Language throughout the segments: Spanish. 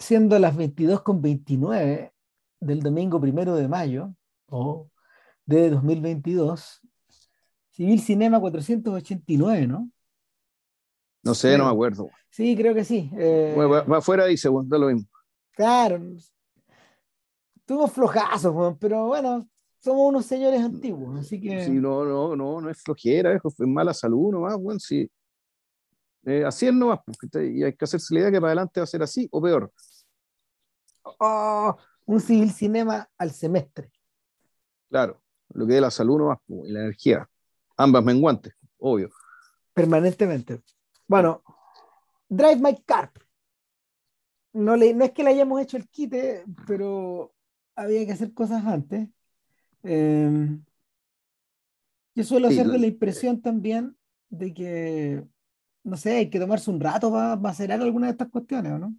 siendo las 22.29 del domingo primero de mayo o de 2022, Civil Cinema 489, ¿no? No sé, no me acuerdo. Sí, creo que sí. Eh, bueno, va, afuera dice, bueno, da lo mismo. Claro. Tuvo flojazos, pero bueno, somos unos señores antiguos, así que. Sí, no, no, no, no es flojera, es mala salud nomás, bueno, sí. Eh, así es nomás, y hay que hacerse la idea que para adelante va a ser así o peor. Oh, un civil cinema al semestre. Claro, lo que es la salud nomás y la energía. Ambas menguantes, obvio. Permanentemente. Bueno, Drive My Car. No, le, no es que le hayamos hecho el quite, pero había que hacer cosas antes. Eh, yo suelo hacer de la impresión también de que, no sé, hay que tomarse un rato para, para hacer alguna de estas cuestiones, ¿o no?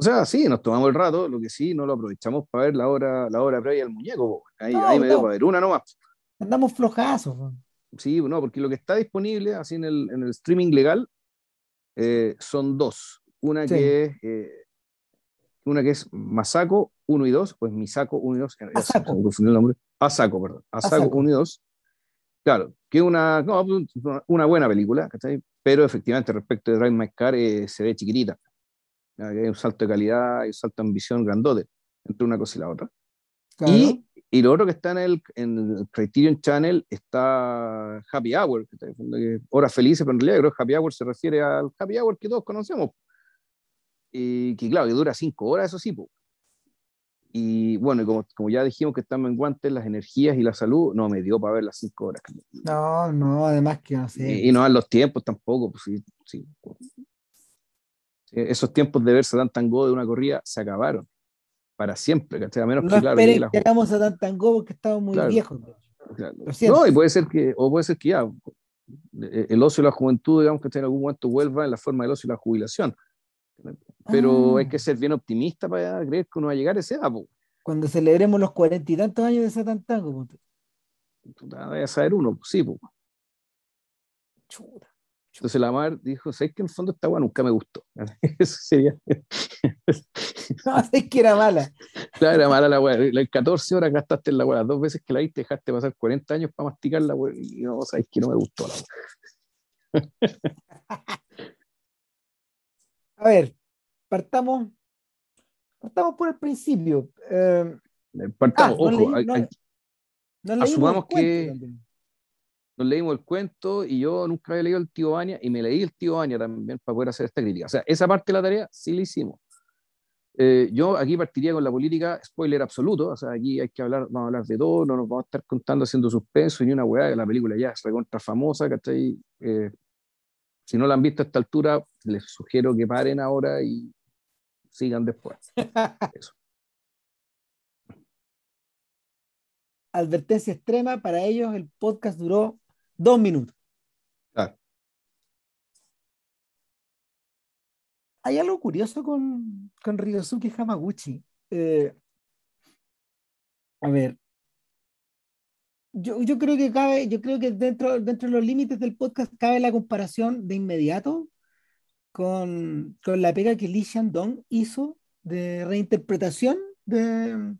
O sea, sí, nos tomamos el rato, lo que sí, no lo aprovechamos para ver la hora, la hora previa al muñeco. Ahí, ahí me dio para ver una nomás. Andamos flojazos. Sí, no, porque lo que está disponible así en el, en el streaming legal eh, son dos. Una que es eh, una que es Masako 1 y 2, pues Misako 1 y 2. Asako. el nombre. Asako, perdón. Asako, 1 y 2. Claro, que una, no, una buena película, ¿cachai? Pero efectivamente, respecto de Drive My Car, eh, se ve chiquitita. Hay un salto de calidad, hay un salto de ambición grandote entre una cosa y la otra. Y, y, lo otro que está en el, en el Criterion Channel está Happy Hour, que horas felices, pero en realidad creo que Happy Hour se refiere al Happy Hour que todos conocemos. Y que claro, que dura cinco horas, eso sí. Y bueno, como, como ya dijimos que están menguantes las energías y la salud, no me dio para ver las cinco horas. No, no, además que no sé. Y, no dan los tiempos tampoco, pues sí, sí. Esos tiempos de verse tan tango de una corrida se acabaron para siempre, ¿cachai? A menos no que, claro, que la... llegamos a tan tango porque estamos muy viejos. No, y puede ser que, o puede ser que ya eh, el ocio y la juventud, digamos que en algún momento vuelva en la forma del ocio y la jubilación. Pero hay que ah. ser bien optimista para creer que uno va a llegar a esa edad. Cuando celebremos los cuarenta y tantos años de Satan Tango. Vaya a saber uno, sí. Chuta. Entonces la madre dijo, ¿sabes que en el fondo esta agua nunca me gustó? Eso sería... no, es que era mala. Claro, era mala la weá. Las 14 horas gastaste en la weá, dos veces que la viste, dejaste pasar 40 años para masticar la weá. Y no, sabes que no me gustó la weá. A ver, partamos, partamos por el principio. Eh, partamos, ah, ojo, asumamos que nos leímos el cuento y yo nunca había leído el tío Baña y me leí el tío Baña también para poder hacer esta crítica. O sea, esa parte de la tarea sí la hicimos. Eh, yo aquí partiría con la política, spoiler absoluto, o sea, aquí hay que hablar, vamos a hablar de todo, no nos vamos a estar contando haciendo suspenso ni una weá, la película ya es recontra famosa, ¿cachai? Eh, si no la han visto a esta altura, les sugiero que paren ahora y sigan después. Eso. Advertencia extrema, para ellos el podcast duró Dos minutos. Hay algo curioso con, con Ryosuke Hamaguchi. Eh, a ver. Yo, yo, creo que cabe, yo creo que dentro, dentro de los límites del podcast cabe la comparación de inmediato con, con la pega que Lee Shandong hizo de reinterpretación de,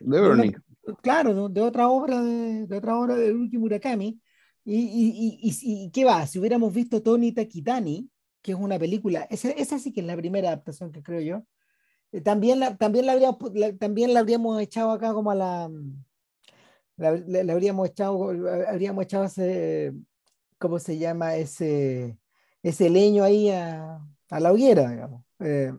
de, claro, de, otra obra de, de, otra obra de Uki Murakami, y, y, y, qué va? Si hubiéramos visto Tony Takitani, que es una película, esa, esa sí que es la primera adaptación que creo yo, eh, también, la, también, la habríamos, también la habríamos echado acá como a la... La, habríamos echado, habríamos echado ese, ¿cómo se llama? Ese, ese leño ahí a, a la hoguera, digamos. Eh,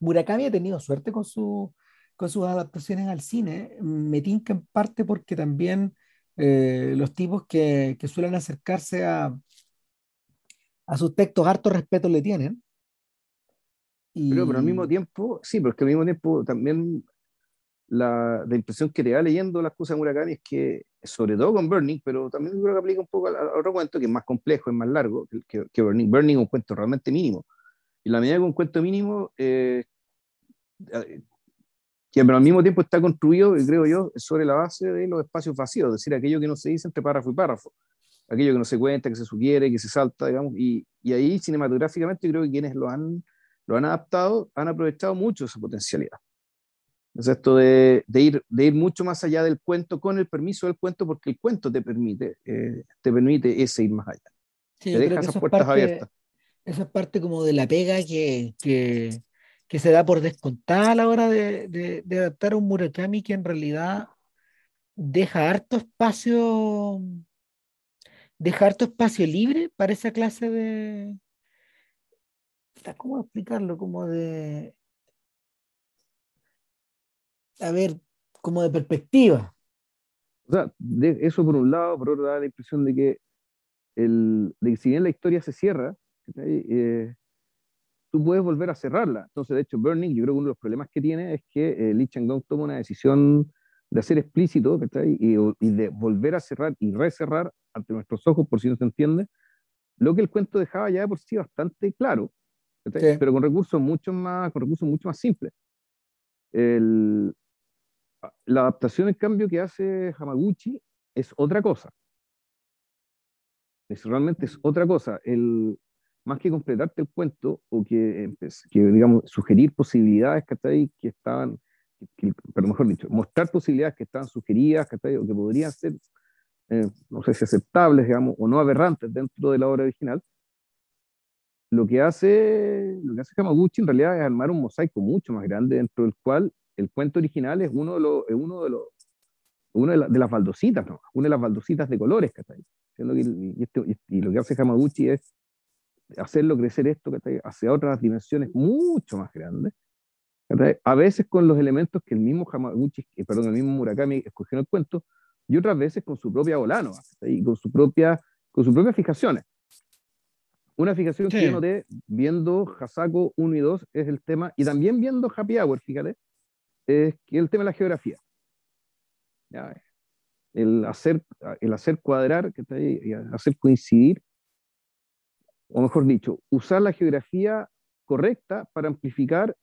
Murakami ha tenido suerte con, su, con sus adaptaciones al cine, me tinca en parte porque también eh, los tipos que, que, suelen acercarse a, a sus textos harto respeto le tienen. Pero, pero al mismo tiempo, sí, pero es que al mismo tiempo también la, la, impresión que te da leyendo las cosas de Murakami es que, sobre todo con Burning, pero también creo que aplica un poco a, otro cuento que es más complejo, es más largo que, que Burning. Burning es un cuento realmente mínimo. Y la medida que un cuento mínimo eh, que pero al mismo tiempo está construido, creo yo, sobre la base de los espacios vacíos, es decir, aquello que no se dice entre párrafo y párrafo, aquello que no se cuenta, que se sugiere, que se salta, digamos, y, y ahí cinematográficamente creo que quienes lo han lo han adaptado, han aprovechado mucho esa potencialidad. Es esto de, ir, de ir mucho más allá del cuento con el permiso del cuento, porque el cuento te permite, eh, te permite ese ir más allá. te deja esas puertas abiertas. Esa es parte como de la pega que, que, que se da por descontada a la hora de, de, adaptar un Murakami que en realidad deja harto espacio, deja harto espacio libre para esa clase de, ¿cómo explicarlo? Como de, a ver, como de perspectiva. O sea, eso por un lado, por otro da la impresión de que, el, de que si bien la historia se cierra, tú puedes volver a cerrarla. Entonces, de hecho, Burning, yo creo que uno de los problemas que tiene es que eh, Lee Chang-dong toma una decisión de hacer explícito y, y, de volver a cerrar y recerrar ante nuestros ojos, por si no se entiende, lo que el cuento dejaba ya de por sí bastante claro, pero con recursos mucho más, con recursos mucho más simples. El, la adaptación, en cambio, que hace Hamaguchi es otra cosa. Es, realmente es otra cosa. El, más que completarte el cuento o que, que digamos, sugerir posibilidades que, que estaban, pero mejor dicho, mostrar posibilidades que estaban sugeridas o que podrían ser, eh, no sé si aceptables, digamos, o no aberrantes dentro de la obra original, lo que hace, lo que hace Hamaguchi en realidad es armar un mosaico mucho más grande dentro del cual el cuento original es uno de los, uno de los, una de, las baldositas, ¿no? una de las baldositas de colores, que y, y, y, lo que hace Hamaguchi es hacerlo crecer esto hacia otras dimensiones mucho más grandes, a veces con los elementos que el mismo Hamaguchi, perdón, el mismo Murakami escogió en el cuento, y otras veces con su propia volano, y con, su propia, con sus propias fijaciones. Una fijación que yo noté viendo Hasako 1 y 2 es el tema, y también viendo Happy Hour, fíjate, es que el tema de la geografía. el, hacer, el hacer cuadrar, que hacer coincidir, o mejor dicho, usar la geografía correcta para amplificar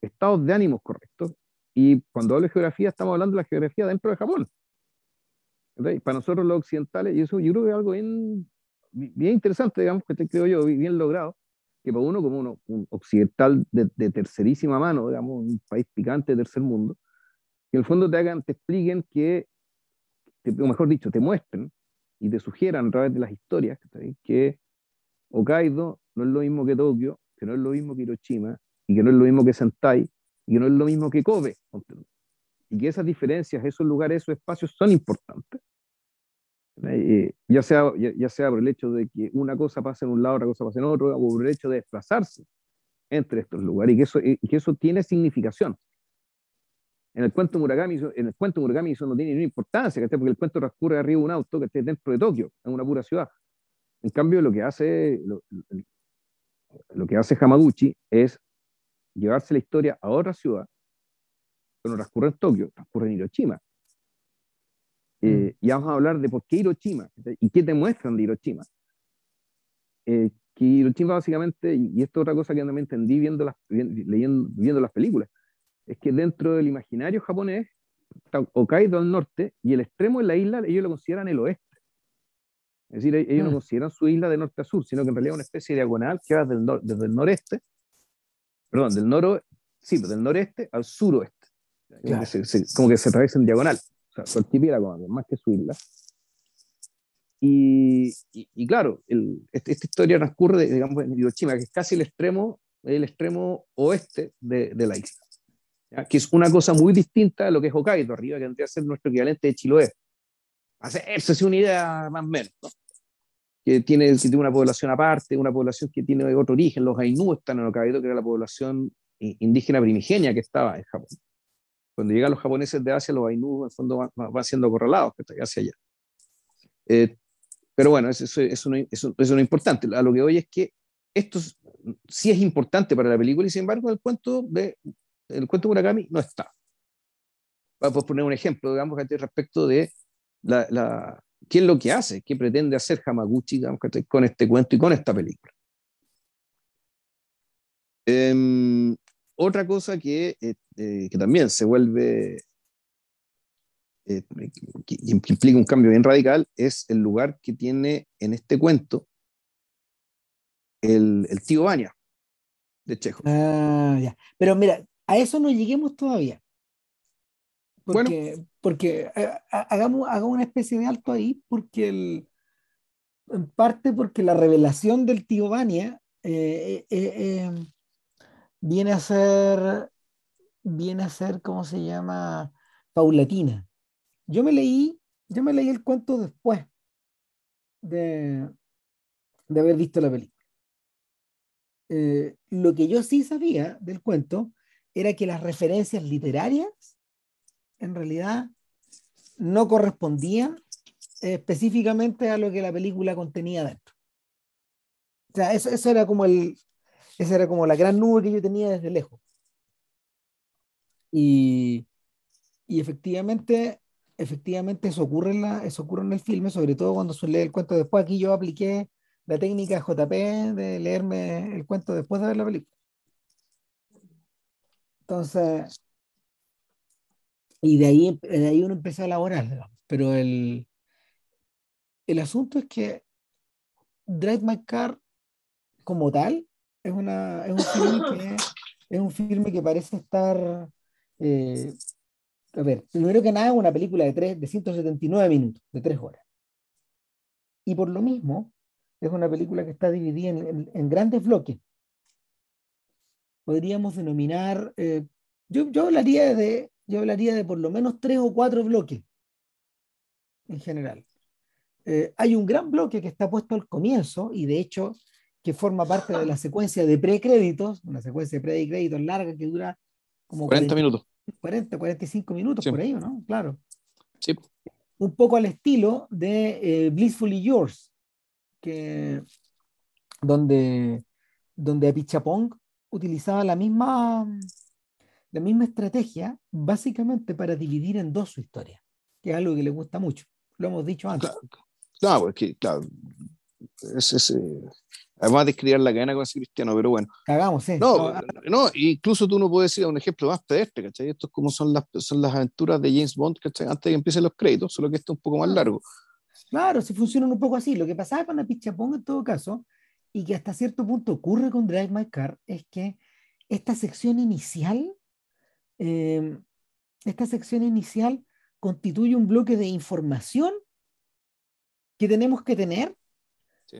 estados de ánimos correctos. Y cuando hablo de geografía, estamos hablando de la geografía dentro de Japón. Para nosotros los occidentales, y eso yo creo que es algo bien bien interesante, digamos, que creo yo, bien logrado, que para uno como uno, un occidental de, tercerísima mano, digamos, un país picante de tercer mundo, que en el fondo te hagan, te expliquen que, o mejor dicho, te muestren y te sugieran a través de las historias que Hokkaido no es lo mismo que Tokio, que no es lo mismo que Hiroshima, y que no es lo mismo que Sentai, y que no es lo mismo que Kobe. Y que esas diferencias, esos lugares, esos espacios son importantes eh, ya, sea, ya, sea por el hecho de que una cosa pase en un lado, otra cosa pase en otro, o por el hecho de desplazarse entre estos lugares, y que eso, y que eso tiene significación. En el cuento Murakami, en el cuento Murakami eso no tiene ninguna importancia, porque el cuento transcurre arriba de un auto que esté dentro de Tokio, en una pura ciudad. En cambio, lo que hace, lo, lo que hace Hamaguchi es llevarse la historia a otra ciudad, que no transcurre en Tokio, transcurre en Hiroshima. Eh, y vamos a hablar de por qué Hiroshima y qué te muestran de Hiroshima. Eh, que Hiroshima básicamente, y esto es otra cosa que también entendí viendo las, leyendo, viendo las películas, es que dentro del imaginario japonés Hokkaido al norte y el extremo de la isla ellos lo consideran el oeste. Es decir, ellos no mm. consideran su isla de norte a sur, sino que en realidad es una especie de diagonal que va desde el noreste, perdón, del noro, sí, del noreste al suroeste. Como, que se, como que se atraviesa en diagonal sea, su archipiélago, más que su isla. Y, y, claro, el, este, esta historia transcurre, digamos, en Hiroshima, que es casi el extremo, el extremo oeste de, de la isla, que es una cosa muy distinta a lo que es Hokkaido, arriba, que tendría que ser nuestro equivalente de Chiloé. Hacerse una idea más o menos, ¿no? Que tiene, que tiene una población aparte, una población que tiene otro origen. Los Ainu están en Hokkaido, que era la población indígena primigenia que estaba en Japón cuando llegan los japoneses de Asia, los Ainu en el fondo van, siendo acorralados hacia allá. Eh, pero bueno, eso, eso, eso, no, eso, no es importante. A lo que hoy es que esto sí es importante para la película y sin embargo el cuento de el cuento Murakami no está. Vamos a poner un ejemplo, digamos, respecto de la, la, qué es lo que hace, qué pretende hacer Hamaguchi digamos, con este cuento y con esta película. Eh, otra cosa que, eh, eh, que también se vuelve, eh, que, implica un cambio bien radical, es el lugar que tiene en este cuento el, el tío Bania. de Chejo. Ah, ya. Pero mira, a eso no lleguemos todavía. Porque, porque eh, hagamos, hagamos una especie de alto ahí, porque el, en parte porque la revelación del tío Vania eh, eh, viene a ser, viene a ser, ¿cómo se llama? Paulatina. Yo me leí, yo me leí el cuento después de, de haber visto la película. lo que yo sí sabía del cuento era que las referencias literarias en realidad no correspondían específicamente a lo que la película contenía dentro. O sea, eso, eso era como el, esa era como la gran nube que yo tenía desde lejos. Y, y efectivamente, efectivamente eso ocurre, en la, eso ocurre en el filme, sobre todo cuando se lee el cuento después. Aquí yo apliqué la técnica JP de leerme el cuento después de ver la película. Entonces, y de ahí, de ahí uno empezó a elaborar, pero el, el asunto es que Drive My Car como tal es, una, es, un, filme que, es un filme que parece estar... Eh, a ver, primero que nada, una película de, tres, de 179 minutos, de 3 horas. Y por lo mismo, es una película que está dividida en, en, grandes bloques. Podríamos denominar, eh, yo, yo hablaría de yo hablaría de por lo menos tres o cuatro bloques en general. Eh, hay un gran bloque que está puesto al comienzo y de hecho que forma parte de la secuencia de precréditos, una secuencia de precréditos larga que dura como 40, minutos. 40, 45 minutos por ahí, ¿no? Claro. Sí. Un poco al estilo de eh, Blissfully Yours, que, donde, donde Pichapong utilizaba la misma, la misma estrategia básicamente para dividir en dos su historia, que es algo que le gusta mucho. Lo hemos dicho antes. Claro, es que, claro, es, eh, además de escribir la cadena con ese cristiano, pero bueno. Cagamos, sí. No, no, incluso tú no puedes decir un ejemplo más pedestre, ¿cachai? Esto es como son las, son las aventuras de James Bond, ¿cachai? Antes de que empiecen los créditos, solo que esto es un poco más largo. Claro, si funcionan un poco así. Lo que pasaba con la Pichapong en todo caso, y que hasta cierto punto ocurre con Drive My Car, es que esta sección inicial Em, esta sección inicial constituye un bloque de información que tenemos que tener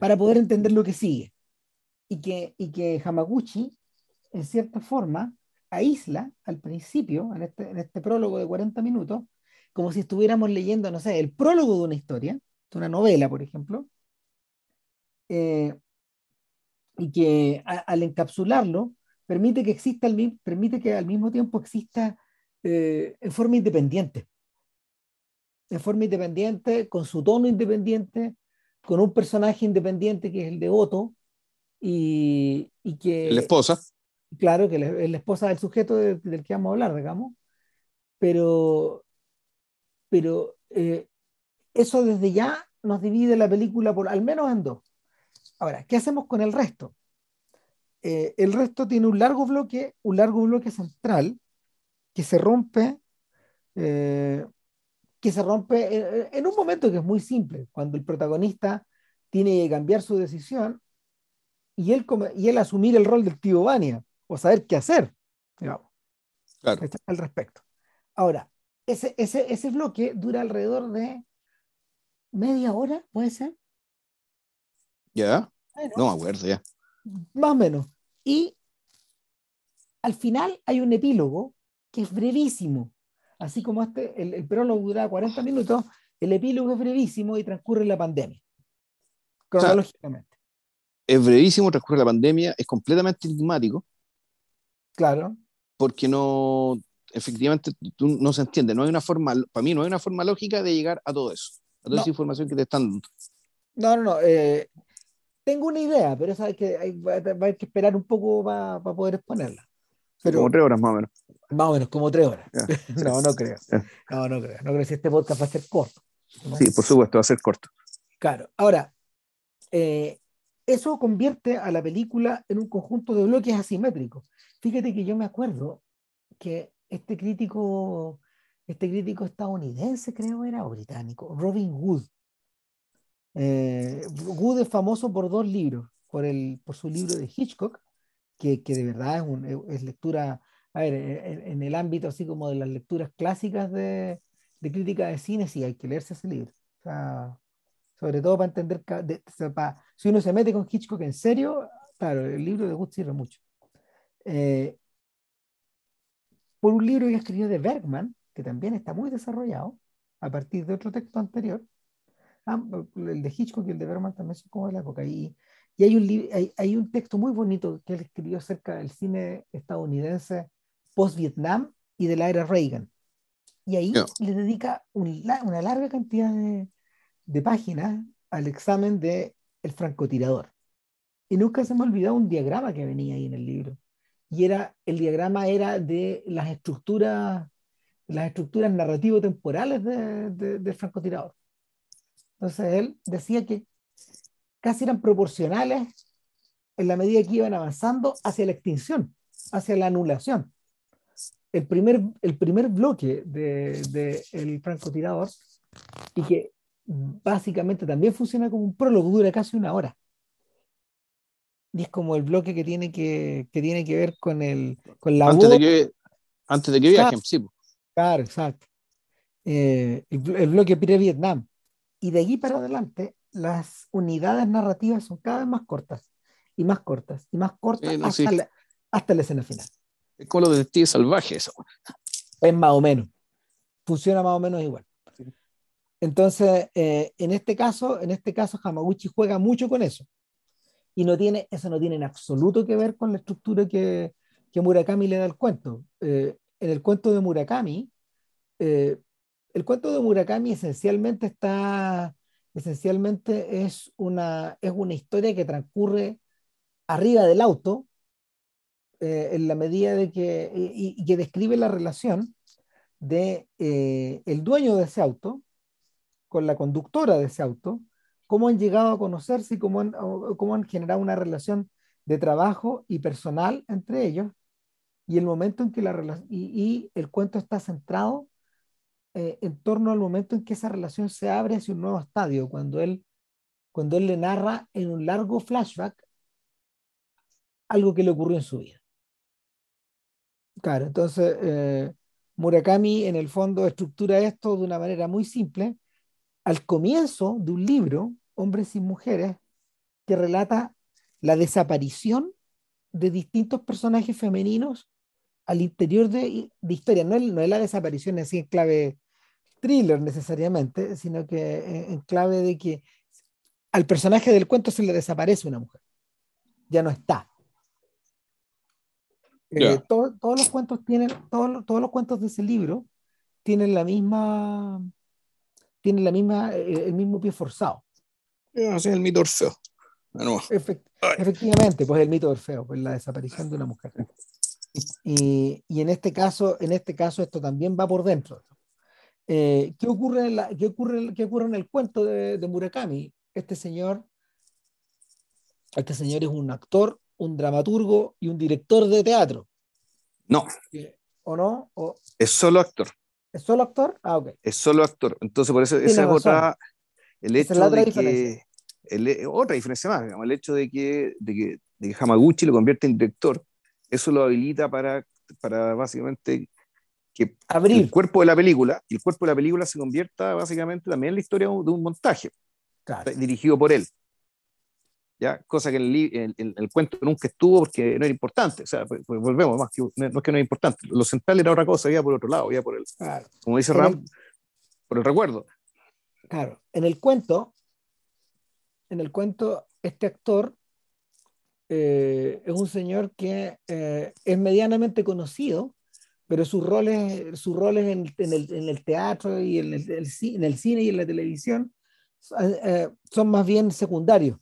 para poder entender lo que sigue. Y que, y que Hamaguchi, en cierta forma, aísla al principio, en este, en este prólogo de 40 minutos, como si estuviéramos leyendo, no sé, el prólogo de una historia, de una novela, por ejemplo, eh, y que al encapsularlo permite que exista al, permite que al mismo tiempo exista eh, en forma independiente. En forma independiente, con su tono independiente, con un personaje independiente que es el de Otto, y, y que... La esposa. Claro, que es la esposa del sujeto del, que vamos a hablar, digamos. Pero, pero eh, eso desde ya nos divide la película por al menos en dos. Ahora, ¿qué hacemos con el resto? Eh, el resto tiene un largo bloque, un largo bloque central que se rompe, eh, que se rompe en, un momento que es muy simple, cuando el protagonista tiene que cambiar su decisión y él, y él asumir el rol del tío Vania o saber qué hacer, digamos, al respecto. Ahora, ese, ese, ese bloque dura alrededor de media hora, ¿puede ser? Ya, no me acuerdo ya. Más o menos. Y al final hay un epílogo que es brevísimo. Así como este, el, el prólogo dura 40 minutos, el epílogo es brevísimo y transcurre la pandemia. Cronológicamente. es brevísimo, transcurre la pandemia, es completamente enigmático. Claro. Porque no, efectivamente, no se entiende. No hay una forma, para mí no hay una forma lógica de llegar a todo eso, a toda esa información que te están dando. No, no, no. Eh, tengo una idea, pero eso hay que, hay, va a haber que esperar un poco para poder exponerla. Pero, como tres horas más o menos. Más o menos, como tres horas. no, no creo. No, no creo. No creo si este podcast va a ser corto. Sí, por supuesto, va a ser corto. Claro. Ahora, eh, eso convierte a la película en un conjunto de bloques asimétricos. Fíjate que yo me acuerdo que este crítico, este crítico estadounidense, creo era, o británico, Robin Wood, eh, Wood es famoso por dos libros, por, el, por su libro de Hitchcock que, que de verdad es, un, es, lectura, a ver, en, el ámbito así como de las lecturas clásicas de, de crítica de cine, sí, hay que leerse ese libro. O sea, sobre todo para entender, si uno se mete con Hitchcock en serio, claro, el libro de Gut sirve mucho. Eh, por un libro que escribió de Bergman, que también está muy desarrollado, a partir de otro texto anterior. Ah, el de Hitchcock y el de Bergman también son como de la época. Y, hay, un, hay, hay un texto muy bonito que él escribió acerca del cine estadounidense post-Vietnam y de la era Reagan. Y ahí le dedica una larga cantidad de, de páginas al examen de el francotirador. Y nunca se me ha olvidado un diagrama que venía ahí en el libro. Y era, el diagrama era de las estructuras, las estructuras narrativo-temporales de, del francotirador. Entonces él decía que casi eran proporcionales en la medida que iban avanzando hacia la extinción, hacia la anulación. El primer, el primer bloque del de, el francotirador, y que básicamente también funciona como un prólogo, dura casi una hora. Y es como el bloque que tiene que, que tiene que ver con, el, con la antes De que, antes de que viajen, sí. Claro, exacto. Eh, el, bloque pre-Vietnam. Y de aquí para adelante, las unidades narrativas son cada vez más cortas, y más cortas, y más cortas hasta, la, hasta, la, escena final. Es como los detectives salvajes. Es más o menos. Funciona más o menos igual. Entonces, eh, en este caso, en este caso, Hamaguchi juega mucho con eso. Y no tiene, eso no tiene en absoluto que ver con la estructura que, que Murakami le da al cuento. Eh, en el cuento de Murakami, eh, el cuento de Murakami esencialmente está, esencialmente es una, es una historia que transcurre arriba del auto, en la medida de que, y, y, que describe la relación de el dueño de ese auto, con la conductora de ese auto, cómo han llegado a conocerse y cómo han, cómo han generado una relación de trabajo y personal entre ellos, y el momento en que la y, y el cuento está centrado eh, en torno al momento en que esa relación se abre hacia un nuevo estadio, cuando él, cuando él le narra en un largo flashback algo que le ocurrió en su vida. Claro, entonces eh, Murakami en el fondo estructura esto de una manera muy simple al comienzo de un libro, Hombres y Mujeres, que relata la desaparición de distintos personajes femeninos al interior de, de historia. No, no, es la desaparición así en clave thriller necesariamente, sino que en, clave de que al personaje del cuento se le desaparece una mujer. Ya no está. Eh, todos los cuentos tienen, todos, todos los cuentos de ese libro tienen la misma tiene la misma, eh, el mismo pie forzado. es el mito Orfeo. efectivamente, pues el mito Orfeo, pues la desaparición de una mujer. Y, y, en este caso, en este caso esto también va por dentro. Eh, ¿qué, ocurre en la, qué, ocurre, ¿Qué ocurre en el cuento de, de, Murakami? Este señor, este señor es un actor, un dramaturgo y un director de teatro. No. ¿O no? ¿O... Es solo actor. ¿Es solo actor? Ah, ok. Es solo actor. Entonces, por eso, esa es otra. El hecho de que. El, otra diferencia más, digamos, el hecho de que, de que, de que Hamaguchi lo convierte en director, eso lo habilita para, para básicamente que Abrir. el cuerpo de la película, el cuerpo de la película se convierta básicamente también en la historia de un montaje claro. dirigido por él. ¿ya? cosa que el, el, el, cuento nunca estuvo porque no era importante. O sea, pues, pues volvemos, más que, no es que no era importante. Lo central era otra cosa, ya por otro lado, ya por el, claro. como dice Ram, por el recuerdo. Claro, en el cuento, en el cuento, este actor eh, es un señor que eh, es medianamente conocido, pero sus roles, sus roles en, en, el, en el, teatro y en el, en el, cine y en la televisión eh, son más bien secundarios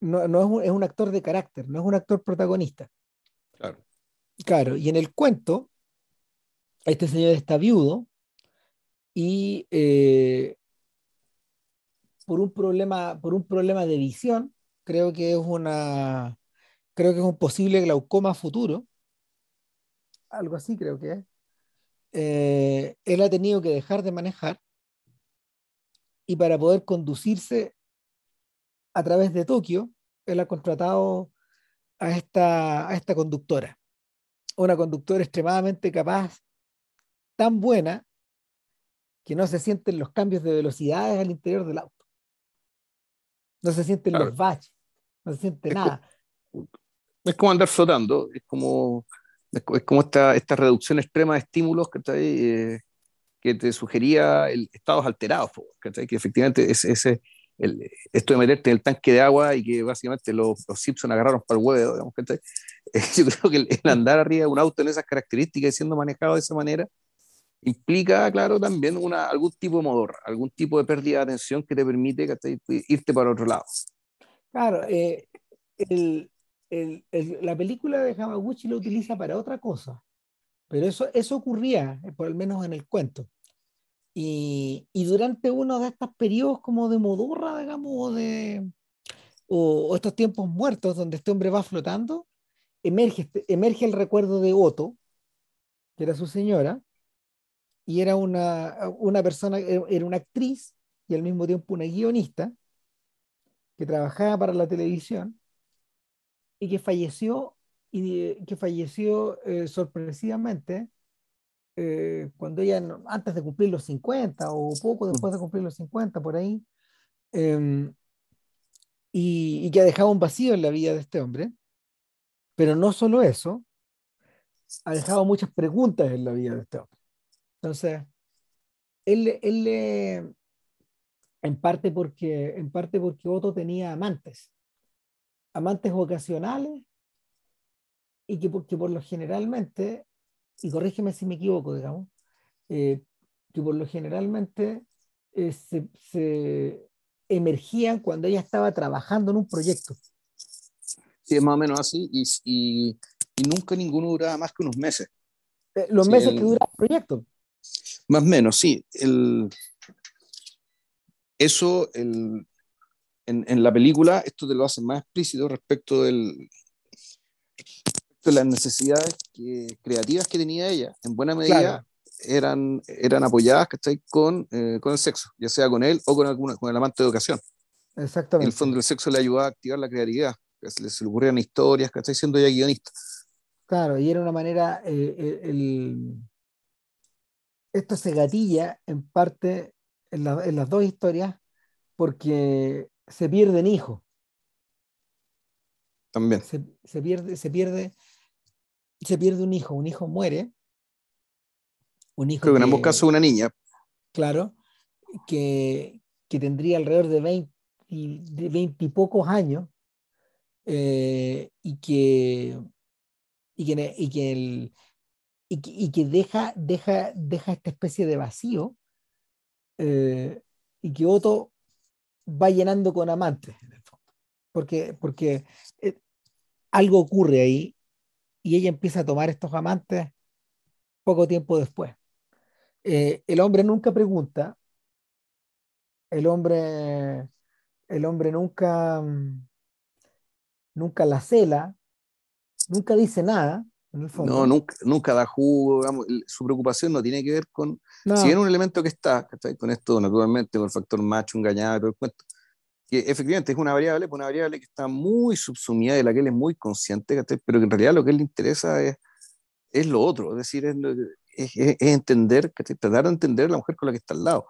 no, no es, un, es, un, actor de carácter, no es un actor protagonista. Claro. Claro, y en el cuento, este señor está viudo y eh, por, un problema, por un problema de visión, creo que es una creo que es un posible glaucoma futuro, algo así creo que es. Eh, él ha tenido que dejar de manejar y para poder conducirse a través de Tokio, él ha contratado a esta, a esta conductora. Una conductora extremadamente capaz, tan buena, que no se sienten los cambios de velocidades al interior del auto. No se sienten los baches, no se siente nada. es como andar flotando, es como, es, como esta, esta reducción extrema de estímulos eh, que te sugería el, estados alterados, que efectivamente es, ese esto de meterte en el tanque de agua y que básicamente los, los Simpson agarraron para el huevo, digamos, yo creo que el, andar arriba de un auto en esas características y siendo manejado de esa manera implica, claro, también una, algún tipo de motor, algún tipo de pérdida de atención que te permite irte para otro lado. Claro, eh, el, la película de Hamaguchi lo utiliza para otra cosa, pero eso, eso ocurría, eh, por lo menos en el cuento. Y, durante uno de estos periodos como de modorra, digamos, o, de, o, estos tiempos muertos donde este hombre va flotando, emerge, este, emerge el recuerdo de Otto, que era su señora, y era una, una persona, era una actriz y al mismo tiempo una guionista que trabajaba para la televisión y que falleció y que falleció eh, sorpresivamente eh, cuando ella, antes de cumplir los 50 o poco mm. después de cumplir los 50, por ahí, em, y, que ha dejado un vacío en la vida de este hombre. Pero no solo eso, ha dejado muchas preguntas en la vida de este hombre. Entonces, él, él en parte porque en parte porque Otto tenía amantes, amantes ocasionales y que porque por lo generalmente y corrígeme si me equivoco, digamos, eh, que por lo generalmente eh, se, emergían cuando ella estaba trabajando en un proyecto. Sí, es más o menos así, y, y, nunca ninguno duraba más que unos meses. Eh, los meses que dura el proyecto. Más o menos, sí. El, eso, el, en, en, la película, esto te lo hace más explícito respecto del, las necesidades creativas que tenía ella, en buena medida, eran, eran apoyadas con, eh, con el sexo, ya sea con él o con, alguna, con el amante de ocasión. Exactamente. En el fondo, el sexo le ayudaba a activar la creatividad, se le, se le ocurrían historias, que está siendo ya guionista. Claro, y era una manera, eh, eh, el, esto se gatilla en parte en, en, las dos historias porque se pierden hijos. También. Se, se, pierde, se pierde se pierde un hijo, un hijo muere. Un hijo Creo que, en ambos casos una niña. Claro, que, que tendría alrededor de 20, de y pocos años eh, y que, y que, y que, el, y que, y que deja, deja, deja esta especie de vacío eh, y que Otto va llenando con amantes en el fondo. Porque, porque eh, algo ocurre ahí y ella empieza a tomar estos amantes poco tiempo después. Eh, el hombre nunca pregunta, el hombre, el hombre nunca, nunca la cela, nunca dice nada. No, nunca, nunca da jugo, su preocupación no tiene que ver con, si es un elemento que está, con esto naturalmente, con el factor macho, engañado, todo el cuento, que efectivamente es una variable, pues una variable que está muy subsumida, de la que él es muy consciente, pero que en realidad lo que él le interesa es, es lo otro, es decir, es, es, entender, tratar de entender a la mujer con la que está al lado.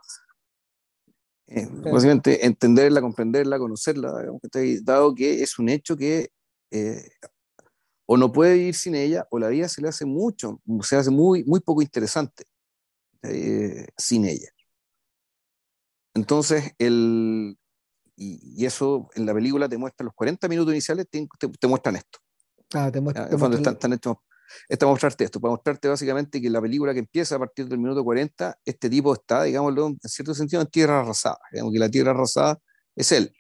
Eh, básicamente entenderla, comprenderla, conocerla, dado que es un hecho que eh, o no puede vivir sin ella o la vida se le hace mucho, se hace muy, muy poco interesante eh, sin ella. Entonces, el, y, eso en la película te muestra los 40 minutos iniciales, te, te, muestran esto. Ah, te muestra, están, están hechos, es para mostrarte esto, para mostrarte básicamente que la película que empieza a partir del minuto 40, este tipo está, digámoslo, en cierto sentido, en tierra arrasada. Digamos que la tierra arrasada es él.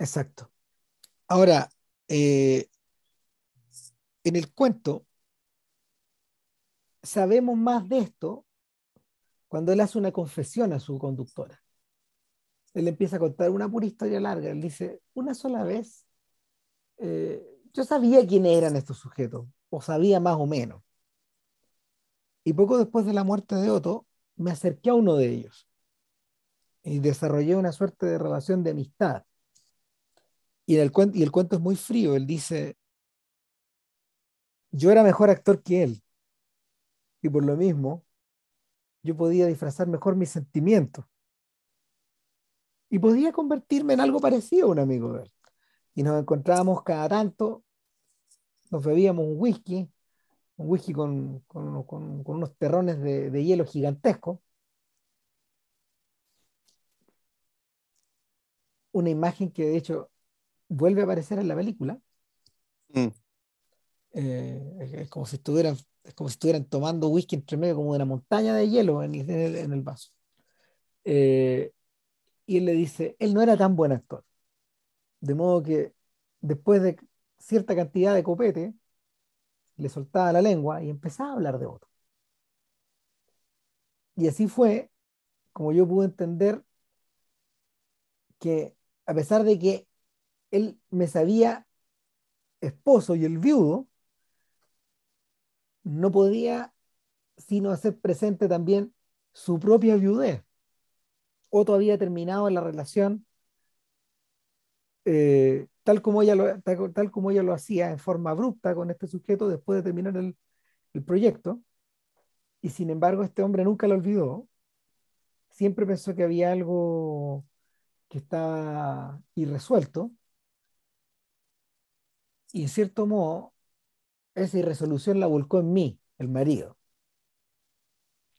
Exacto. Ahora, eh, en el cuento, sabemos más de esto cuando él hace una confesión a su conductora él empieza a contar una pura historia larga. Él dice, una sola vez, eh, yo sabía quiénes eran estos sujetos, o sabía más o menos. Y poco después de la muerte de Otto, me acerqué a uno de ellos y desarrollé una suerte de relación de amistad. Y, el cuento, y el cuento es muy frío. Él dice, yo era mejor actor que él. Y por lo mismo, yo podía disfrazar mejor mis sentimientos. Y podía convertirme en algo parecido a un amigo de él. Y nos encontrábamos cada tanto, nos bebíamos un whisky, un whisky con, unos terrones de, hielo gigantescos. Una imagen que de hecho vuelve a aparecer en la película. Mm. Eh, es, como si estuvieran, es como si estuvieran tomando whisky entre medio como de una montaña de hielo en el, vaso. Eh, y él le dice, él no era tan buen actor. De modo que después de cierta cantidad de copete, le soltaba la lengua y empezaba a hablar de otro. Y así fue como yo pude entender que a pesar de que él me sabía esposo y el viudo, no podía sino hacer presente también su propia viudez. Otto había terminado la relación eh, tal, como ella lo, tal, como ella lo hacía en forma abrupta con este sujeto después de terminar el, el proyecto. Y sin embargo, este hombre nunca lo olvidó. Siempre pensó que había algo que estaba irresuelto. Y en cierto modo, esa irresolución la volcó en mí, el marido.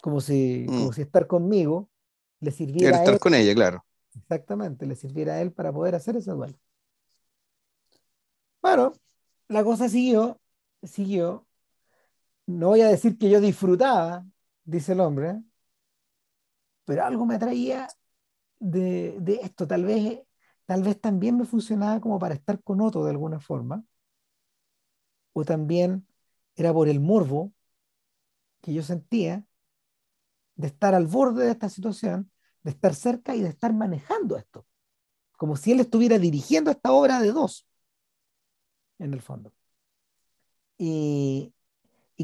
Como si, mm. como si estar conmigo le sirviera. a estar con ella, claro. Exactamente, le sirviera a él para poder hacer ese duelo. Bueno, la cosa siguió, siguió. No voy a decir que yo disfrutaba, dice el hombre, pero algo me atraía de, de esto. Tal vez, tal vez también me funcionaba como para estar con otro de alguna forma o también era por el morbo que yo sentía de estar al borde de esta situación, de estar cerca y de estar manejando esto, como si él estuviera dirigiendo esta obra de dos, en el fondo. Y,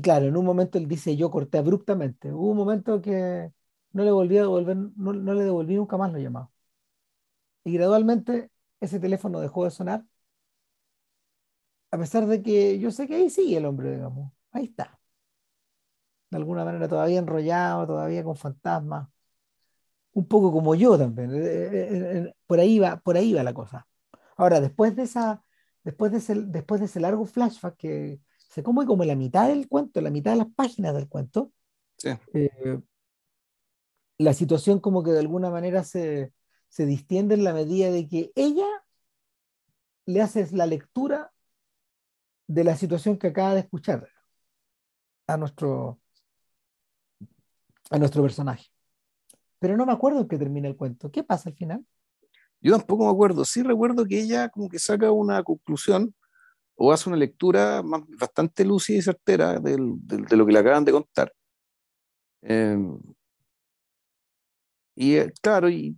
claro, en un momento él dice, yo corté abruptamente. Hubo un momento que no le volví a devolver, no, no le devolví nunca más lo llamado. Y gradualmente ese teléfono dejó de sonar a pesar de que yo sé que ahí sigue el hombre, digamos, ahí está. De alguna manera todavía enrollado, todavía con fantasmas. Un poco como yo también. Eh, eh, eh, por ahí va, por ahí va la cosa. Ahora, después de esa, después de ese, después de ese largo flashback que se come como la mitad del cuento, la mitad de las páginas del cuento, la situación como que de alguna manera se, se distiende en la medida de que ella le hace la lectura de la situación que acaba de escuchar a nuestro, a nuestro personaje. Pero no me acuerdo en qué termina el cuento. ¿Qué pasa al final? Yo tampoco me acuerdo. Sí recuerdo que ella como que saca una conclusión o hace una lectura bastante lúcida y certera de lo que le acaban de contar. Em, y eh, claro, y,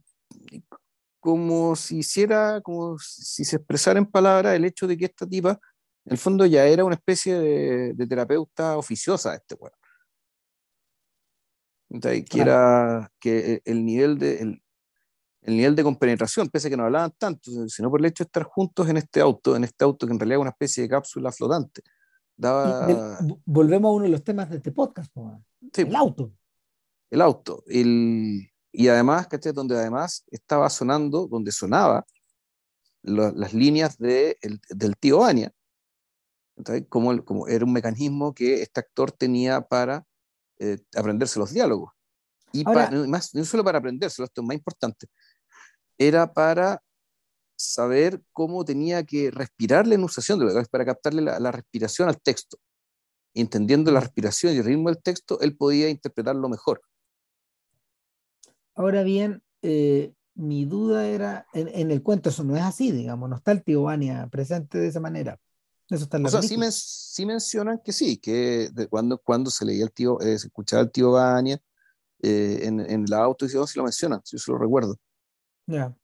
como si hiciera, como si se expresara en palabras el hecho de que esta tipa en el fondo ya era una especie de, terapeuta oficiosa este weón. Que era que el nivel de el, nivel de compenetración, pese a que no hablaban tanto, sino por el hecho de estar juntos en este auto, en este auto que en realidad es una especie de cápsula flotante. Daba... volvemos a uno de los temas de este podcast, el auto. El auto. El, y además, ¿cachai? Donde además estaba sonando, donde sonaba las líneas de, del tío Ania, como, como era un mecanismo que este actor tenía para eh, aprenderse los diálogos. Y más, no solo para aprenderse, esto es más importante, era para saber cómo tenía que respirar la enunciación para captarle la, respiración al texto. entendiendo la respiración y el ritmo del texto, él podía interpretarlo mejor. Ahora bien, eh, mi duda era, en, en, el cuento eso no es así, digamos, no está el tío Vania presente de esa manera. Eso está en la o sea, sí, mencionan que sí, que cuando, cuando se leía el tío, eh, se escuchaba el tío Bania eh, en, en la auto y se lo mencionan, yo se lo recuerdo. Ya.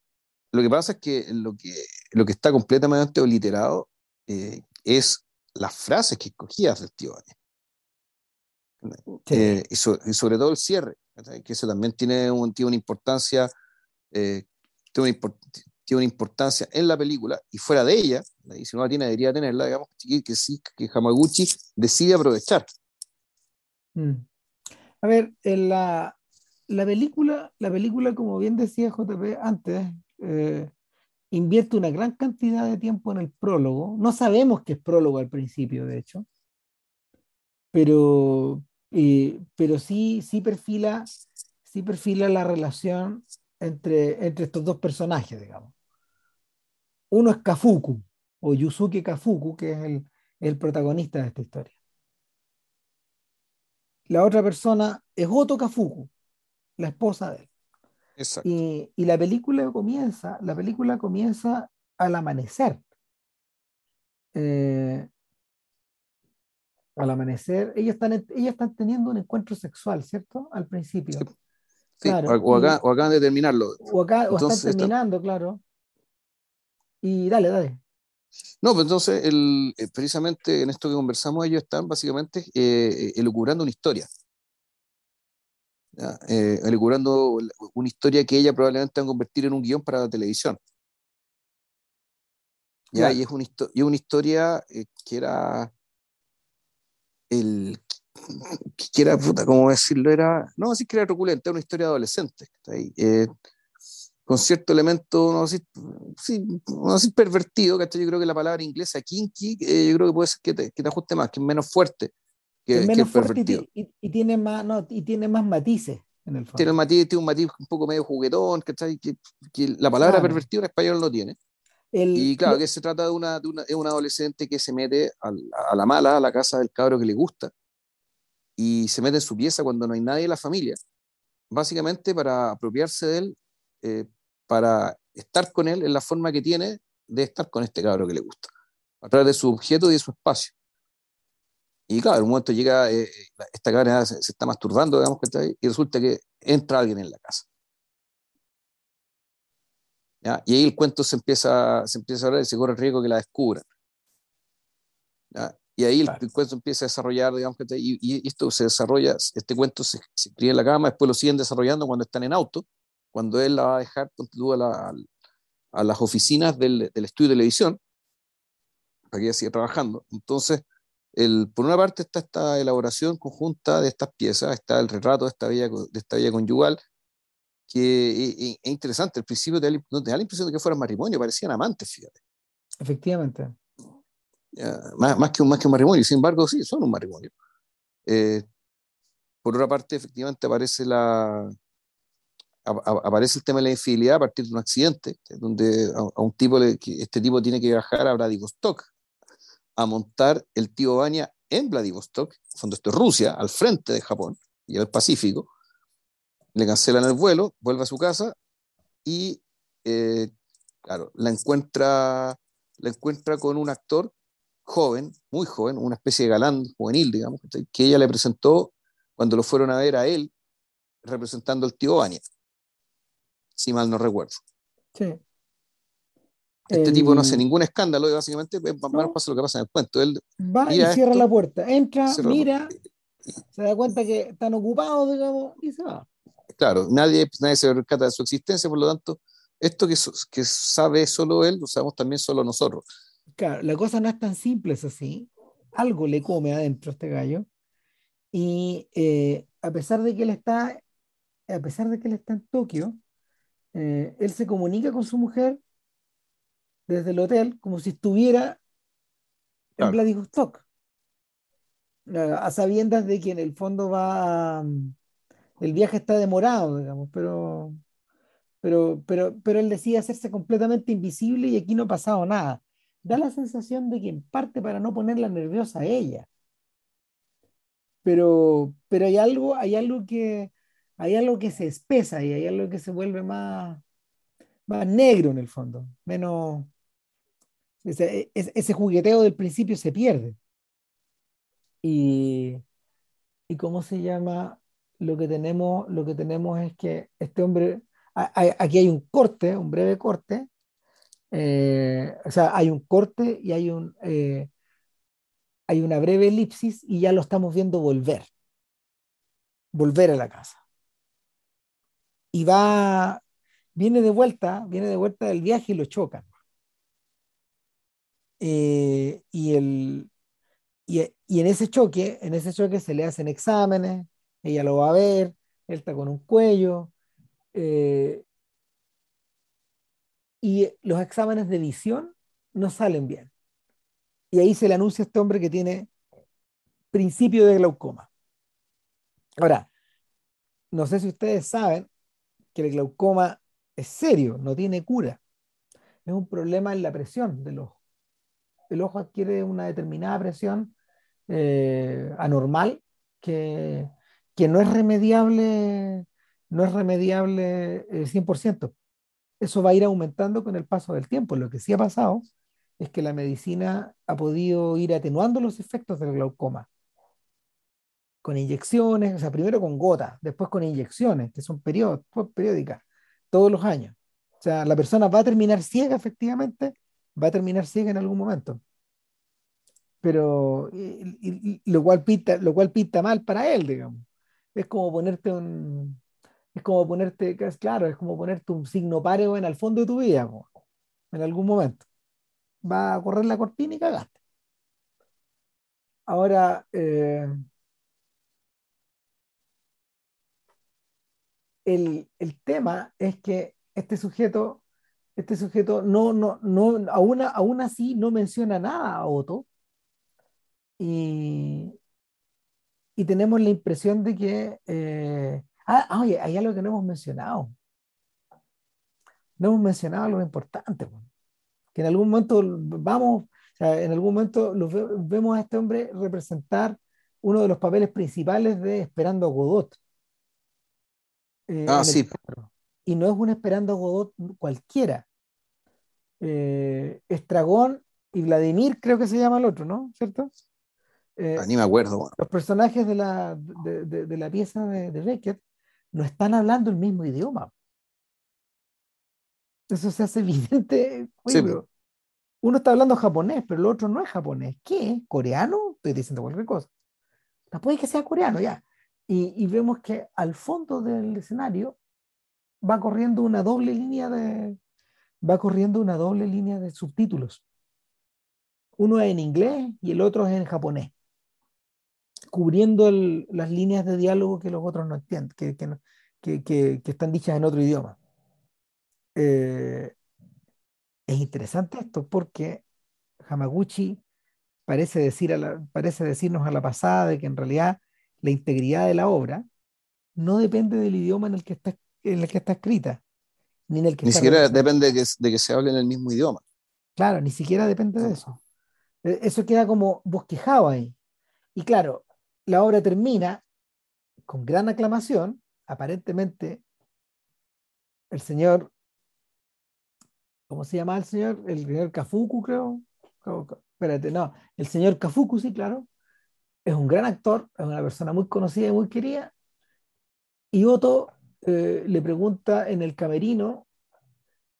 Lo que pasa es que lo que, lo que está completamente obliterado eh, es las frases que escogías del tío Bania. Y, sobre todo el cierre, que eso también tiene, un, tiene una importancia, tiene, una, tiene una importancia en la película y fuera de ella, y si no la tiene, debería tenerla, digamos, que, sí, que Hamaguchi decide aprovechar. Mm. A ver, en la, la, película, la película, como bien decía JP antes, eh, invierte una gran cantidad de tiempo en el prólogo. No sabemos qué es prólogo al principio, de hecho, pero, eh, pero sí, sí, perfila, sí perfila la relación entre, entre estos dos personajes, digamos. Uno es Kafuku, o Yusuke Kafuku, que es el, el protagonista de esta historia. La otra persona es Goto Kafuku, la esposa de él. Y, y, la película comienza, la película comienza al amanecer. Eh, al amanecer, ellos están, ellos están teniendo un encuentro sexual, ¿cierto? Al principio. Sí, o, acá, o, acaban de terminarlo. O, acá, o están terminando, claro. Y dale, dale. No, pues entonces, el, eh, precisamente en esto que conversamos, ellos están básicamente eh, elucubrando una historia. Eh, elucubrando una historia que ella probablemente va a convertir en un guion para la televisión. ¿ya? Y, es una y una historia eh, que era el que era puta, ¿cómo decirlo? Era, no así que era truculenta, era una historia adolescente, eh, con cierto elemento, no sé, sí, no sé, pervertido, que yo creo que la palabra inglesa kinky, yo creo que puede ser que te, que te ajuste más, que es menos fuerte que, menos fuerte y, tiene más, no, y tiene más matices en el fondo. Tiene un matiz, tiene un matiz un poco medio juguetón, Que, que la palabra pervertido en español no tiene. y claro, que se trata de una, de una, de una adolescente que se mete a, a, la mala, a la casa del cabro que le gusta, y se mete en su pieza cuando no hay nadie en la familia, básicamente para apropiarse de él, eh, para estar con él en la forma que tiene de estar con este cabro que le gusta, a través de su objeto y de su espacio. Y claro, en un momento llega, eh, esta cabra se, está masturbando, digamos, que y resulta que entra alguien en la casa. ¿Ya? Y ahí el cuento se empieza, se empieza a hablar y se corre el riesgo que la descubran. ¿Ya? Y ahí el, cuento empieza a desarrollar, digamos, y, y, esto se desarrolla, este cuento se, se, cría en la cama, después lo siguen desarrollando cuando están en auto, cuando él la va a dejar a, la, a, las oficinas del, del, estudio de televisión, para que ella siga trabajando. Entonces, por una parte está esta elaboración conjunta de estas piezas, está el retrato de esta vida, de esta vida conyugal, que es, interesante. Al principio te da, la impresión de que fueran matrimonio, parecían amantes, fíjate. Efectivamente. Más, más, que un, más que un matrimonio, sin embargo, sí, son un matrimonio. Eh, por otra parte, efectivamente aparece la, aparece el tema de la infidelidad a partir de un accidente, donde a, un tipo, este tipo tiene que viajar a Vladivostok, a montar el tío Bania en Vladivostok, cuando esto es Rusia, al frente de Japón y el Pacífico. Le cancelan el vuelo, vuelve a su casa y, eh, claro, la encuentra, la encuentra con un actor joven, muy joven, una especie de galán juvenil, digamos, que ella le presentó cuando lo fueron a ver a él representando al tío Bania, si mal no recuerdo. Sí. Este tipo no hace ningún escándalo y básicamente pasa lo que pasa en el cuento. Él va y cierra la puerta, entra, mira, se da cuenta que están ocupados, digamos, y se va. Claro, nadie, nadie se percata de su existencia, por lo tanto, esto que, que sabe solo él, lo sabemos también solo nosotros. Claro, la cosa no es tan simple, es así. Algo le come adentro a este gallo. Y eh, a pesar de que él está, a pesar de que él está en Tokio, eh, él se comunica con su mujer desde el hotel como si estuviera en Vladivostok, a sabiendas de que en el fondo va, el viaje está demorado, digamos, pero, pero, pero, pero él decide hacerse completamente invisible y aquí no ha pasado nada. Da la sensación de que en parte para no ponerla nerviosa a ella. Pero, pero hay algo, hay algo que, hay algo que se espesa y hay algo que se vuelve más, más negro en el fondo, menos, ese, ese, jugueteo del principio se pierde. Y, y cómo se llama, lo que tenemos, lo que tenemos es que este hombre, aquí hay un corte, un breve corte, eh, o sea, hay un corte y hay un eh, hay una breve elipsis y ya lo estamos viendo volver, volver a la casa. Y va, viene de vuelta, viene de vuelta del viaje y lo chocan. Eh, y, el, y, en ese choque, en ese choque se le hacen exámenes, ella lo va a ver, él está con un cuello, y los exámenes de visión no salen bien. Y ahí se le anuncia a este hombre que tiene principio de glaucoma. Ahora, no sé si ustedes saben que el glaucoma es serio, no tiene cura. Es un problema en la presión del ojo. El ojo adquiere una determinada presión eh, anormal que, que, no es remediable, no es remediable 100%. Eso va a ir aumentando con el paso del tiempo. Lo que sí ha pasado es que la medicina ha podido ir atenuando los efectos del glaucoma con inyecciones, o sea, primero con gotas, después con inyecciones, que son periódicas, todos los años. O sea, la persona va a terminar ciega, efectivamente, va a terminar ciega en algún momento. Pero, lo, cual pinta, lo cual pinta mal para él, digamos. Es como ponerte un, es como ponerte, claro, es como ponerte un signo pareo en el fondo de tu vida, en algún momento. Va a correr la cortina y cagaste. Ahora, eh, el, tema es que este sujeto, este sujeto no, no, no, aún, aún así no menciona nada a Otto. Y, y tenemos la impresión de que, eh, ah, oye, hay algo que no hemos mencionado. No hemos mencionado algo importante, que en algún momento vamos, en algún momento vemos a este hombre representar uno de los papeles principales de Esperando a Godot. Eh, ah, sí. Y no es un Esperando Godot cualquiera. Eh, Estragón y Vladimir, creo que se llama el otro, ¿no? ¿Cierto? Eh, ah, ni me acuerdo. Los personajes de la, de, la pieza de, de Beckett no están hablando el mismo idioma. Eso se hace evidente. uno está hablando japonés, pero el otro no es japonés. ¿Qué? ¿Coreano? Estoy diciendo cualquier cosa. No puede que sea coreano, ya. Y, vemos que al fondo del escenario va corriendo una doble línea de va corriendo una doble línea de subtítulos. Uno es en inglés y el otro es en japonés, cubriendo las líneas de diálogo que los otros no entienden, que, que, que, que están dichas en otro idioma. Eh, es interesante esto porque Hamaguchi parece, decir a la, parece decirnos a la pasada de que en realidad la integridad de la obra no depende del idioma en el que está, en el que está escrita. Ni, en el que ni siquiera depende de que, de que, se hable en el mismo idioma. Claro, ni siquiera depende de eso. E, eso queda como bosquejado ahí. Y claro, la obra termina con gran aclamación. Aparentemente, el señor, ¿cómo se llama el señor? El señor Kafuku, creo. Espérate, no, el señor Kafuku, sí, claro es un gran actor, es una persona muy conocida y muy querida. Y Otto eh, le pregunta en el camerino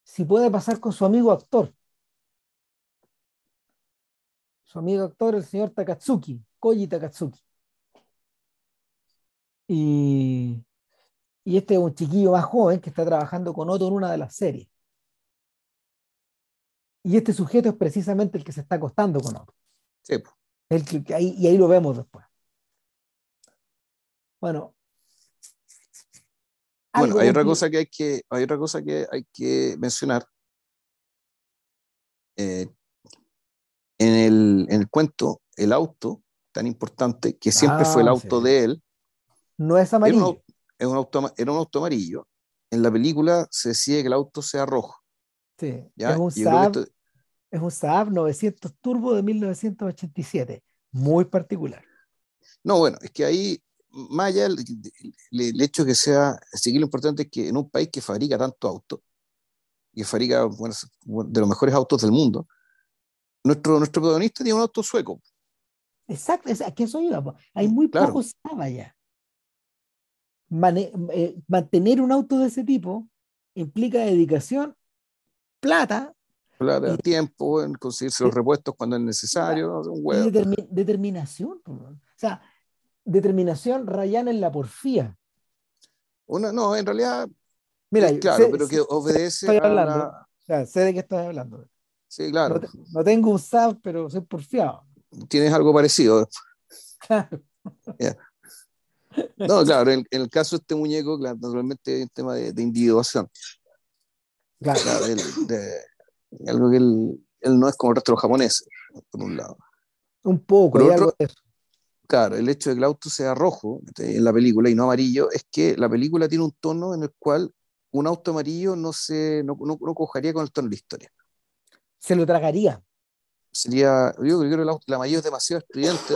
si puede pasar con su amigo actor. Su amigo actor, el señor Takatsuki, Koji Takatsuki. Y, y este es un chiquillo más joven que está trabajando con Otto en una de las series. Y este sujeto es precisamente el que se está acostando con Otto. Sí, y ahí lo vemos después. Bueno. Bueno, hay otra cosa que hay que, hay otra cosa que hay que mencionar. Eh, en, el, en, el, cuento, el auto, tan importante, que siempre fue el ah, auto de él. No es amarillo. Era un, auto, era un auto amarillo. En la película se decide que el auto sea rojo. Sí, ¿ya? es un Saab, es un Saab 900 Turbo de 1987, muy particular. No, bueno, es que ahí, más allá del, hecho que sea, sí lo importante es que en un país que fabrica tanto auto, y fabrica bueno, de los mejores autos del mundo, nuestro, nuestro protagonista tiene un auto sueco. Exacto, es que eso iba. Hay muy pocos Saab allá. Eh, mantener un auto de ese tipo implica dedicación, plata de tiempo, en conseguirse los repuestos cuando es necesario. determinación. O sea, determinación rayana en la porfía. Una, no, en realidad Mira, claro, pero que obedece estoy hablando, o sea, sé de qué estás hablando. Sí, claro. No, tengo un SAP, pero soy porfiado. Tienes algo parecido. Claro. No, claro, en, el caso de este muñeco, naturalmente hay un tema de, individuación. Claro. de, algo que él, no es como el resto de los japoneses, por un lado. Un poco, hay algo de eso. Claro, el hecho de que el auto sea rojo en la película y no amarillo es que la película tiene un tono en el cual un auto amarillo no se no, no, cojaría con el tono de la historia se lo tragaría. Sería, yo creo que la, mayor es demasiado estudiante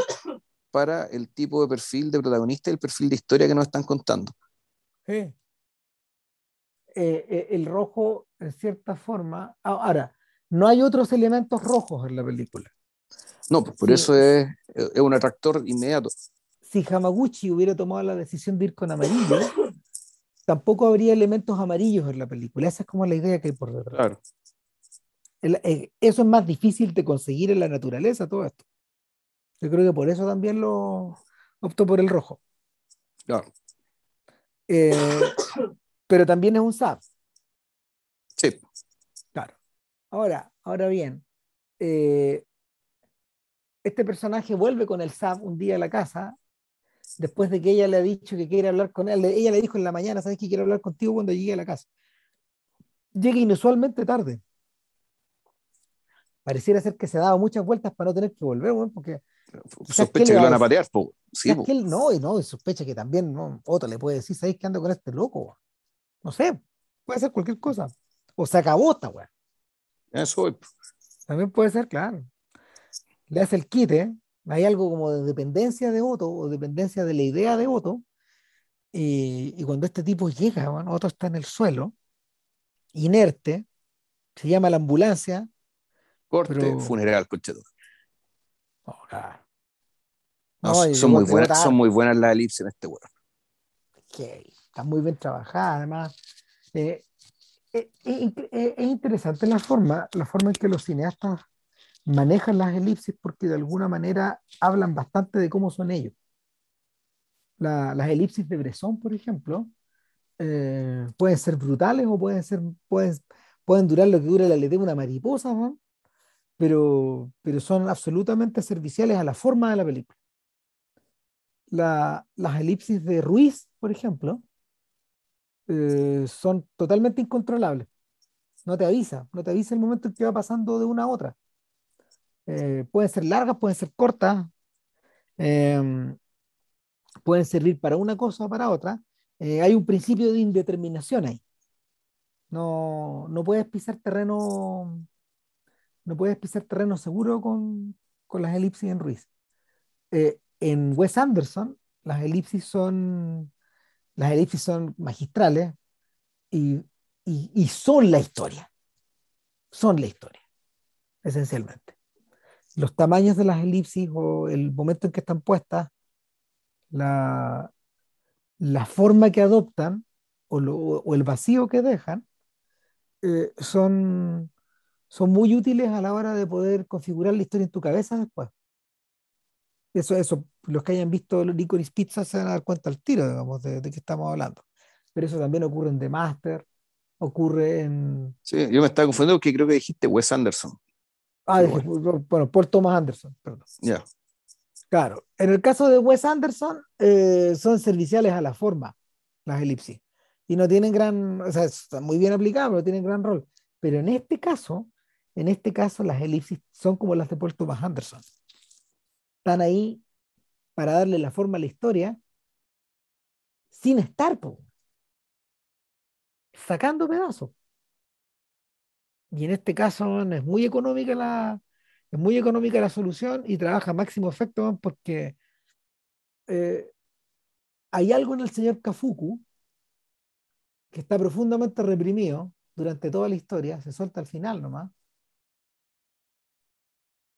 para el tipo de perfil de protagonista y el perfil de historia que nos están contando. Sí. Eh, eh, el rojo, en cierta forma, ahora, no hay otros elementos rojos en la película. No, pues por eso es, es, un atractor inmediato. Si Hamaguchi hubiera tomado la decisión de ir con amarillo, tampoco habría elementos amarillos en la película. Esa es como la idea que hay por detrás. Claro. Eh, eso es más difícil de conseguir en la naturaleza, todo esto. Yo creo que por eso también lo optó por el rojo. Claro. Eh, pero también es un SAP. Sí. Claro. Ahora, ahora bien, eh, este personaje vuelve con el SAP un día a la casa, después de que ella le ha dicho que quiere hablar con él. Ella le dijo en la mañana, ¿sabes que quiero hablar contigo cuando llegue a la casa? Llega inusualmente tarde pareciera ser que se daba muchas vueltas para no tener que volver, porque sospecha que, lo van a patear, sí, que él, no, y no, sospecha que también ¿no? otro le puede decir, ¿sabéis que ando con este loco? No sé, puede ser cualquier cosa. O se acabó esta weá. Eso También puede ser, claro. Le hace el quite, hay algo como de dependencia de Otto o dependencia de la idea de Otto. Y, cuando este tipo llega, bueno, Otto está en el suelo, inerte, se llama la ambulancia, Corte, funeral, coche no, son, muy buenas, son muy buenas las elipses en este huevo. Okay. Está muy bien trabajada, además. Eh, eh, eh, es interesante la forma, la forma en que los cineastas manejan las elipsis porque de alguna manera hablan bastante de cómo son ellos. las elipsis de Bresson, por ejemplo, pueden ser brutales o pueden, ser, pueden, pueden durar lo que dura la aleta de una mariposa, ¿no? pero, pero son absolutamente serviciales a la forma de la película. Las elipsis de Ruiz, por ejemplo, eh, son totalmente incontrolables. No te avisa, no te avisa el momento en que va pasando de una a otra. Eh, pueden ser largas, pueden ser cortas, em, pueden servir para una cosa o para otra. Eh, hay un principio de indeterminación ahí. No, no puedes pisar terreno no puedes pisar terreno seguro con, las elipsis en Ruiz. Eh, en Wes Anderson, las elipsis son, las elipsis son magistrales y, son la historia. Son la historia, esencialmente. Los tamaños de las elipsis o el momento en que están puestas, la, la forma que adoptan o, el vacío que dejan, eh, son, son muy útiles a la hora de poder configurar la historia en tu cabeza después. Eso, eso, los que hayan visto Licorice Pizza se van a dar cuenta al tiro, digamos, de, de qué estamos hablando. Pero eso también ocurre en The Master, ocurre en... Sí, yo me estaba confundiendo porque creo que dijiste Wes Anderson. Ah, bueno. Paul Thomas Anderson, perdón. Ya. Claro, en el caso de Wes Anderson, eh, son serviciales a la forma, las elipsis. Y no tienen gran, o sea, están muy bien aplicadas, pero tienen gran rol. Pero en este caso, en este caso, las elipsis son como las de Paul Thomas Anderson. Están ahí para darle la forma a la historia sin estar, sacando pedazos. Y en este caso es muy económica la, es muy económica la solución y trabaja máximo efecto porque eh, hay algo en el señor Kafuku que está profundamente reprimido durante toda la historia, se suelta al final nomás,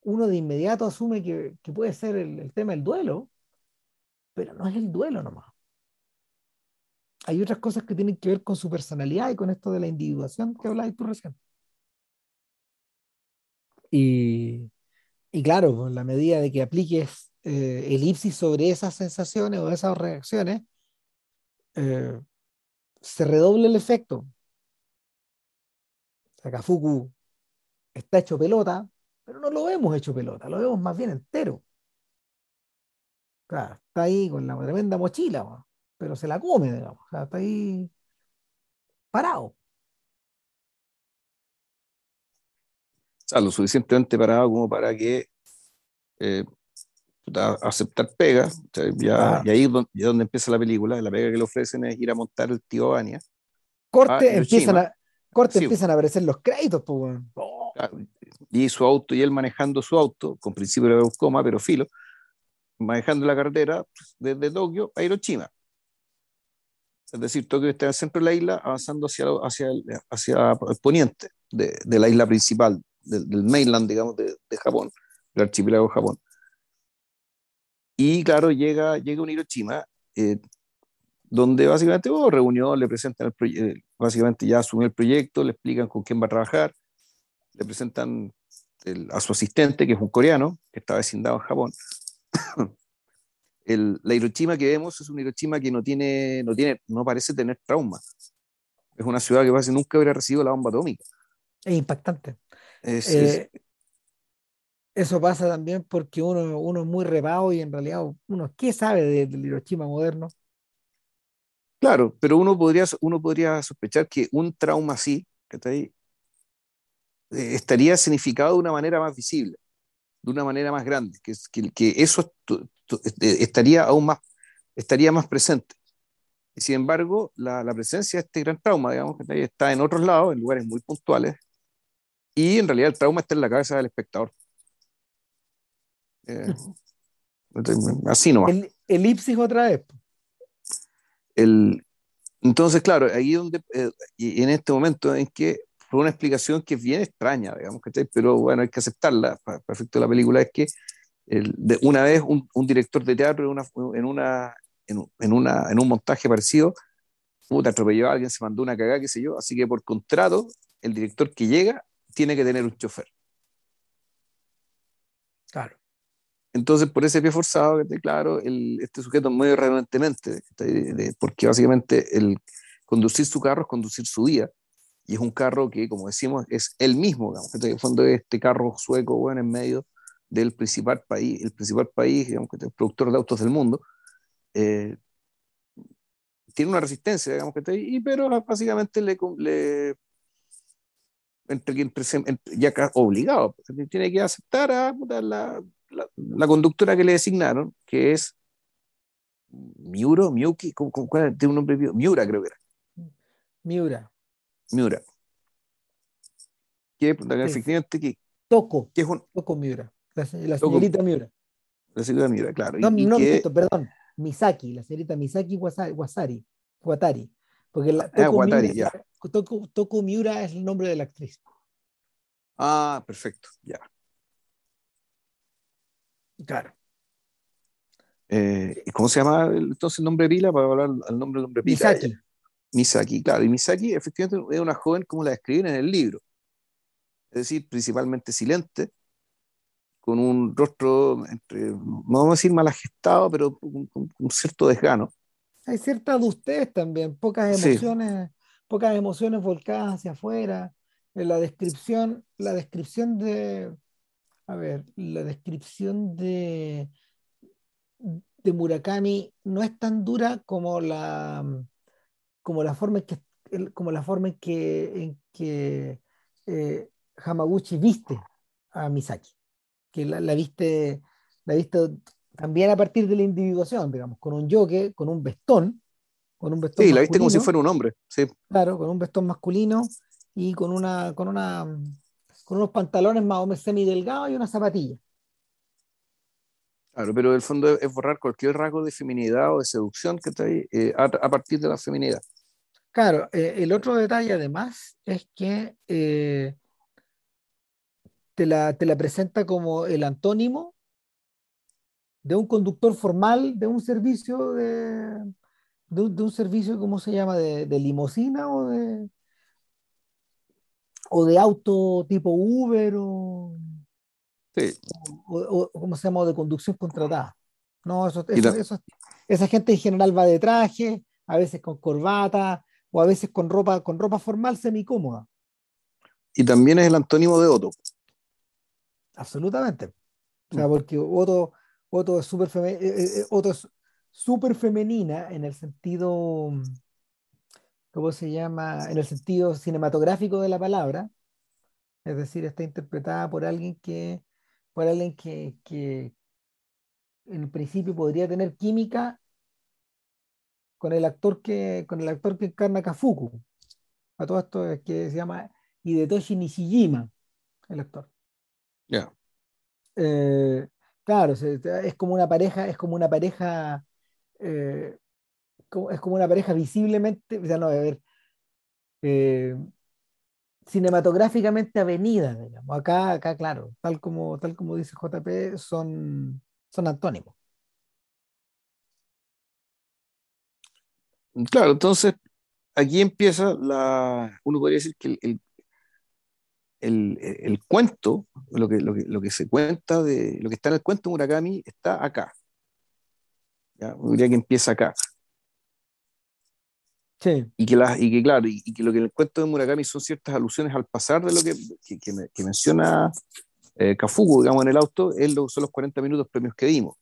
uno de inmediato asume que, puede ser el, tema del duelo, pero no es el duelo nomás. Hay otras cosas que tienen que ver con su personalidad y con esto de la individuación que hablabas tú recién. Y, claro, en la medida de que apliques eh, elipsis sobre esas sensaciones o esas reacciones, eh, se redoble el efecto. Sakafuku está hecho pelota, pero no lo vemos hecho pelota, lo vemos más bien entero. está ahí con la tremenda mochila, pero se la come, digamos. está ahí parado. sea, lo suficientemente parado como para que eh, aceptar pega, ya, y ahí es donde, empieza la película, la pega que le ofrecen es ir a montar el tío Bania. Corte, empiezan a, corte empiezan a aparecer los créditos, pues, Y su auto, y él manejando su auto, con principio de coma, pero filo, manejando la carretera desde Tokio a Hiroshima. Es decir, Tokio está en el centro de la isla, avanzando hacia, hacia, el, hacia poniente de, de la isla principal del, mainland, digamos, de, Japón, del archipiélago de Japón. Y claro, llega, llega un Hiroshima, eh, donde básicamente oh, reunió, le presentan el proyecto, eh, básicamente ya asumió el proyecto, le explican con quién va a trabajar, le presentan a su asistente, que es un coreano, que está vecindado en Japón. el, la Hiroshima que vemos es una Hiroshima que no tiene, no tiene, no parece tener trauma. Es una ciudad que parece nunca hubiera recibido la bomba atómica. Es impactante. Eh, eso pasa también porque uno, uno es muy rebado y en realidad uno, ¿qué sabe del Hiroshima moderno? Claro, pero uno podría, uno podría sospechar que un trauma así eh, estaría significado de una manera más visible, de una manera más grande, que, que, que eso eh, estaría aún más, estaría más presente. Y sin embargo, la, la presencia de este gran trauma, digamos, que está en otros lados, en lugares muy puntuales, y en realidad el trauma está en la cabeza del espectador. Eh, así no El, elipsis otra vez. El, entonces, claro, ahí donde, eh, y en este momento en que, por una explicación que es bien extraña, digamos, que pero bueno, hay que aceptarla, para efecto de la película, es que el, de una vez un, un, director de teatro en, una, en, una, en, una, en un montaje parecido, puta, atropelló a alguien, se mandó una cagada, qué sé yo, así que por contrato, el director que llega tiene que tener un chofer. Claro. Entonces, por ese pie forzado, claro, el, este sujeto muy realmente, porque básicamente el conducir su carro es conducir su día, y es un carro que, como decimos, es el mismo, digamos, en el fondo es este carro sueco, bueno, en medio del principal país, el principal país, digamos, que es el productor de autos del mundo, eh, tiene una resistencia, digamos, que y, pero básicamente le, le entre, ya obligado, tiene que aceptar a la, la, conductora que le designaron, que es Miuro, Miyuki, ¿cuál es un nombre? Miura, creo que era. Miura. Miura. Que, efectivamente, que, Toco. Que es un, Toco Miura. La, señorita Miura. La señorita Miura, claro. No, no, perdón. Misaki, la señorita Misaki Wasari, Watari. Porque la, ah, Watari, ya. Toku, Miura es el nombre de la actriz. Ah, perfecto, ya. Claro. Eh, ¿Cómo se llama entonces el nombre de pila? Para hablar al nombre del nombre pila. Misaki. Misaki, claro. Y Misaki efectivamente es una joven como la describen en el libro. Es decir, principalmente silente, con un rostro, entre, no vamos a decir mal agestado, pero con, un cierto desgano hay cierta adustez también, pocas emociones, pocas emociones volcadas hacia afuera. En la descripción, la descripción de, a ver, la descripción de, de Murakami no es tan dura como la, como la forma en que, como la forma en que, en que eh, Hamaguchi viste a Misaki, que la, la viste, la viste también a partir de la individuación, digamos, con un yoke, con un vestón. Con un vestón sí, la viste como si fuera un hombre, sí. Claro, con un vestón masculino y con una, con una, con unos pantalones más o menos semidelgados y una zapatilla. Claro, pero el fondo es borrar cualquier rasgo de feminidad o de seducción que está ahí eh, a, partir de la feminidad. Claro, eh, el otro detalle además es que eh, te, la, te la presenta como el antónimo de un conductor formal de un servicio de, de, un servicio, ¿cómo se llama? De, de limosina o de o de auto tipo Uber o, sí. o, ¿cómo se llama? de conducción contratada. No, eso, esa gente en general va de traje, a veces con corbata, o a veces con ropa, con ropa formal semicómoda. Y también es el antónimo de Otto. Absolutamente. O sea, mm. porque Otto, Otto es súper eh, eh, eh, super femenina en el sentido, ¿cómo se llama? En el sentido cinematográfico de la palabra. Es decir, está interpretada por alguien que, por alguien que, que en principio podría tener química con el actor que, con el actor que encarna Kafuku. A todo esto es que se llama Hidetoshi Nishijima, el actor. Ya. Eh, claro, es como una pareja, es como una pareja, eh, es como una pareja visiblemente, o sea, no, a ver, eh, cinematográficamente avenida, digamos. Acá, acá, claro, tal como, tal como dice JP, son, son antónimos. Claro, entonces aquí empieza la, uno podría decir que el, el, cuento, lo que, lo, que, lo que se cuenta de lo que está en el cuento de Murakami está acá. ¿ya? Diría que empieza acá. Sí. Y que, la, y que claro, y, que lo que en el cuento de Murakami son ciertas alusiones al pasar de lo que, que, menciona eh, Kafuku, digamos, en el auto, es lo, son los 40 minutos premios que dimos.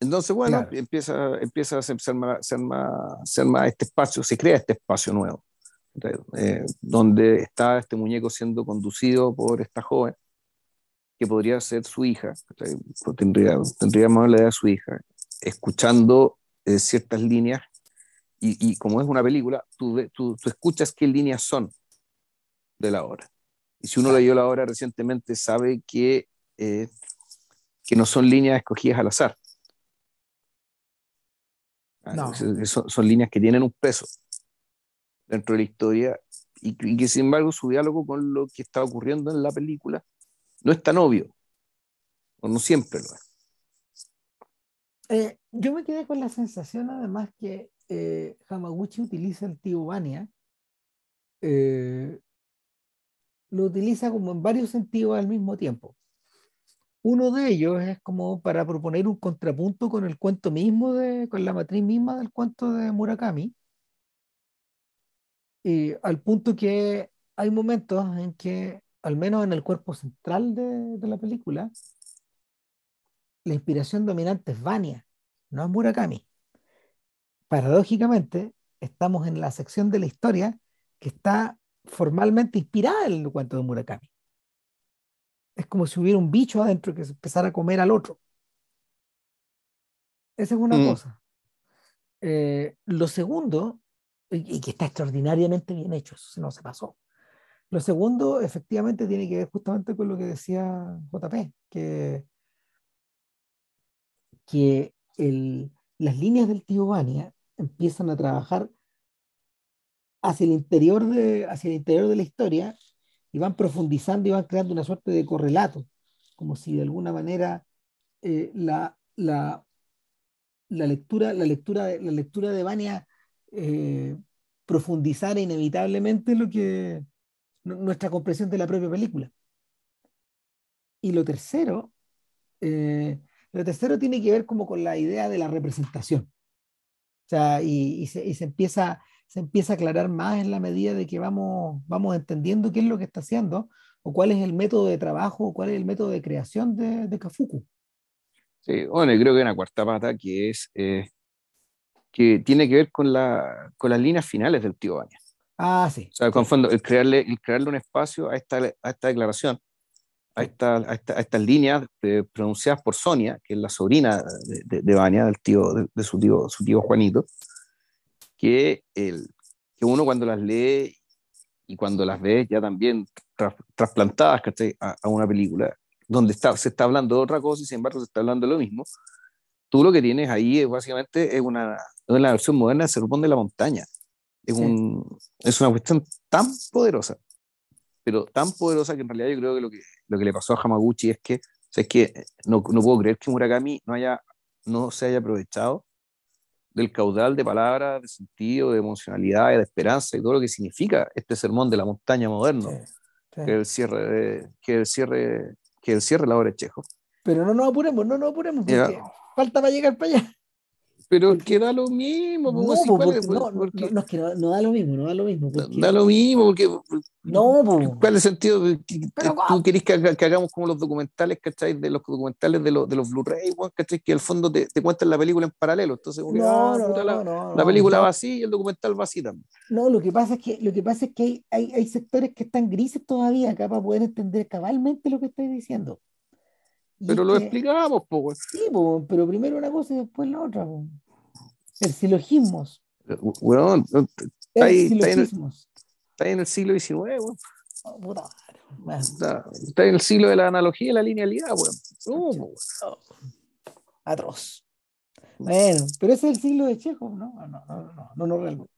Entonces, bueno, empieza, empieza a ser más, ser, más, ser más este espacio, se crea este espacio nuevo, eh, donde está este muñeco siendo conducido por esta joven, que podría ser su hija, tendría, tendría más la edad de su hija, escuchando eh, ciertas líneas, y, y, como es una película, tú, tú, tú, escuchas qué líneas son de la obra. Y si uno leyó la obra recientemente, sabe que, eh, que no son líneas escogidas al azar Ah, son, líneas que tienen un peso dentro de la historia y, que sin embargo su diálogo con lo que está ocurriendo en la película no es tan obvio, o no siempre lo es. Eh, yo me quedé con la sensación además que eh, Hamaguchi utiliza el tío Vania, eh, lo utiliza como en varios sentidos al mismo tiempo. Uno de ellos es como para proponer un contrapunto con el cuento mismo, de, con la matriz misma del cuento de Murakami, y al punto que hay momentos en que, al menos en el cuerpo central de, de la película, la inspiración dominante es Vania, no es Murakami. Paradójicamente, estamos en la sección de la historia que está formalmente inspirada en el cuento de Murakami es como si hubiera un bicho adentro que se empezara a comer al otro. Esa es una mm. cosa. Eh, lo segundo, y, que está extraordinariamente bien hecho, eso no se pasó. Lo segundo, efectivamente, tiene que ver justamente con lo que decía JP, que, que el, las líneas del tío Vania empiezan a trabajar hacia el interior de, hacia el interior de la historia y van profundizando y van creando una suerte de correlato, como si de alguna manera eh, la, la, la, lectura, la, lectura, la lectura de Vania eh, profundizara inevitablemente lo que nuestra comprensión de la propia película. Y lo tercero, eh, lo tercero tiene que ver como con la idea de la representación. O sea, y, se, y se, empieza, se empieza a aclarar más en la medida de que vamos, vamos entendiendo qué es lo que está haciendo o cuál es el método de trabajo o cuál es el método de creación de, de Kafuku. Sí, bueno, creo que hay una cuarta pata que es eh, que tiene que ver con, la, con las líneas finales del tío Baña. Ah, sí. O sea, con fondo, el crearle, el crearle un espacio a esta, a esta declaración, a, esta, a, estas líneas eh, pronunciadas por Sonia, que es la sobrina de, de, Baña, del tío, de, de, su, tío, su tío Juanito, que, el, que uno cuando las lee y cuando las ve ya también trasplantadas a, a, una película, donde está, se está hablando de otra cosa y sin embargo se está hablando de lo mismo, tú lo que tienes ahí es básicamente es una, la versión moderna de Sermón de la Montaña. Es, un, es una cuestión tan poderosa, pero tan poderosa que en realidad yo creo que lo que, lo que le pasó a Hamaguchi es que, o sea, es que no, no puedo creer que Murakami no, haya, no se haya aprovechado del caudal de palabras, de sentido, de emocionalidad, de esperanza y todo lo que significa este sermón de la montaña moderno, que el cierre de, que el cierre que el cierre la obra de Chejo. Pero no nos apuremos, no nos apuremos, porque falta para llegar para allá. Pero es que da lo mismo. No, pues, porque, es, no, porque, no, no, es que no, no, da lo mismo, no da lo mismo. Porque... Da lo mismo, porque. No, pues. ¿Cuál es el sentido? Pero, ¿Tú querés que, que, hagamos como los documentales, ¿cachai? De los documentales de, los, de los Blu-ray, ¿cachai? Que al fondo te, te, cuentan la película en paralelo. Entonces, no, ah, no, puta, no, la, la, película va así y el documental va así también. No, lo que pasa es que, lo que, pasa es que hay, hay, hay sectores que están grises todavía acá para poder entender cabalmente lo que estoy diciendo. Pero lo que, explicábamos, pues. Sí, po, pero primero una cosa y después la otra. Po. El silogismos. Bueno, está, ahí, está, en el, está en el siglo XIX, bueno. oh, puta, está, está, en el siglo de la analogía y la linealidad, bueno. Oh, Atroz. Bueno, pero ese es el siglo de Chejo, ¿no? No, no, no, no, no, no realmente.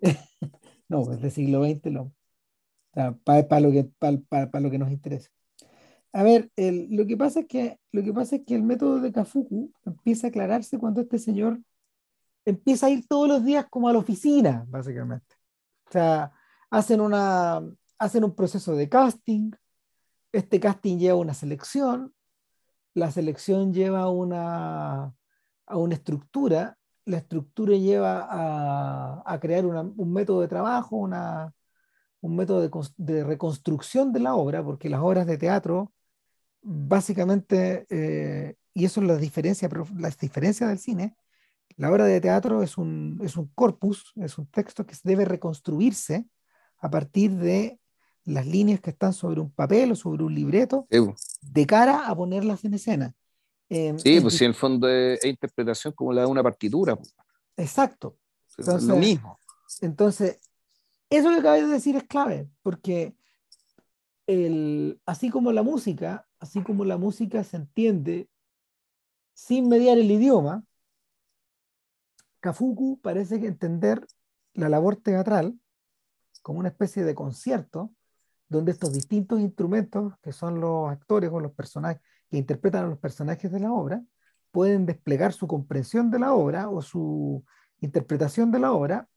no, es del siglo XX, lo, o sea, para pa lo, que, pa, pa lo que nos interesa. A ver, lo, que pasa es que, lo que pasa es que el método de Kafuku empieza a aclararse cuando este señor empieza a ir todos los días como a la oficina, básicamente. O sea, hacen, una, hacen un proceso de casting, este casting lleva una selección, la selección lleva una, a una estructura, la estructura lleva a, crear un método de trabajo, una, un método de, reconstrucción de la obra, porque las obras de teatro, básicamente, eh, y eso es la diferencia, la diferencia del cine, la obra de teatro es un, es un corpus, es un texto que debe reconstruirse a partir de las líneas que están sobre un papel o sobre un libreto, de cara a ponerlas en escena. Eh, sí, pues si en el fondo es, es, interpretación como la de una partitura. Exacto. Entonces, es lo mismo. Entonces, eso que acabas de decir es clave, porque el, así como la música, así como la música se entiende sin mediar el idioma, Kafuku parece entender la labor teatral como una especie de concierto donde estos distintos instrumentos, que son los actores o los personajes que interpretan a los personajes de la obra, pueden desplegar su comprensión de la obra o su interpretación de la obra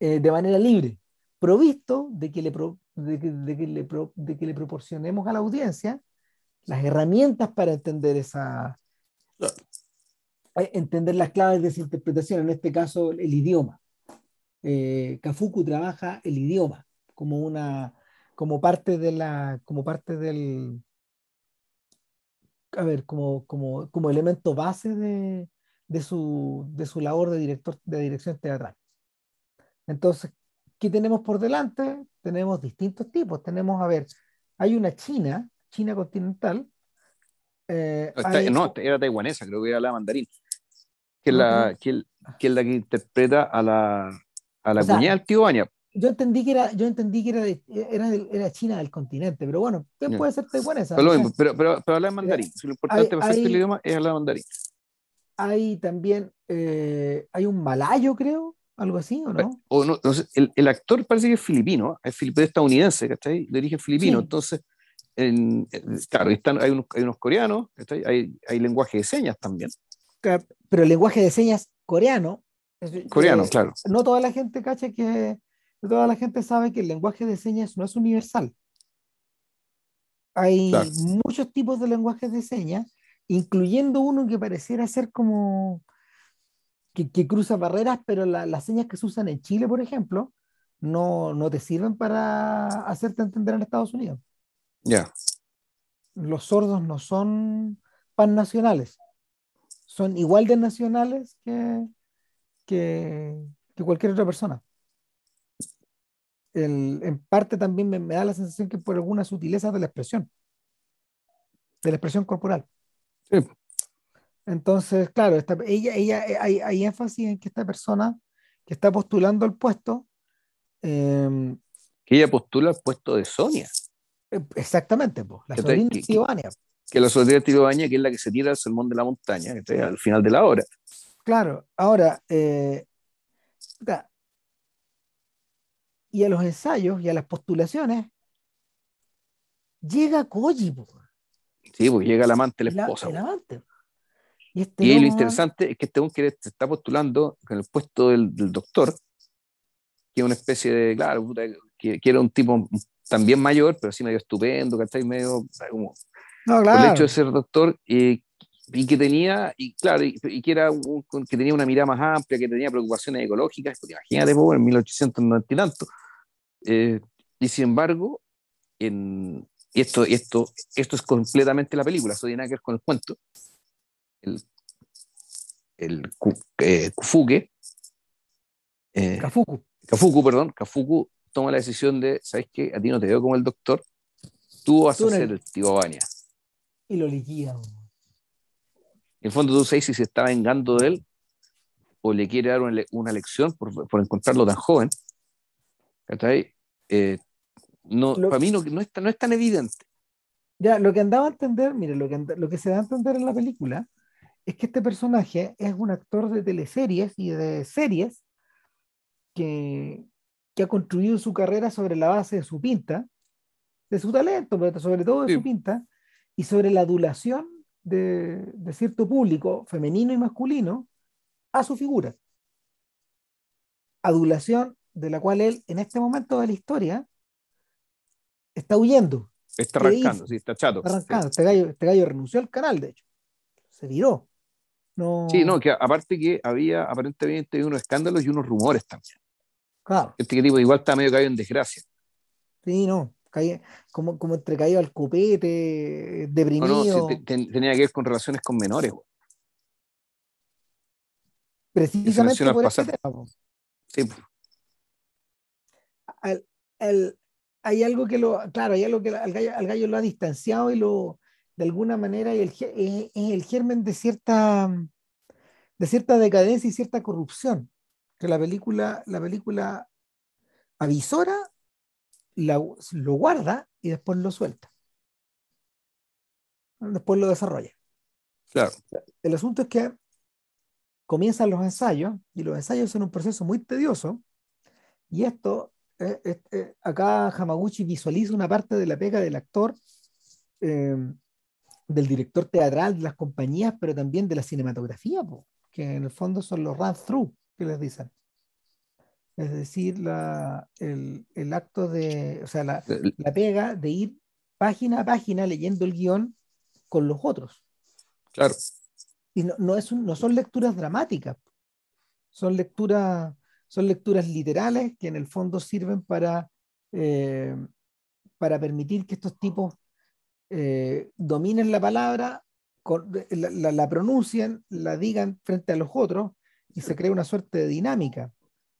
eh, de manera libre, provisto de que, le de, que, le de que le proporcionemos a la audiencia las herramientas para entender esa, entender las claves de esa interpretación, en este caso el idioma. Eh, Kafuku trabaja el idioma como una como parte de la como parte del a ver como, como, como elemento base de, de, su, de su labor de director de dirección teatral entonces ¿qué tenemos por delante? tenemos distintos tipos tenemos a ver hay una China China continental eh, Está, no, era taiwanesa, creo que era la mandarín. Que es la, que, que, es la que interpreta a la, a la o sea, cuñada del tío Baña. Yo entendí que era, yo entendí que era, de, era, de, era China del continente, pero bueno, ¿quién puede ser taiwanesa? Pero, lo mismo, pero, pero, pero habla en mandarín. Si lo importante para hacerte el idioma es hablar mandarín. Hay también, eh, hay un malayo, creo, algo así, ¿o no? O no, no sé, el, el, actor parece que es filipino, es filipino estadounidense, ¿cachai? De origen filipino, sí. entonces en, claro, están, hay, unos, hay unos coreanos, hay, hay lenguaje de señas también. Pero el lenguaje de señas coreano. Coreano, claro. No toda la gente cacha que. No toda la gente sabe que el lenguaje de señas no es universal. Hay claro. muchos tipos de lenguajes de señas, incluyendo uno que pareciera ser como. que, que cruza barreras, pero la, las señas que se usan en Chile, por ejemplo, no, no te sirven para hacerte entender en Estados Unidos. Ya. Yeah. Los sordos no son pannacionales. Son igual de nacionales que, que, que cualquier otra persona. El, en parte también me, me, da la sensación que por alguna sutileza de la expresión, de la expresión corporal. Sí. Entonces, claro, esta, ella, ella, hay, hay, énfasis en que esta persona que está postulando el puesto. Eh, que ella postula el puesto de Sonia. Exactamente, pues, la sobrina de Tío Baña. Que la Tío Baña, que es la que se tira al salmón de la montaña, que está al final de la obra. Claro, ahora, eh, y a los ensayos y a las postulaciones, llega Koji. Po. Sí, pues llega el amante, la esposa. El, el amante. Y, este y lo interesante es que este hombre que se está postulando en el puesto del, del doctor, que es una especie de, claro, que, que, era un tipo también mayor, pero así medio estupendo, ¿cachai? Medio como, no, claro. el hecho de ser doctor, y y que tenía, y claro, y, que, era que tenía una mirada más amplia, que tenía preocupaciones ecológicas, porque imagínate, pues, en 1890 y tanto. Eh, y sin embargo, en, y esto, esto, esto es completamente la película, eso tiene nada que ver con el cuento. El, el eh, Kufuke, eh, Kafuku. Kafuku, perdón, Kafuku toma la decisión de, ¿sabes qué? A ti no te veo como el doctor, tú vas a ser el tío Baña. Y lo liquida. En el fondo tú sabes si se está vengando de él o le quiere dar una, lección por, por, encontrarlo tan joven. Eh, no, para mí no, no, es, no es tan evidente. Ya, lo que andaba a entender, mire, lo que, lo que se da a entender en la película es que este personaje es un actor de teleseries y de series que, que ha construido su carrera sobre la base de su pinta, de su talento, pero sobre todo de su pinta, y sobre la adulación de, de, cierto público, femenino y masculino, a su figura. Adulación de la cual él, en este momento de la historia, está huyendo. Está arrancando, sí, está chato. arrancando. Este, gallo, este gallo renunció al canal, de hecho. Se viró. No... Sí, no, que aparte que había aparentemente unos escándalos y unos rumores también. Claro. Este tipo igual está medio caído en desgracia. Sí, no. como, como entre caído al copete, deprimido. No, no, tenía que ver con relaciones con menores. Precisamente por ese tema. Sí. el, hay algo que lo, claro, hay algo que al gallo, lo ha distanciado y lo, de alguna manera, es el, el germen de cierta, de cierta decadencia y cierta corrupción que la película, la película avisora lo guarda y después lo suelta. Después lo desarrolla. Claro. El asunto es que comienzan los ensayos y los ensayos son un proceso muy tedioso y esto eh, eh, acá Hamaguchi visualiza una parte de la pega del actor, eh, del director teatral, de las compañías, pero también de la cinematografía, que en el fondo son los run-through que les dicen. Es decir, la, el, el, acto de, o sea, la, la, pega de ir página a página leyendo el guion con los otros. Claro. Y no, no, es no son lecturas dramáticas, son lecturas son lecturas literales que en el fondo sirven para, eh, para permitir que estos tipos eh, dominen la palabra, la, la, pronuncien, la digan frente a los otros y se crea una suerte de dinámica.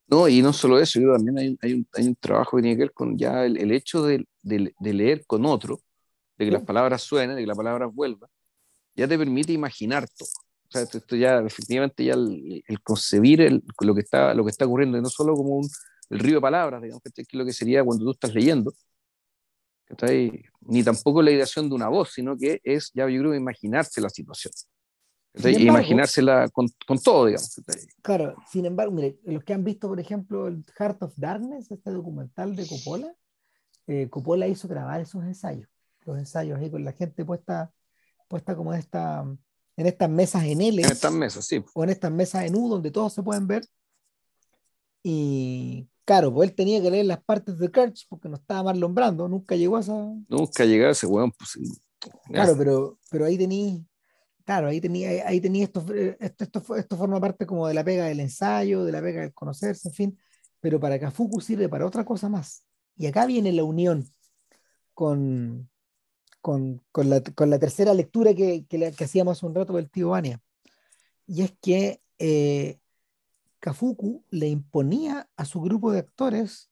No, y no solo eso, también hay, hay, un, hay, un, trabajo que tiene que ver con ya el, el hecho de, de, de, leer con otro, de que las palabras suenen, de que las palabras vuelvan, ya te permite imaginar todo sea, esto, ya efectivamente ya el, concebir el, lo, que está, lo que está ocurriendo, no solo como un, el río de palabras, digamos, que es lo que sería cuando tú estás leyendo, ni tampoco la ideación de una voz, sino que es, ya yo creo, imaginarse la situación. Imaginársela con, con, todo, digamos. Claro, sin embargo, mire, los que han visto, por ejemplo, el Heart of Darkness, este documental de Coppola, eh, Coppola hizo grabar esos ensayos, los ensayos ahí con la gente puesta, puesta como esta, en estas mesas en L. En estas mesas, sí. O en estas mesas en U, donde todos se pueden ver. Y claro, pues él tenía que leer las partes de Kirch porque no estaba Marlon Brando, nunca llegó a esa. Nunca llegó a ese weón. Pues, claro, pero, pero ahí tenía. Claro, ahí tenía, ahí tenía esto, esto, esto, esto forma parte como de la pega del ensayo, de la pega del conocerse, en fin, pero para Kafuku sirve para otra cosa más. Y acá viene la unión con, con, con, la, con la, tercera lectura que, que, hacíamos un rato del tío Vania. Y es que eh, Kafuku le imponía a su grupo de actores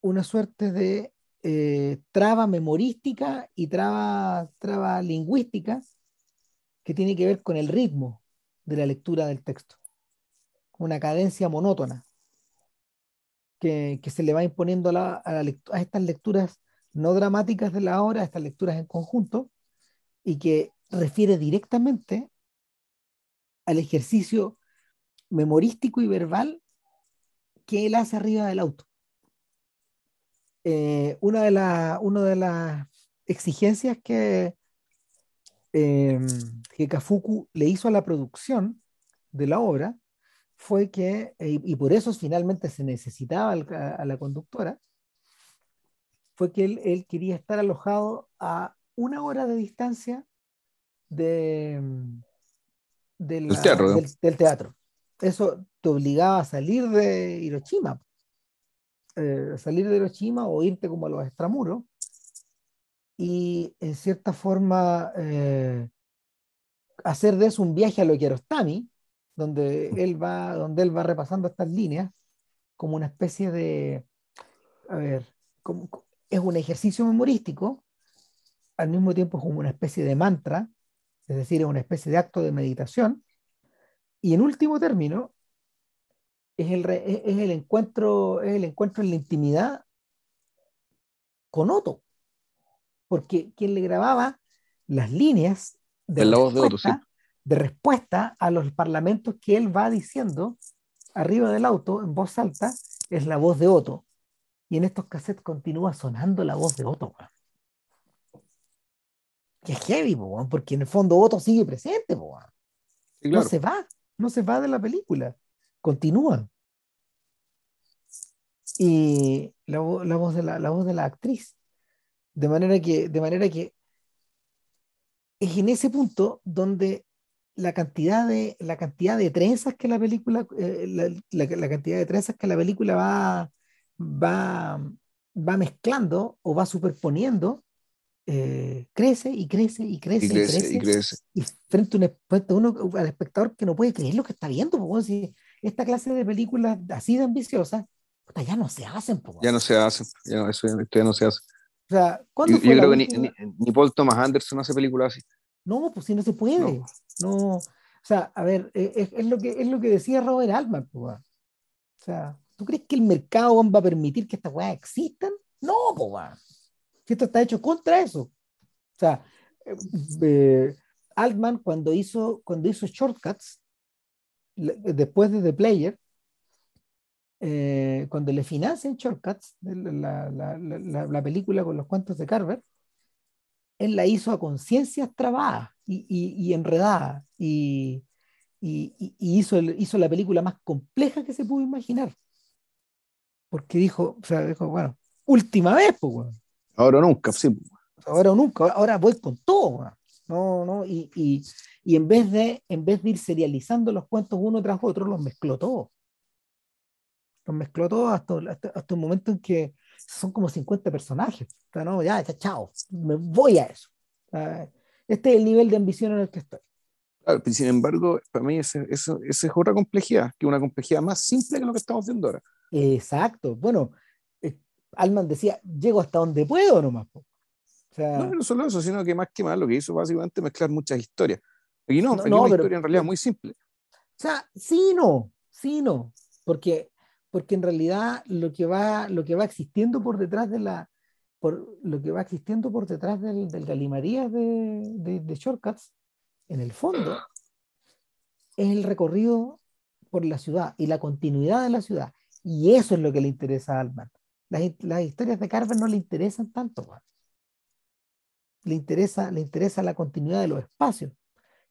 una suerte de eh, traba memorística y traba, traba lingüística que tiene que ver con el ritmo de la lectura del texto. Una cadencia monótona que, que se le va imponiendo a, la, a, la, a estas lecturas no dramáticas de la obra, estas lecturas en conjunto, y que refiere directamente al ejercicio memorístico y verbal que él hace arriba del auto. Eh, una, de una de las exigencias que, eh, que Kafuku le hizo a la producción de la obra fue que, eh, y por eso finalmente se necesitaba a la conductora, fue que él, quería estar alojado a una hora de distancia de, del, teatro, del, teatro. Eso te obligaba a salir de Hiroshima. Eh, salir de Hiroshima o irte como a los extramuros y en cierta forma eh, hacer de eso un viaje a lo que Kiarostami, donde él va, donde él va repasando estas líneas como una especie de, a ver, como, es un ejercicio memorístico, al mismo tiempo como una especie de mantra, es decir, es una especie de acto de meditación, y en último término, es el, es el, encuentro, es el encuentro en la intimidad con Otto, porque quien le grababa las líneas de, respuesta, de respuesta a los parlamentos que él va diciendo arriba del auto en voz alta es la voz de Otto. Y en estos cassettes continúa sonando la voz de Otto. Que es heavy, porque en el fondo Otto sigue presente. No se va, no se va de la película. Continúa. Y la, voz de la, la, voz de la actriz. De manera que, de manera que es en ese punto donde la cantidad de, la cantidad de trenzas que la película, eh, la, cantidad de trenzas que la película va, va, va mezclando o va superponiendo, eh, crece y crece y crece y crece, y crece, y frente, a, uno, al espectador que no puede creer lo que está viendo, porque si esta clase de películas así de ambiciosas, ya no se hacen. ya no se hacen, ya no, eso ya no se hace. O sea, yo, creo que ni, ni, Paul Thomas Anderson hace películas así. No, pues si no se puede. No. O sea, a ver, e, es, lo, que, es lo que decía Robert Altman. Pues, o sea, ¿tú crees que el mercado va a permitir que estas weas existan? No, pues, si esto está hecho contra eso. O sea, eh, eh, Altman cuando hizo, cuando hizo Shortcuts, después de The Player, eh, cuando le financian Shortcuts, la, la, la, la, película con los cuentos de Carver, él la hizo a conciencias trabadas y, y, enredadas y, y hizo, hizo la película más compleja que se pudo imaginar. Porque dijo, o sea, dijo, bueno, última vez, pues, Ahora nunca, sí. Ahora nunca, ahora voy con todo, No, no, y, y, y, en, vez de, en vez de ir serializando los cuentos uno tras otro, los mezcló todos los mezcló todos hasta, hasta, un momento en que son como 50 personajes. ¿no? Ya, ya, chao, me voy a eso. Este es el nivel de ambición en el que estoy. Claro, sin embargo, para mí esa es otra complejidad, que una complejidad más simple que lo que estamos viendo ahora. Exacto. Bueno, eh, Alman decía, llego hasta donde puedo nomás. O sea, no, no solo eso, sino que más que más lo que hizo básicamente mezclar muchas historias. y no, no, una historia en realidad muy simple. O sea, sí, no, sí, no, porque porque en realidad lo que va, lo que va existiendo por detrás de la, por lo que va existiendo por detrás del, del galimarías de, de, Shortcuts, en el fondo, es el recorrido por la ciudad y la continuidad de la ciudad. Y eso es lo que le interesa a Altman. Las, las historias de Carver no le interesan tanto. Le interesa, le interesa la continuidad de los espacios,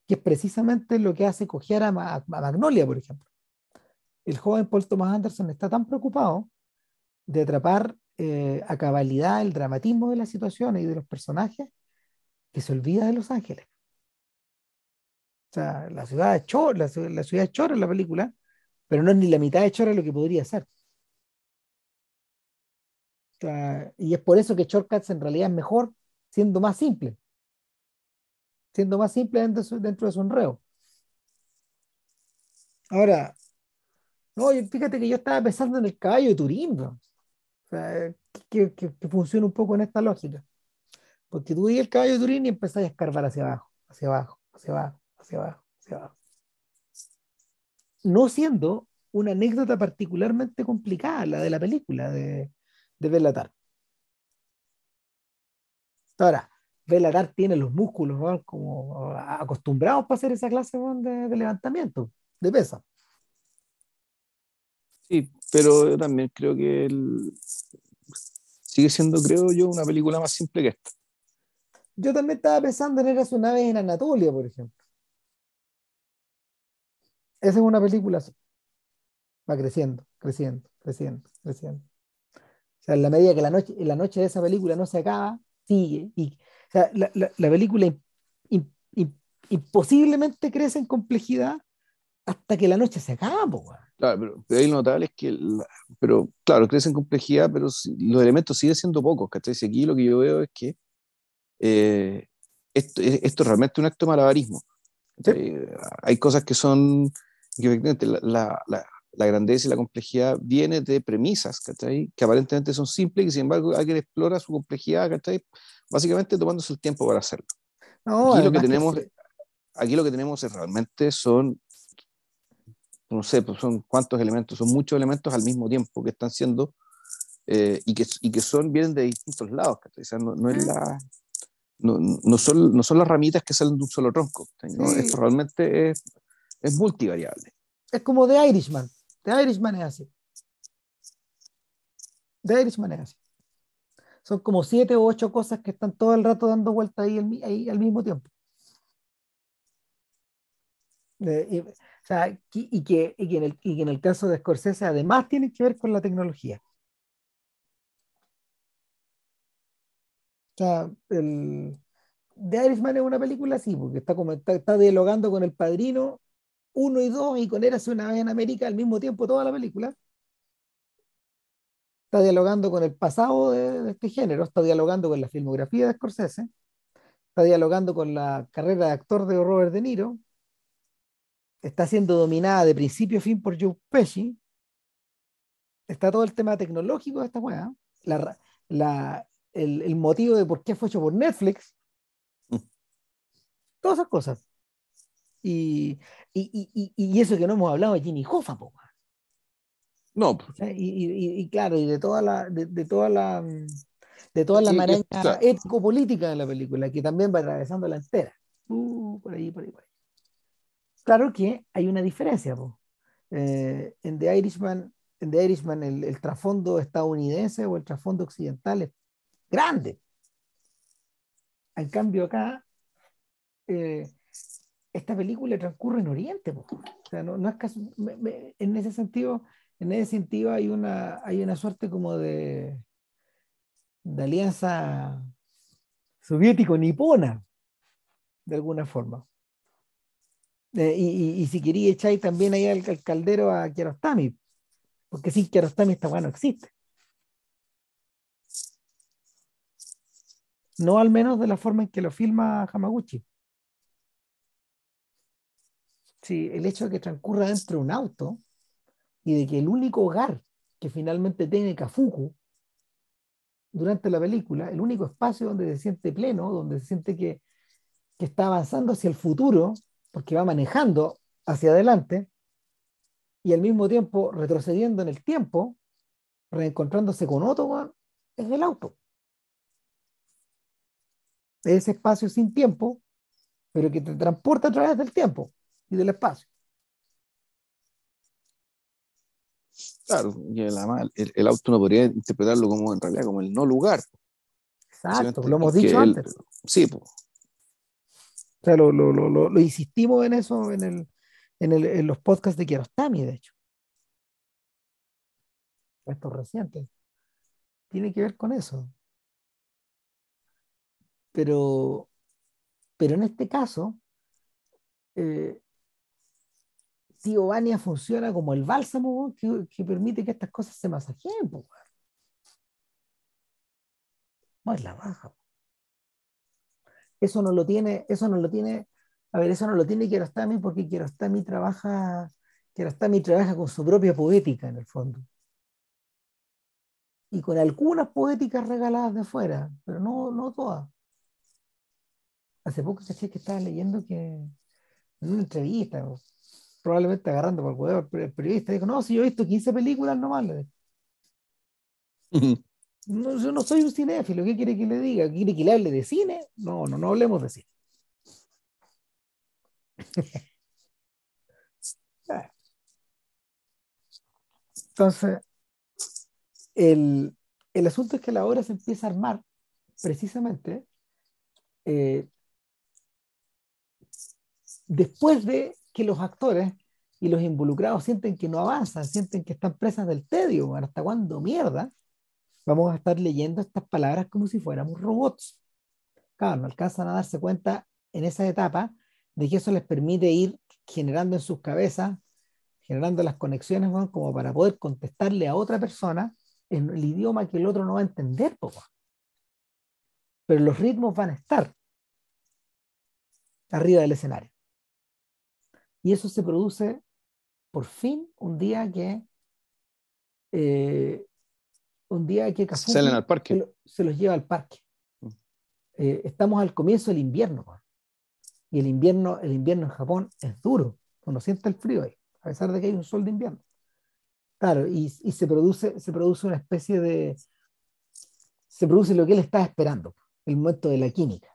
que es precisamente lo que hace coger a Magnolia, por ejemplo el joven Paul Thomas Anderson está tan preocupado de atrapar eh, a cabalidad el dramatismo de las situaciones y de los personajes que se olvida de Los Ángeles. O sea, la ciudad es chora, la, ciudad es en la película, pero no es ni la mitad de chora lo que podría ser. y es por eso que Shortcuts en realidad es mejor siendo más simple. Siendo más simple dentro de su, dentro de su enreo. Ahora, no, fíjate que yo estaba pensando en el caballo de Turín, O sea, que, que, funciona un poco en esta lógica. Porque tú el caballo de Turín y empezás a escarbar hacia abajo, hacia abajo, hacia abajo, hacia abajo, hacia abajo. No siendo una anécdota particularmente complicada, la de la película de, de Belatar. Ahora, Belatar tiene los músculos como acostumbrados para hacer esa clase de, de levantamiento, de pesa. Sí, pero yo también creo que sigue siendo, creo yo, una película más simple que esta. Yo también estaba pensando en Eras una vez en Anatolia, por ejemplo. Esa es una película así. Va creciendo, creciendo, creciendo, creciendo. O sea, en la medida que la noche, la noche de esa película no se acaba, sigue. Y, o sea, la, película y posiblemente crece en complejidad hasta que la noche se acaba. Claro, pero, pero ahí lo notable es que, pero claro, crece en complejidad, pero los elementos siguen siendo pocos, ¿cachai? Y aquí lo que yo veo es que eh, esto, esto, es realmente un acto de malabarismo. Hay cosas que son, que efectivamente la, la, la, grandeza y la complejidad viene de premisas, ¿cachai? Que aparentemente son simples y que sin embargo alguien explora su complejidad, ¿cachai? Básicamente tomándose el tiempo para hacerlo. aquí, lo que tenemos, aquí lo que tenemos es realmente son no sé, pues son cuántos elementos, son muchos elementos al mismo tiempo que están siendo eh, y, que, y que son, vienen de distintos lados, o sea, no, no, es la, no, no, son, no son las ramitas que salen de un solo tronco, esto realmente es, es multivariable. Es como The Irishman, The Irishman es así. The Irishman es así. Son como siete o ocho cosas que están todo el rato dando vuelta ahí, ahí al mismo tiempo. Eh, o sea, y, que, y, que en el, y que en el caso de Scorsese además tiene que ver con la tecnología. O sea, el, The Irishman es una película así, porque está, como, está, dialogando con el padrino uno y dos y con Érase una vez en América al mismo tiempo toda la película. Está dialogando con el pasado de, este género, está dialogando con la filmografía de Scorsese, está dialogando con la carrera de actor de Robert De Niro, está siendo dominada de principio a fin por Joe Pesci. Está todo el tema tecnológico de esta weá. La, la, el, el, motivo de por qué fue hecho por Netflix. Todas esas cosas. Y, y, y, y, eso que no hemos hablado de Jimmy Hoffa, po. No. Y, claro, y de toda la, de, de toda la, de toda la manera ético-política de la película, que también va atravesando la entera. Uh, por ahí, por ahí, por ahí. Claro que hay una diferencia. Eh, en The Irishman, The Irishman el, el, trasfondo estadounidense o el trasfondo occidental es grande. En cambio acá, eh, esta película transcurre en Oriente. O sea, no, no es caso, en ese sentido, en ese sentido hay una, hay una suerte como de, de alianza soviético-nipona, de alguna forma. Y, y, si quería echáis también ahí al, al, caldero a Kiarostami, porque sin Kiarostami esta bueno existe. No al menos de la forma en que lo filma Hamaguchi. Sí, el hecho de que transcurra dentro de un auto y de que el único hogar que finalmente tiene Kafuku durante la película, el único espacio donde se siente pleno, donde se siente que, que está avanzando hacia el futuro, porque va manejando hacia adelante y al mismo tiempo retrocediendo en el tiempo, reencontrándose con otro, es el auto. Ese espacio sin tiempo, pero que te transporta a través del tiempo y del espacio. Claro, el, el, auto no podría interpretarlo como en realidad como el no lugar. Exacto, lo hemos dicho antes. Sí, pues, o sea, lo, lo, lo, lo insistimos en eso en, el, en, el, en los podcasts de Kiarostami, de hecho. Estos recientes. Tiene que ver con eso. Pero, pero en este caso, eh, Tío Vania funciona como el bálsamo que, que, permite que estas cosas se masajeen. No es la baja. Eso no lo tiene, eso no lo tiene, a ver, eso no lo tiene Kiarostami porque Kiarostami trabaja, Kiarostami trabaja con su propia poética en el fondo. Y con algunas poéticas regaladas de fuera, pero no, no todas. Hace poco caché que estaba leyendo que en una entrevista, probablemente agarrando por el huevo, el periodista dijo, no, si yo he visto 15 películas nomás. Yo no soy un cinéfilo, ¿qué quiere que le diga? ¿Quiere que le hable de cine? No, no, no hablemos de cine. Entonces, el, el, asunto es que la obra se empieza a armar precisamente eh, después de que los actores y los involucrados sienten que no avanzan, sienten que están presas del tedio, ¿hasta cuándo mierda? Vamos a estar leyendo estas palabras como si fuéramos robots. Claro, no alcanzan a darse cuenta en esa etapa de que eso les permite ir generando en sus cabezas, generando las conexiones como para poder contestarle a otra persona en el idioma que el otro no va a entender. Pero los ritmos van a estar arriba del escenario. Y eso se produce por fin un día que eh, un día que Salen al parque. Se, los lleva al parque. Mm. Eh, estamos al comienzo del invierno. Y el invierno, el invierno en Japón es duro, cuando siente el frío ahí, a pesar de que hay un sol de invierno. Claro, y, y se, produce, se produce una especie de... Se produce lo que él estaba esperando, el momento de la química.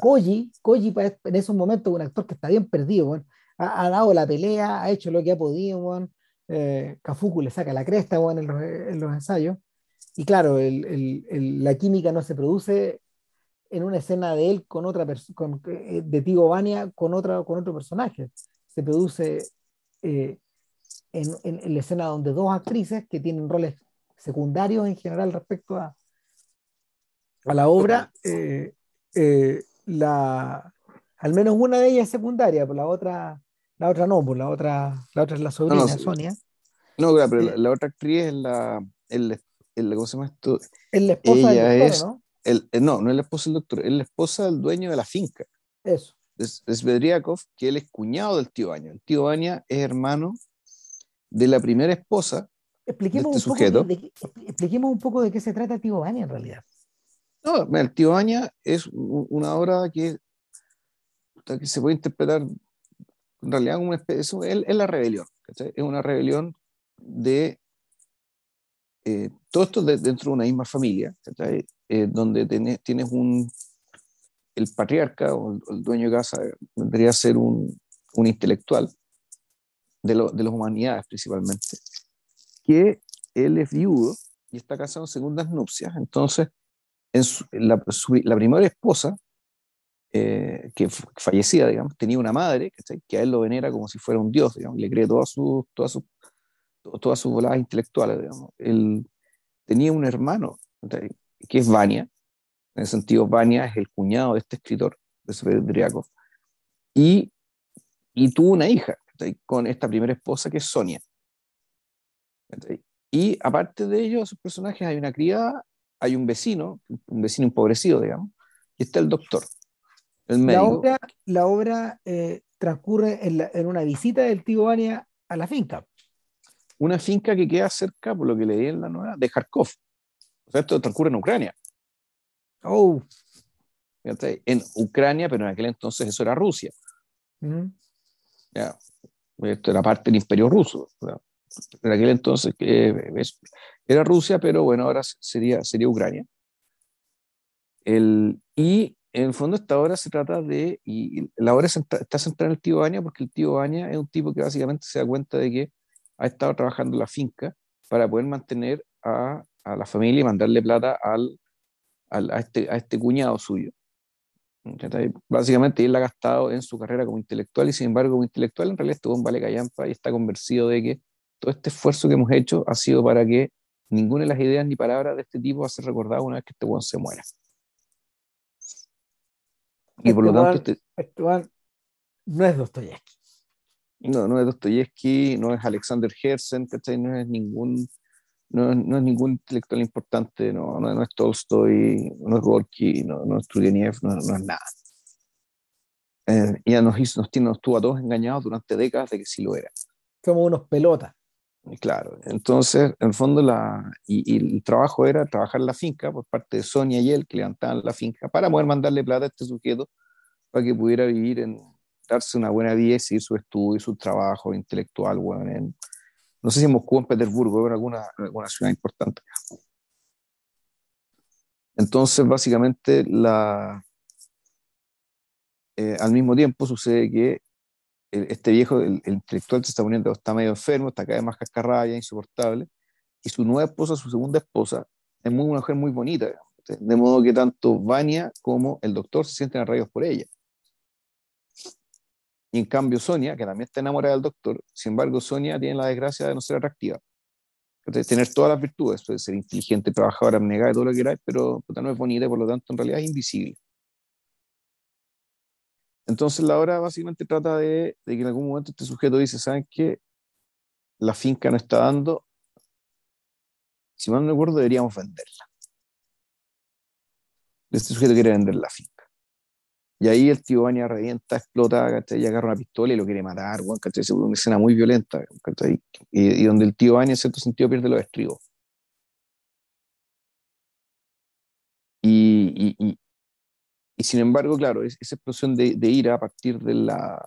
Koji, Koji en esos momentos un actor que está bien perdido, ha, dado la pelea, ha hecho lo que ha podido, eh, Kafuku le saca la cresta en, los, ensayos. Y claro, la química no se produce en una escena de él con otra persona, eh, de Tigo Bania con, otra, con otro personaje. Se produce eh, en, la escena donde dos actrices que tienen roles secundarios en general respecto a, a la obra, la, al menos una de ellas es secundaria, por pues la otra, la otra no, por pues la otra, la otra es la sobrina, Sonia. No, pero la, otra actriz es la, el, el, ¿cómo se llama esto? Es la esposa del doctor, ¿no? El, eh, no, no es la esposa del doctor, es la esposa del dueño de la finca. Eso. Es, es Bedriakov, que él es cuñado del tío Baña. El tío Baña es hermano de la primera esposa expliquemos de este un sujeto. Poco de, expliquemos un poco de qué se trata Tío Baña en realidad. No, el tío Baña es una obra que, que se puede interpretar en realidad como una especie, es, la rebelión, es una rebelión de eh, todo esto dentro de una misma familia, eh, donde tienes un, el patriarca o el, dueño de casa debería ser un, un intelectual de, lo, de las humanidades principalmente, que él es viudo y está casado en segundas nupcias, entonces la, primera esposa, eh, que fallecida, digamos, tenía una madre que a él lo venera como si fuera un dios, digamos, le cree todas sus, todas sus, voladas intelectuales. Digamos. Él tenía un hermano, que es Vania, en el sentido, Vania es el cuñado de este escritor, de Driakov, y, y tuvo una hija con esta primera esposa que es Sonia. Y aparte de ellos, sus personajes, hay una criada hay un vecino, un vecino empobrecido, digamos, y está el doctor, el médico. La obra, eh, transcurre en, una visita del tío Vania a la finca. Una finca que queda cerca, por lo que leí en la nueva, de Kharkov. O sea, esto transcurre en Ucrania. Oh. En Ucrania, pero en aquel entonces eso era Rusia. ya. Esto era parte del imperio ruso. En aquel entonces era Rusia, pero bueno, ahora sería, sería Ucrania. El, y en el fondo esta obra se trata de, y la obra está centrada en el tío Baña porque el tío Baña es un tipo que básicamente se da cuenta de que ha estado trabajando la finca para poder mantener a, a la familia y mandarle plata al, al, a, este, a este cuñado suyo. Básicamente él la ha gastado en su carrera como intelectual y sin embargo como intelectual en realidad estuvo en Vale Callampa y está convencido de que todo este esfuerzo que hemos hecho ha sido para que ninguna de las ideas ni palabras de este tipo va a ser recordada una vez que este buen se muera. Y por lo tanto, este, este no es Dostoyevsky. No, no es Dostoyevsky, no es Alexander Herzen, No es ningún, no, es ningún intelectual importante, no, no, es Tolstoy, no es Gorky, no, es Turgenev, no, es nada. Eh, ya nos, hizo, nos, nos tuvo a todos engañados durante décadas de que sí lo era. Como unos pelotas. Claro, entonces, en el fondo, la, y, el trabajo era trabajar la finca por parte de Sonia y él, que levantaban la finca, para poder mandarle plata a este sujeto para que pudiera vivir, en darse una buena vida y seguir su estudio y su trabajo intelectual, bueno, en, no sé si en Moscú o en Petersburgo, en alguna, alguna ciudad importante. Entonces, básicamente, la, eh, al mismo tiempo sucede que este viejo, el, intelectual se está poniendo, está medio enfermo, está cada vez más cascarraya, insoportable, y su nueva esposa, su segunda esposa, es muy, una mujer muy bonita, de modo que tanto Vania como el doctor se sienten arraigados por ella. Y en cambio Sonia, que también está enamorada del doctor, sin embargo Sonia tiene la desgracia de no ser atractiva. De tener todas las virtudes, puede ser inteligente, trabajadora, abnegada, todo lo que queráis, pero no es bonita y por lo tanto en realidad es invisible. Entonces la obra básicamente trata de, que en algún momento este sujeto dice, ¿saben qué? La finca no está dando, si mal no recuerdo, deberíamos venderla. Este sujeto quiere vender la finca. Y ahí el tío Baña revienta, explota, ¿cachai? Y agarra una pistola y lo quiere matar, ¿cachai? Es una escena muy violenta, ¿cachai? Y, y, donde el tío Baña en cierto sentido pierde los estribos. Y, y, y, sin embargo, claro, esa explosión de, de, ira a partir de la,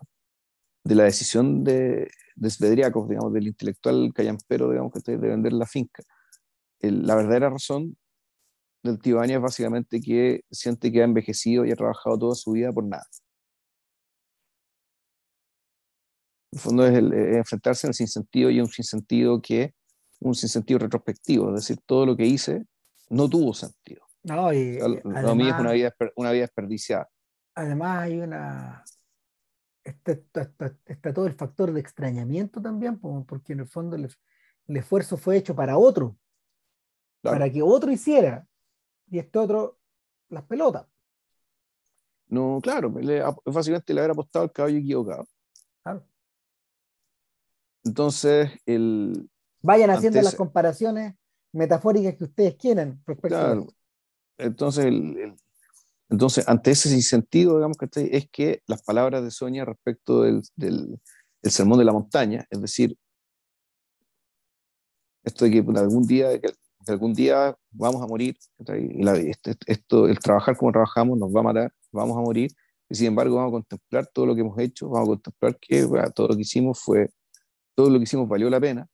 de la decisión de, de Svedriakov, digamos, del intelectual callampero, digamos, de vender la finca. El, la verdadera razón del Baña es básicamente que siente que ha envejecido y ha trabajado toda su vida por nada. En el fondo es, el, es enfrentarse al sinsentido y un sinsentido que un sinsentido retrospectivo, es decir, todo lo que hice no tuvo sentido. No, y, además, lo mío es una vida, una vida desperdiciada. Además hay una... Está, está, está, todo el factor de extrañamiento también, porque en el fondo el, el esfuerzo fue hecho para otro, claro. para que otro hiciera y este otro las pelotas. No, claro, le, básicamente le haber apostado al caballo equivocado. Claro. Entonces, el. Vayan haciendo las comparaciones metafóricas que ustedes quieran. Claro. Entonces, el, el, entonces, ante ese sentido, digamos que es que las palabras de Sonia respecto del, del, del sermón de la montaña, es decir, esto de que algún día algún día vamos a morir, y la, esto, esto, el trabajar como trabajamos nos va a matar, vamos a morir, y sin embargo vamos a contemplar todo lo que hemos hecho, vamos a contemplar que bueno, todo lo que hicimos fue, todo lo que hicimos valió la pena,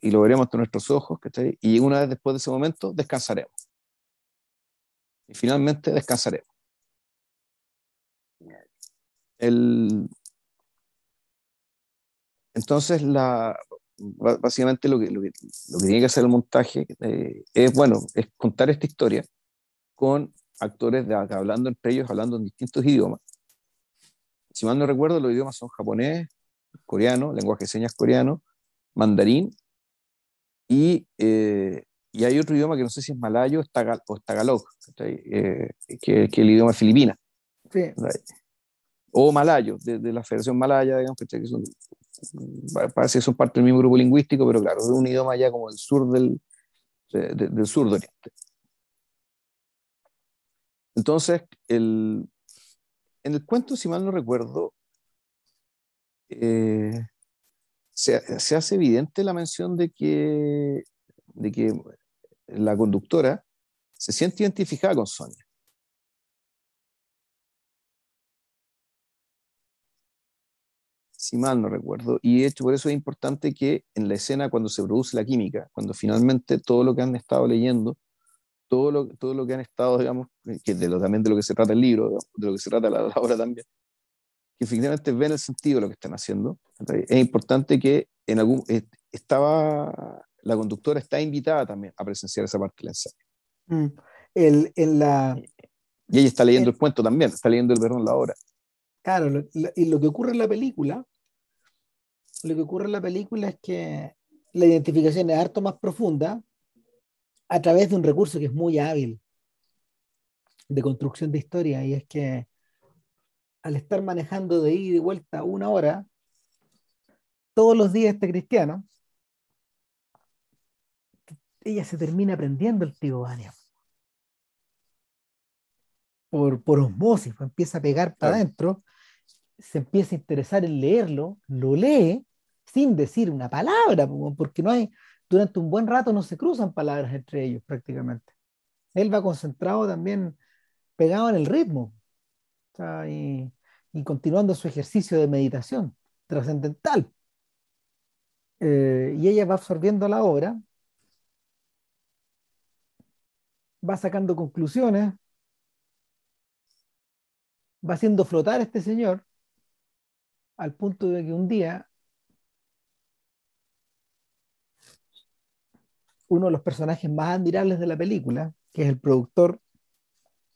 y lo veremos ante nuestros ojos, y una vez después de ese momento descansaremos. Y finalmente descansaremos. El, entonces, la, básicamente lo que, lo que, lo, que, tiene que hacer el montaje eh, es, bueno, es contar esta historia con actores de, hablando entre ellos, hablando en distintos idiomas. Si mal no recuerdo, los idiomas son japonés, coreano, lenguaje de señas coreano, mandarín y, eh, y hay otro idioma que no sé si es malayo o tagalog, eh, que, que el idioma filipina. Sí. O malayo, de, de, la Federación Malaya, digamos, que son parece que son parte del mismo grupo lingüístico, pero claro, es un idioma ya como el sur del, de, de, del sur de Oriente. Entonces, el, en el cuento, si mal no recuerdo, eh, se, se, hace evidente la mención de que, de que la conductora se siente identificada con Sonia. Si mal no recuerdo. Y de hecho, por eso es importante que en la escena, cuando se produce la química, cuando finalmente todo lo que han estado leyendo, todo lo, todo lo que han estado, digamos, que de lo, también de lo que se trata el libro, de lo que se trata la, la obra también, que efectivamente ven el sentido de lo que están haciendo. Es importante que en algún. estaba. La conductora está invitada también a presenciar esa parte del ensayo. Mm. El, en la, y ella está leyendo el, el cuento también, está leyendo el perdón la obra. Claro, lo, lo, y lo que ocurre en la película lo que ocurre en la película es que la identificación es harto más profunda a través de un recurso que es muy hábil de construcción de historia y es que al estar manejando de ida y vuelta una hora todos los días este cristiano ella se termina aprendiendo el tío Vania por, por osmosis, pues empieza a pegar para adentro, se empieza a interesar en leerlo, lo lee sin decir una palabra, porque no hay, durante un buen rato no se cruzan palabras entre ellos prácticamente. Él va concentrado también, pegado en el ritmo, y, continuando su ejercicio de meditación trascendental. Eh, y ella va absorbiendo la obra, va sacando conclusiones, va haciendo flotar a este señor al punto de que un día uno de los personajes más admirables de la película, que es el productor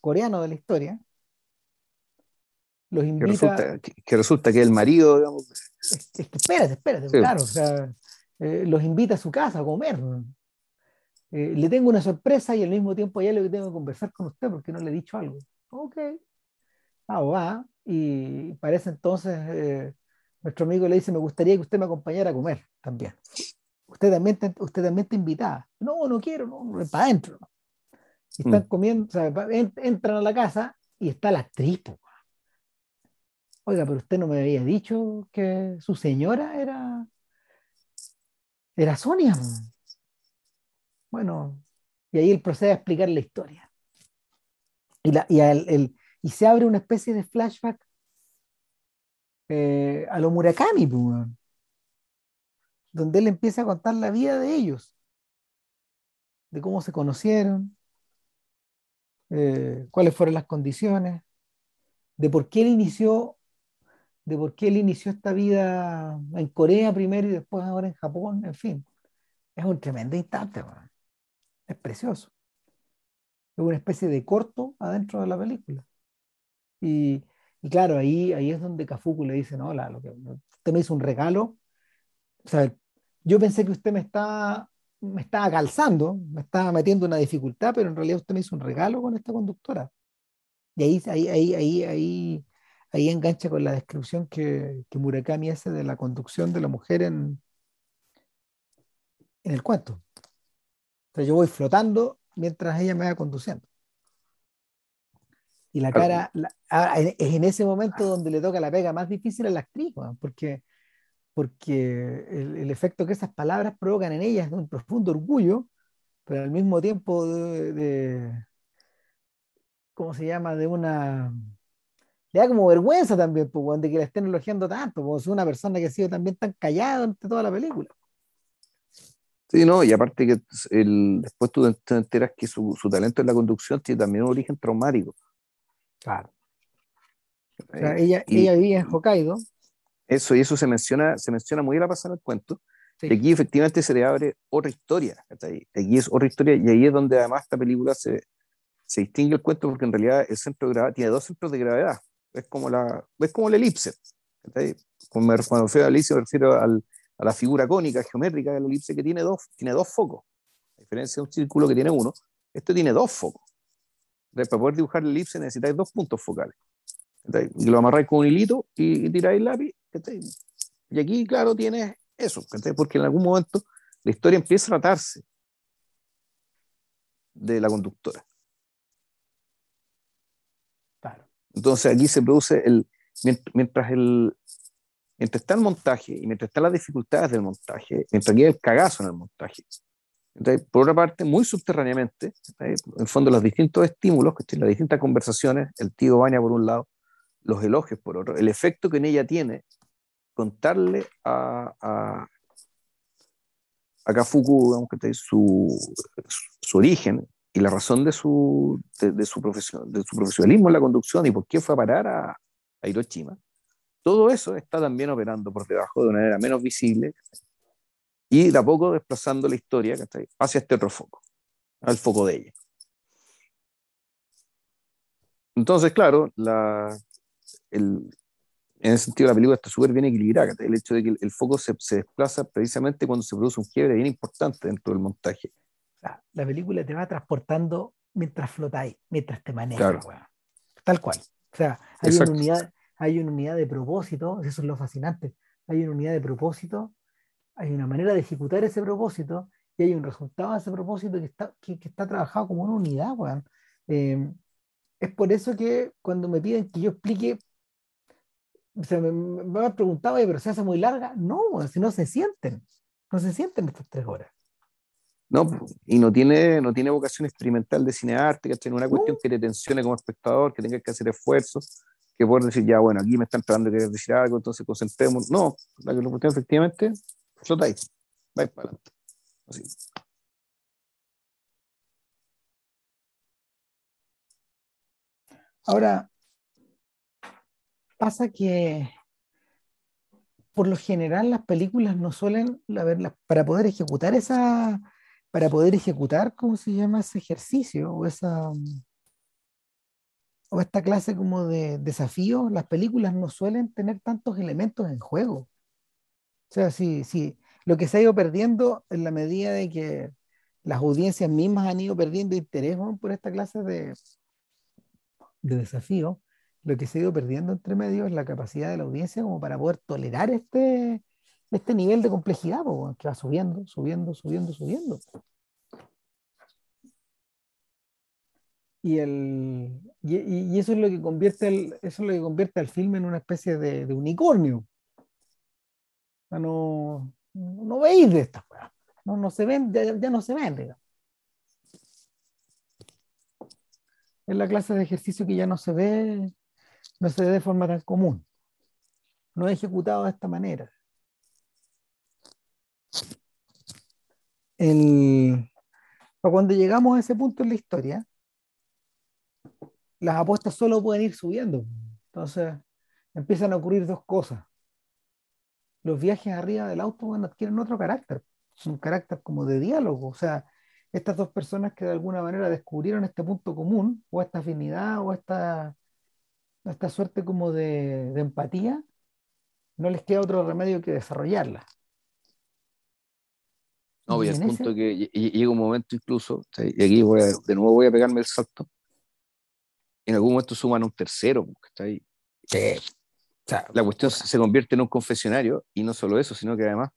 coreano de la historia, los invita... Que resulta que, que, resulta que el marido, digamos... Es, es que espérate, espérate, sí. claro, o sea, eh, los invita a su casa a comer. Eh, le tengo una sorpresa y al mismo tiempo ya le tengo que conversar con usted porque no le he dicho algo. Ok. Ah, va, y parece entonces eh, nuestro amigo le dice, me gustaría que usted me acompañara a comer también. Usted también, usted también está invitada. No, no quiero, no, para adentro. Y están mm. comiendo, o sea, entran a la casa y está la actriz. Oiga, pero usted no me había dicho que su señora era, era Sonia. Bueno, y ahí él procede a explicar la historia. Y, la, y, el, y se abre una especie de flashback eh, a lo Murakami, donde él empieza a contar la vida de ellos, de cómo se conocieron, eh, cuáles fueron las condiciones, de por qué él inició, de por qué él inició esta vida en Corea primero y después ahora en Japón, en fin. Es un tremendo instante, es precioso. Es una especie de corto adentro de la película. Y, claro, ahí, ahí es donde Kafuku le dice, no, la, lo que, usted me hizo un regalo. O sea, yo pensé que usted me está me estaba calzando, me estaba metiendo una dificultad, pero en realidad usted me hizo un regalo con esta conductora. Y ahí, ahí, ahí, ahí, ahí, ahí engancha con la descripción que, que, Murakami hace de la conducción de la mujer en, en el cuento. O sea, yo voy flotando mientras ella me va conduciendo. Y la cara, ah, es en ese momento donde le toca la pega más difícil a la actriz, porque porque el, efecto que esas palabras provocan en ella es un profundo orgullo, pero al mismo tiempo de, ¿cómo se llama? De una... Le da como vergüenza también, pues, de que la estén elogiando tanto, como es una persona que ha sido también tan callada durante toda la película. Sí, no, y aparte que el, después tú te enteras que su, su, talento en la conducción tiene también un origen traumático. Claro. O sea, ella, ella vivía en Hokkaido, eso, y eso se menciona, se menciona muy a la pasada en el cuento. Y aquí efectivamente se le abre otra historia. Aquí es otra historia y ahí es donde además esta película se, se distingue el cuento porque en realidad el centro de gravedad tiene dos centros de gravedad. Es como la, es como la elipse. Cuando me refiero a la elipse me refiero al, a la figura cónica, geométrica de la elipse que tiene dos, tiene dos focos. A diferencia de un círculo que tiene uno, esto tiene dos focos. Para poder dibujar la elipse necesitáis dos puntos focales. Lo amarráis con un hilito y, y tiráis el lápiz y aquí, claro, tienes eso, porque en algún momento la historia empieza a tratarse de la conductora. Claro. Entonces aquí se produce el, mientras el, mientras está el montaje y mientras están las dificultades del montaje, mientras queda el cagazo en el montaje. Entonces, por otra parte, muy subterráneamente, en el fondo los distintos estímulos, las distintas conversaciones, el tío Baña por un lado, los elogios por otro, el efecto que en ella tiene contarle a, a, a Kafuku su, su, origen y la razón de su, de, su profesión, de su profesionalismo en la conducción y por qué fue a parar a, a Hiroshima. Todo eso está también operando por debajo de una manera menos visible y de a poco desplazando la historia hacia este otro foco, al foco de ella. Entonces, claro, la, el, en ese sentido la película está súper bien equilibrada. El hecho de que el, foco se, se, desplaza precisamente cuando se produce un quiebre bien importante dentro del montaje. La, la película te va transportando mientras flotáis, mientras te manejas. Tal cual. O sea, hay una, unidad, hay una unidad de propósito, eso es lo fascinante. Hay una unidad de propósito, hay una manera de ejecutar ese propósito y hay un resultado de ese propósito que está, que, que está trabajado como una unidad. Eh, es por eso que cuando me piden que yo explique se me, me preguntado, pero se hace muy larga. No, si no se sienten, no se sienten estas tres horas. No, y no tiene, no tiene vocación experimental de cinearte, que tiene una cuestión que te tensione como espectador, que tengas que hacer esfuerzos, que puedes decir, ya, bueno, aquí me están tratando de decir algo, entonces concentremos. No, la que lo cuestión efectivamente, flotáis, vais para adelante. Así. Ahora, pasa que por lo general las películas no suelen, para poder ejecutar esa, para poder ejecutar, ¿cómo se llama ese ejercicio? O esa o esta clase como de desafío, las películas no suelen tener tantos elementos en juego. O sea, sí, sí, lo que se ha ido perdiendo en la medida de que las audiencias mismas han ido perdiendo interés por esta clase de, de desafío, lo que se ha ido perdiendo entre medio es la capacidad de la audiencia como para poder tolerar este, este nivel de complejidad, que va subiendo, subiendo, subiendo, subiendo. Y, el, y, eso es lo que convierte el, eso es lo que convierte al filme en una especie de, unicornio. no, no veis de estas cosas. No, no se ven, ya, no se ven, digamos. Es la clase de ejercicio que ya no se ve, no se de forma tan común. No es ejecutado de esta manera. Cuando llegamos a ese punto en la historia, las apuestas solo pueden ir subiendo. Entonces empiezan a ocurrir dos cosas. Los viajes arriba del auto adquieren otro carácter, un carácter como de diálogo. O sea, estas dos personas que de alguna manera descubrieron este punto común, o esta afinidad, o esta, esta suerte como de, empatía, no les queda otro remedio que desarrollarla. No, y al punto que llega un momento incluso, y aquí voy de nuevo voy a pegarme el salto, en algún momento suman un tercero, está ahí. la cuestión se convierte en un confesionario y no solo eso, sino que además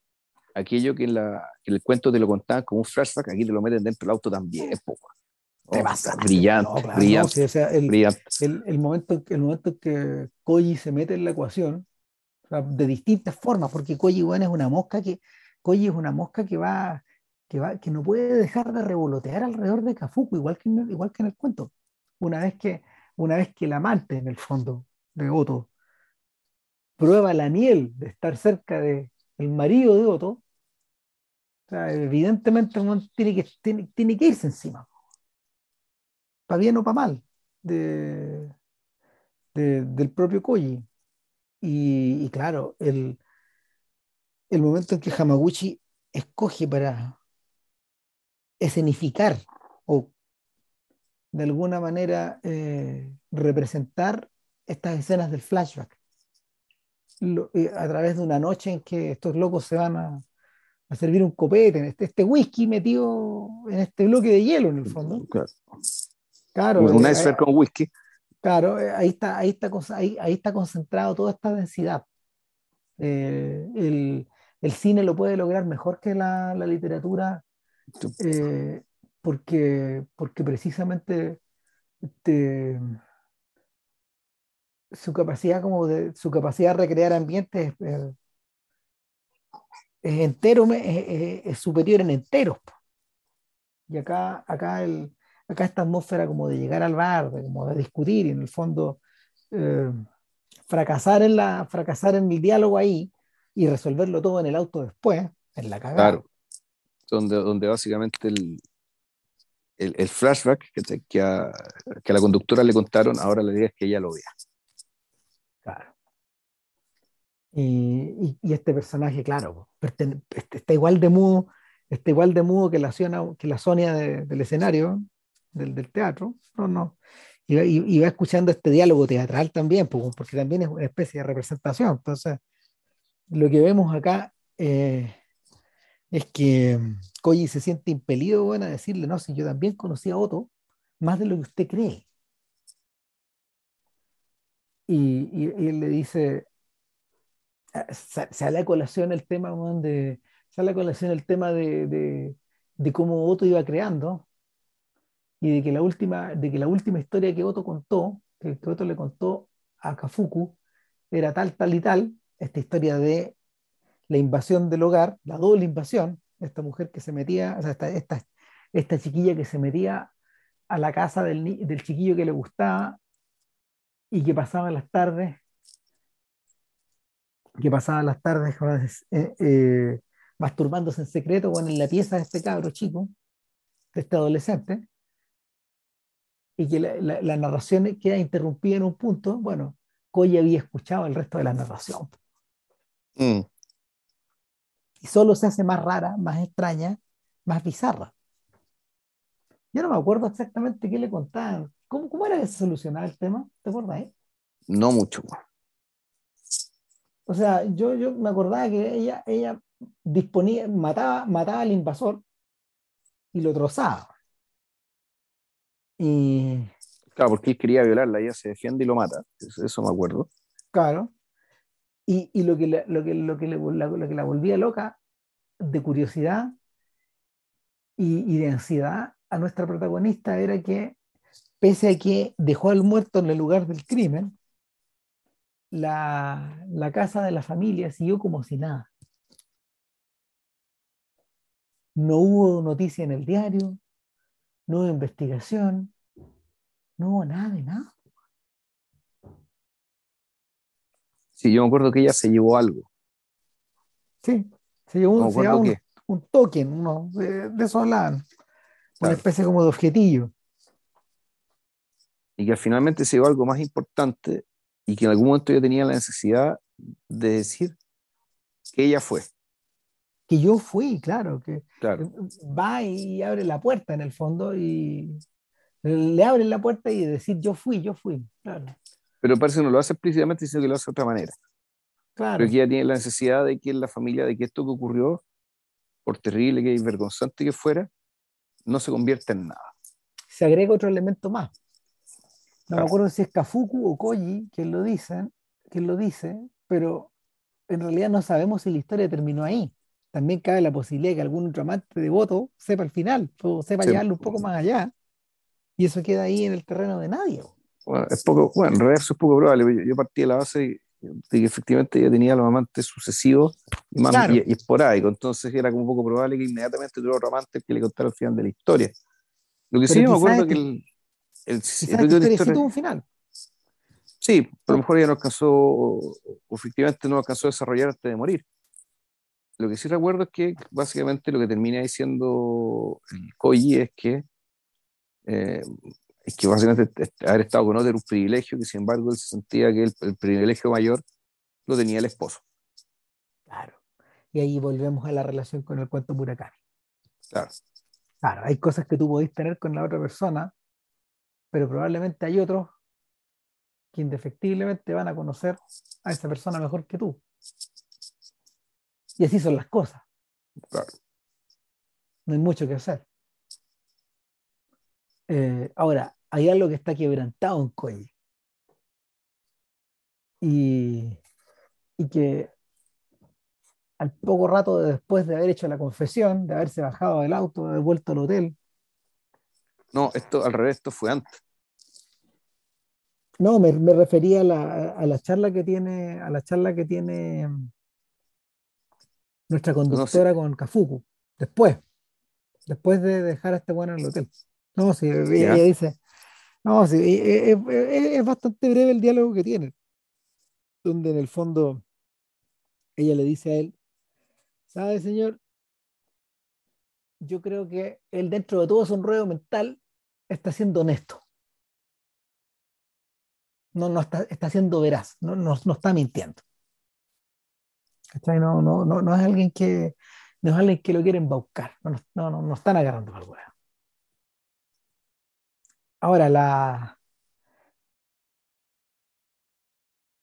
aquello que en, la, el cuento te lo contaban como un flashback, aquí te lo meten dentro del auto también. poco. Te pasa. Brillante, brillante, el, el, momento, el momento en que Koji se mete en la ecuación, de distintas formas, porque Koji bueno, es una mosca que Koji es una mosca que va, que va, que no puede dejar de revolotear alrededor de Kafuku, igual que, igual que en el cuento. Una vez que una vez que el amante, en el fondo, de Otto, prueba la miel de estar cerca del el marido de Otto, evidentemente tiene que, tiene, que irse encima, para bien o para mal, de, del propio Koji. Y, claro, el, el momento en que Hamaguchi escoge para escenificar o de alguna manera eh, representar estas escenas del flashback eh, a través de una noche en que estos locos se van a, servir un copete, este, este, whisky metido en este bloque de hielo en el fondo. Claro. Claro un eh, iceberg con whisky. Claro, ahí está, ahí, está, ahí, ahí está concentrado toda esta densidad. el, el, cine lo puede lograr mejor que la, la literatura porque, porque precisamente su capacidad como de su capacidad de recrear ambientes es, entero es, superior en enteros y acá acá el acá esta atmósfera como de llegar al bar de como de discutir y en el fondo eh, fracasar en la fracasar en el diálogo ahí y resolverlo todo en el auto después en la cagada claro donde donde básicamente el, el, flashback que, que, a, que, a, la conductora le contaron, ahora le digas que ella lo vea. Claro. Y, y, este personaje, claro, este, está igual de mudo, está igual de mudo que la, que la Sonia del escenario, del, teatro. No, no. Y, va escuchando este diálogo teatral también, porque también es una especie de representación. Entonces, lo que vemos acá eh, es que mm, Koji se siente impelido bueno, a decirle, no, si yo también conocí a Otto, más de lo que usted cree. Y, él le dice, ah, sale a colación el tema de, sale a colación el tema de, de, cómo Otto iba creando y de que la última, de que la última historia que Otto contó, que, Otto le contó a Kafuku, era tal, tal y tal, esta historia de la invasión del hogar, la doble invasión, esta mujer que se metía, esta, esta, esta chiquilla que se metía a la casa del, del chiquillo que le gustaba y que pasaba las tardes, que pasaba las tardes eh, eh, masturbándose en secreto con en la pieza de este cabro chico, de este adolescente, y que la, la, narración queda interrumpida en un punto, bueno, Coy había escuchado el resto de la narración. Mm y solo se hace más rara, más extraña, más bizarra. Yo no me acuerdo exactamente qué le contaban. ¿Cómo, cómo era que se solucionaba el tema? ¿Te acuerdas? Eh? No mucho. O sea, yo, yo me acordaba que ella, ella disponía, mataba, mataba al invasor y lo trozaba. Y, Claro, porque él quería violarla, ella se defiende y lo mata. Eso, me acuerdo. Claro. Y, y lo, que la, lo, que, lo, que le, lo que la volvía loca de curiosidad y, y, de ansiedad a nuestra protagonista era que, pese a que dejó al muerto en el lugar del crimen, la, la casa de la familia siguió como si nada. No hubo noticia en el diario, no hubo investigación, no hubo nada de nada. Sí, yo me acuerdo que ella se llevó algo. Sí, se llevó un, un, token, uno, de, de eso hablaban. Una especie como de objetillo. Y que finalmente se llevó algo más importante y que en algún momento yo tenía la necesidad de decir que ella fue. Que yo fui, claro, que va y abre la puerta en el fondo y le abren la puerta y decir yo fui, yo fui, claro. Pero parece que no lo hace explícitamente, sino que lo hace de otra manera. Claro. Pero que ella tiene la necesidad de que en la familia, de que esto que ocurrió, por terrible que y vergonzante que fuera, no se convierta en nada. Se agrega otro elemento más. No me acuerdo si es Kafuku o Koji quien lo dicen, quien lo dice, pero en realidad no sabemos si la historia terminó ahí. También cabe la posibilidad de que algún otro amante de voto sepa el final, o sepa llevarlo un poco más allá, y eso queda ahí en el terreno de nadie. Bueno, es poco, bueno, en realidad es poco probable. Yo, partí de la base de que efectivamente ella tenía los amantes sucesivos y, más, y, esporádicos, entonces era como poco probable que inmediatamente tuviera otro amante que le contara el final de la historia. Lo que sí me acuerdo que el, el, el, tuvo un final. Sí, pero a lo mejor ella no alcanzó, o, efectivamente no alcanzó a desarrollar antes de morir. Lo que sí recuerdo es que básicamente lo que termina diciendo el Koji es que eh, es que básicamente haber estado con otro era un privilegio, que sin embargo él se sentía que el, privilegio mayor lo tenía el esposo. Claro. Y ahí volvemos a la relación con el cuento Murakami. Claro. Claro, hay cosas que tú podés tener con la otra persona, pero probablemente hay otros que indefectiblemente van a conocer a esa persona mejor que tú. Y así son las cosas. Claro. No hay mucho que hacer. Eh, ahora, hay algo que está quebrantado en Koji. Y, y que al poco rato después de haber hecho la confesión, de haberse bajado del auto, de haber vuelto al hotel. No, esto al revés, esto fue antes. No, me, me refería a la, a la, charla que tiene, a la charla que tiene nuestra conductora con Kafuku, después, después de dejar a este bueno en el hotel. No, sí, ella, dice, no, sí, es, bastante breve el diálogo que tiene, donde en el fondo ella le dice a él, ¿sabe, señor? Yo creo que él dentro de todo su enredo mental está siendo honesto. No, no está, está siendo veraz, no, no, no está mintiendo. No, no, no, no es alguien que no es alguien que lo quiere embaucar, no, no, no, no están agarrando algo. Ahora, la...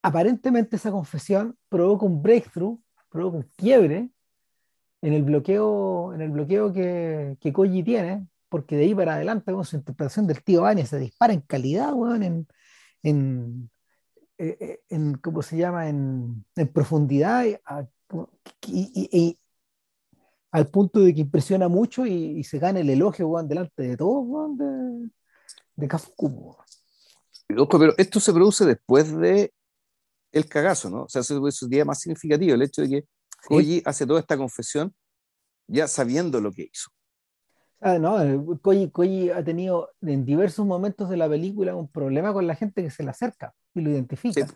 aparentemente esa confesión provoca un breakthrough, provoca un quiebre en el bloqueo, en el bloqueo que, que Koji tiene, porque de ahí para adelante con su interpretación del tío Bania se dispara en calidad, en, en, eh, eh, en, ¿cómo se llama? En, en profundidad y, al punto de que impresiona mucho y, se gana el elogio, delante de todos, de, de Kafuku. Pero esto se produce después de el cagazo, ¿no? O sea, eso es un día más significativo, el hecho de que Koji hace toda esta confesión ya sabiendo lo que hizo. Ah, no, Koji, ha tenido en diversos momentos de la película un problema con la gente que se le acerca y lo identifica.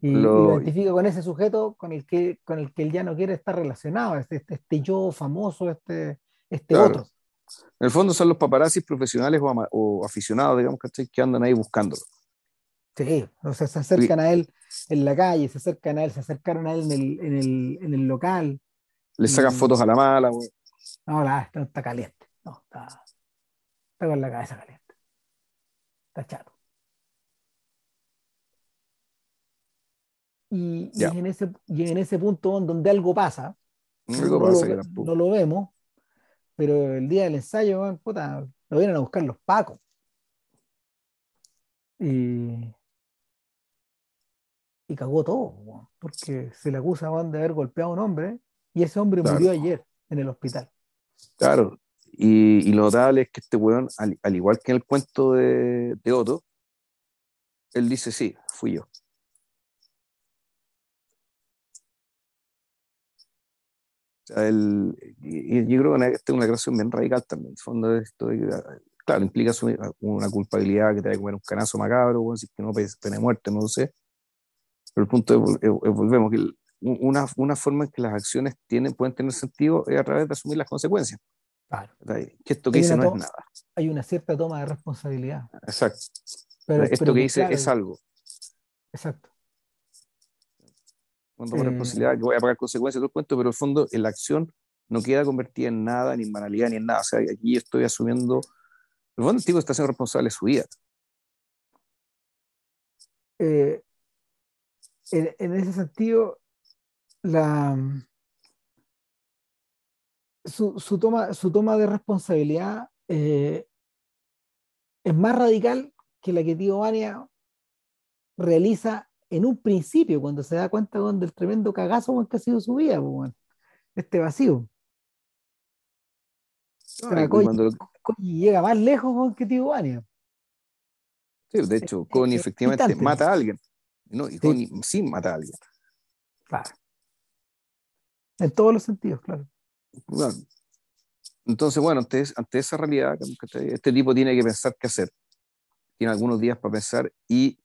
Y lo... identifica con ese sujeto con el, que, con el que él ya no quiere estar relacionado, este, este, este yo famoso, este, este otro. En el fondo son los paparazzis profesionales o, aficionados, digamos, que andan ahí buscándolo. Sí, o sea, se acercan a él en la calle, se acercan a él, se acercaron a él en el, en el, en el local. Le sacan fotos a la mala, No, la, no, está caliente. No, está, está con la cabeza caliente. Está chato. Y, y, en ese, y en ese punto donde algo pasa, no, lo, no, lo, vemos, pero el día del ensayo, puta, lo vienen a buscar los pacos. Y, y cagó todo, porque se le acusa de haber golpeado a un hombre y ese hombre murió ayer en el hospital. Claro, y, lo notable es que este weón, al, igual que en el cuento de, de Otto, él dice, sí, fui yo. O sea, y, yo creo que esta es una creación bien radical también. En fondo, esto, claro, implica una culpabilidad que te a comer un canazo macabro, bueno, si que no pena de muerte, no lo sé. Pero el punto es, volvemos, que una, una forma en que las acciones tienen, pueden tener sentido es a través de asumir las consecuencias. Claro. Que esto que dice no es nada. Hay una cierta toma de responsabilidad. Exacto. Pero, esto que dice es algo. Exacto. Cuando con responsabilidad que voy a pagar consecuencias, todo el cuento, pero en el fondo en la acción no queda convertida en nada, ni en banalidad, ni en nada. O sea, aquí estoy asumiendo. El fondo el tipo está siendo responsable de su vida. Eh, en, ese sentido, la, su, toma, su toma de responsabilidad eh, es más radical que la que Tío Vania realiza en un principio, cuando se da cuenta del tremendo cagazo que ha sido su vida, este vacío. y llega más lejos que Tío Vania. Sí, de hecho, Connie efectivamente mata a alguien. ¿no? Y sí. sí mata a alguien. Claro. En todos los sentidos, claro. Entonces, bueno, ante, ante esa realidad, este tipo tiene que pensar qué hacer. Tiene algunos días para pensar y...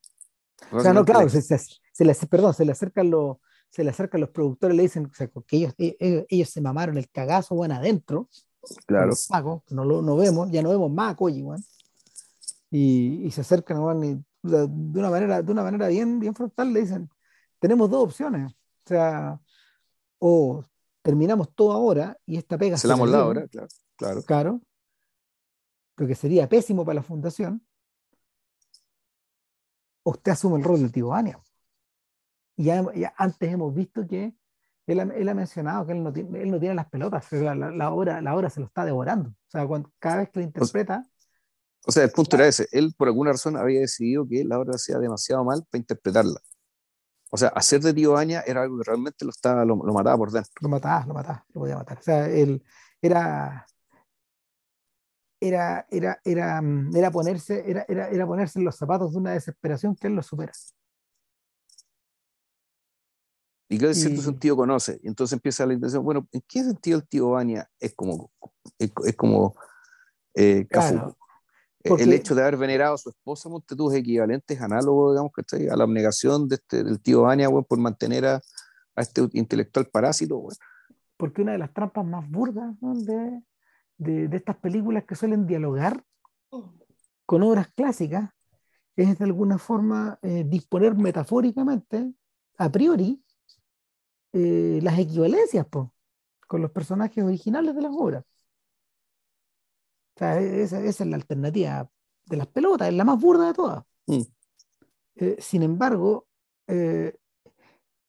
O sea, no, claro, se, se, le, perdón, se le acercan los se le acercan los productores le dicen que ellos, e, e, ellos, se mamaron el cagazo bueno adentro claro. no lo no vemos ya no vemos más oye, y, y, se acercan y, de una manera de una manera bien bien frontal le dicen tenemos dos opciones o sea o terminamos todo ahora y esta pega se la hemos dado ahora, claro, claro. Claro. Lo que sería pésimo para la fundación. Usted asume el rol del tío Ania. Y ya, antes hemos visto que él, ha mencionado que él no, tiene, él no tiene las pelotas, la, la, obra, la obra se lo está devorando. O sea, cuando, cada vez que lo interpreta. O sea, el punto era ese. Él, por alguna razón, había decidido que la obra sea demasiado mal para interpretarla. O sea, hacer de tío Aña era algo que realmente lo, estaba, lo, mataba por dentro. Lo mataba, lo mataba, lo podía matar. O sea, él era, era, era, era, mm, era, ponerse, era, era, era ponerse en los zapatos de una desesperación que él lo supera. Y que en cierto sentido conoce. Y entonces empieza la intención, bueno, ¿en qué sentido el tío Aña es como, es, como eh, el hecho de haber venerado a su esposa Montetú es equivalente, es análogo, digamos, a la abnegación de este, del tío Ania, por mantener a, este intelectual parásito, Porque una de las trampas más burdas de, de, estas películas que suelen dialogar con obras clásicas es de alguna forma eh, disponer metafóricamente, a priori, eh, las equivalencias con los personajes originales de las obras esa, es la alternativa de las pelotas, es la más burda de todas. Mm. Eh, sin embargo, eh,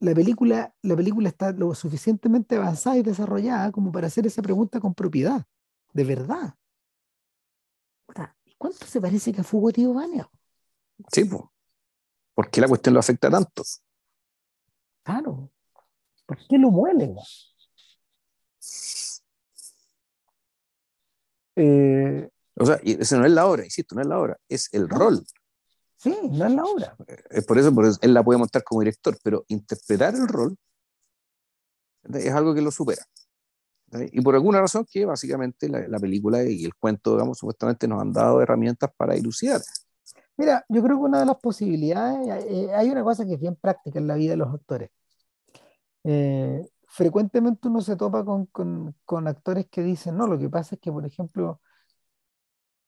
la, película, la película está lo suficientemente avanzada y desarrollada como para hacer esa pregunta con propiedad, de verdad. ¿Cuánto se parece que a Fugo Tío Vania? Sí, pues. ¿Por qué la cuestión lo afecta tanto? Claro. ¿Por qué lo muelen? Eh, o sea, esa no es la obra, insisto, no es la obra, es el rol. Sí, no es la obra. Eh, es por eso, por eso él la puede montar como director, pero interpretar el rol es algo que lo supera. Y por alguna razón que básicamente la, película y el cuento, digamos, supuestamente nos han dado herramientas para ilucidar. Mira, yo creo que una de las posibilidades, eh, hay una cosa que es bien práctica en la vida de los actores. Eh, frecuentemente uno se topa con, actores que dicen, no, lo que pasa es que, por ejemplo,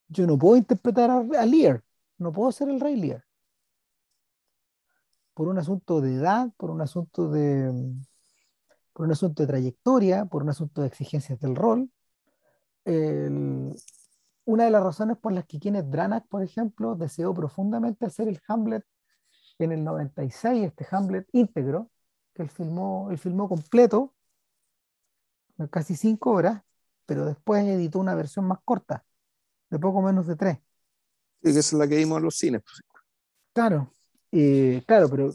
yo no puedo interpretar a, Lear, no puedo ser el rey Lear. Por un asunto de edad, por un asunto de, por un asunto de trayectoria, por un asunto de exigencias del rol. una de las razones por las que Kenneth Branagh, por ejemplo, deseó profundamente hacer el Hamlet en el 96, este Hamlet íntegro, que él filmó, él filmó completo, casi cinco horas, pero después editó una versión más corta, de poco menos de tres. Sí, que es la que vimos en los cines. Pues. Claro, eh, claro, pero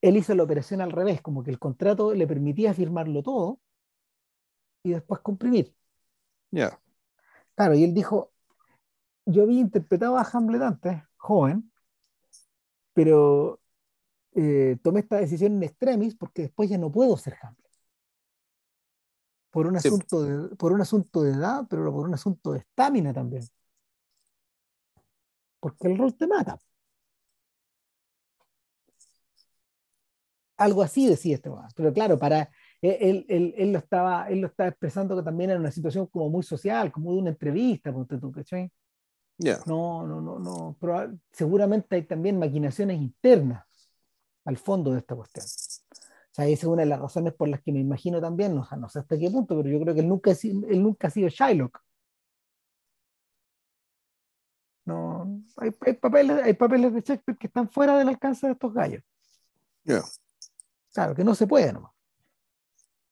él hizo la operación al revés, como que el contrato le permitía firmarlo todo y después comprimir. Ya. Claro, y él dijo, yo había interpretado a Hamlet antes, joven, pero eh, tomé esta decisión en extremis porque después ya no puedo ser Hamlet. Por un, asunto de, por un asunto de edad, pero por un asunto de estamina también. Porque el rol te mata. Algo así decía este Pero claro, para él, él, él, lo estaba, él lo estaba expresando que también era una situación como muy social, como de una entrevista, tú, ¿cachai? No, no, no, no. seguramente hay también maquinaciones internas al fondo de esta cuestión. O sea, esa es una de las razones por las que me imagino también, no, no sé hasta qué punto, pero yo creo que él nunca, él nunca ha sido Shylock. No, hay, hay, papeles, hay papeles de Shakespeare que están fuera del alcance de estos gallos. Claro, que no se puede nomás.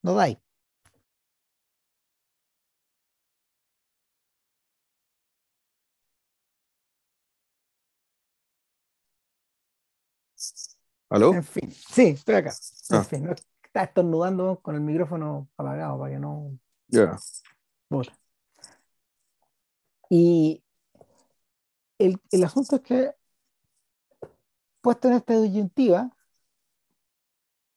No da ahí. ¿Aló? En fin, sí, estoy acá. En Ah. fin, está estornudando con el micrófono apagado para que no. Ya. bote. Y el, el asunto es que, puesto en esta disyuntiva,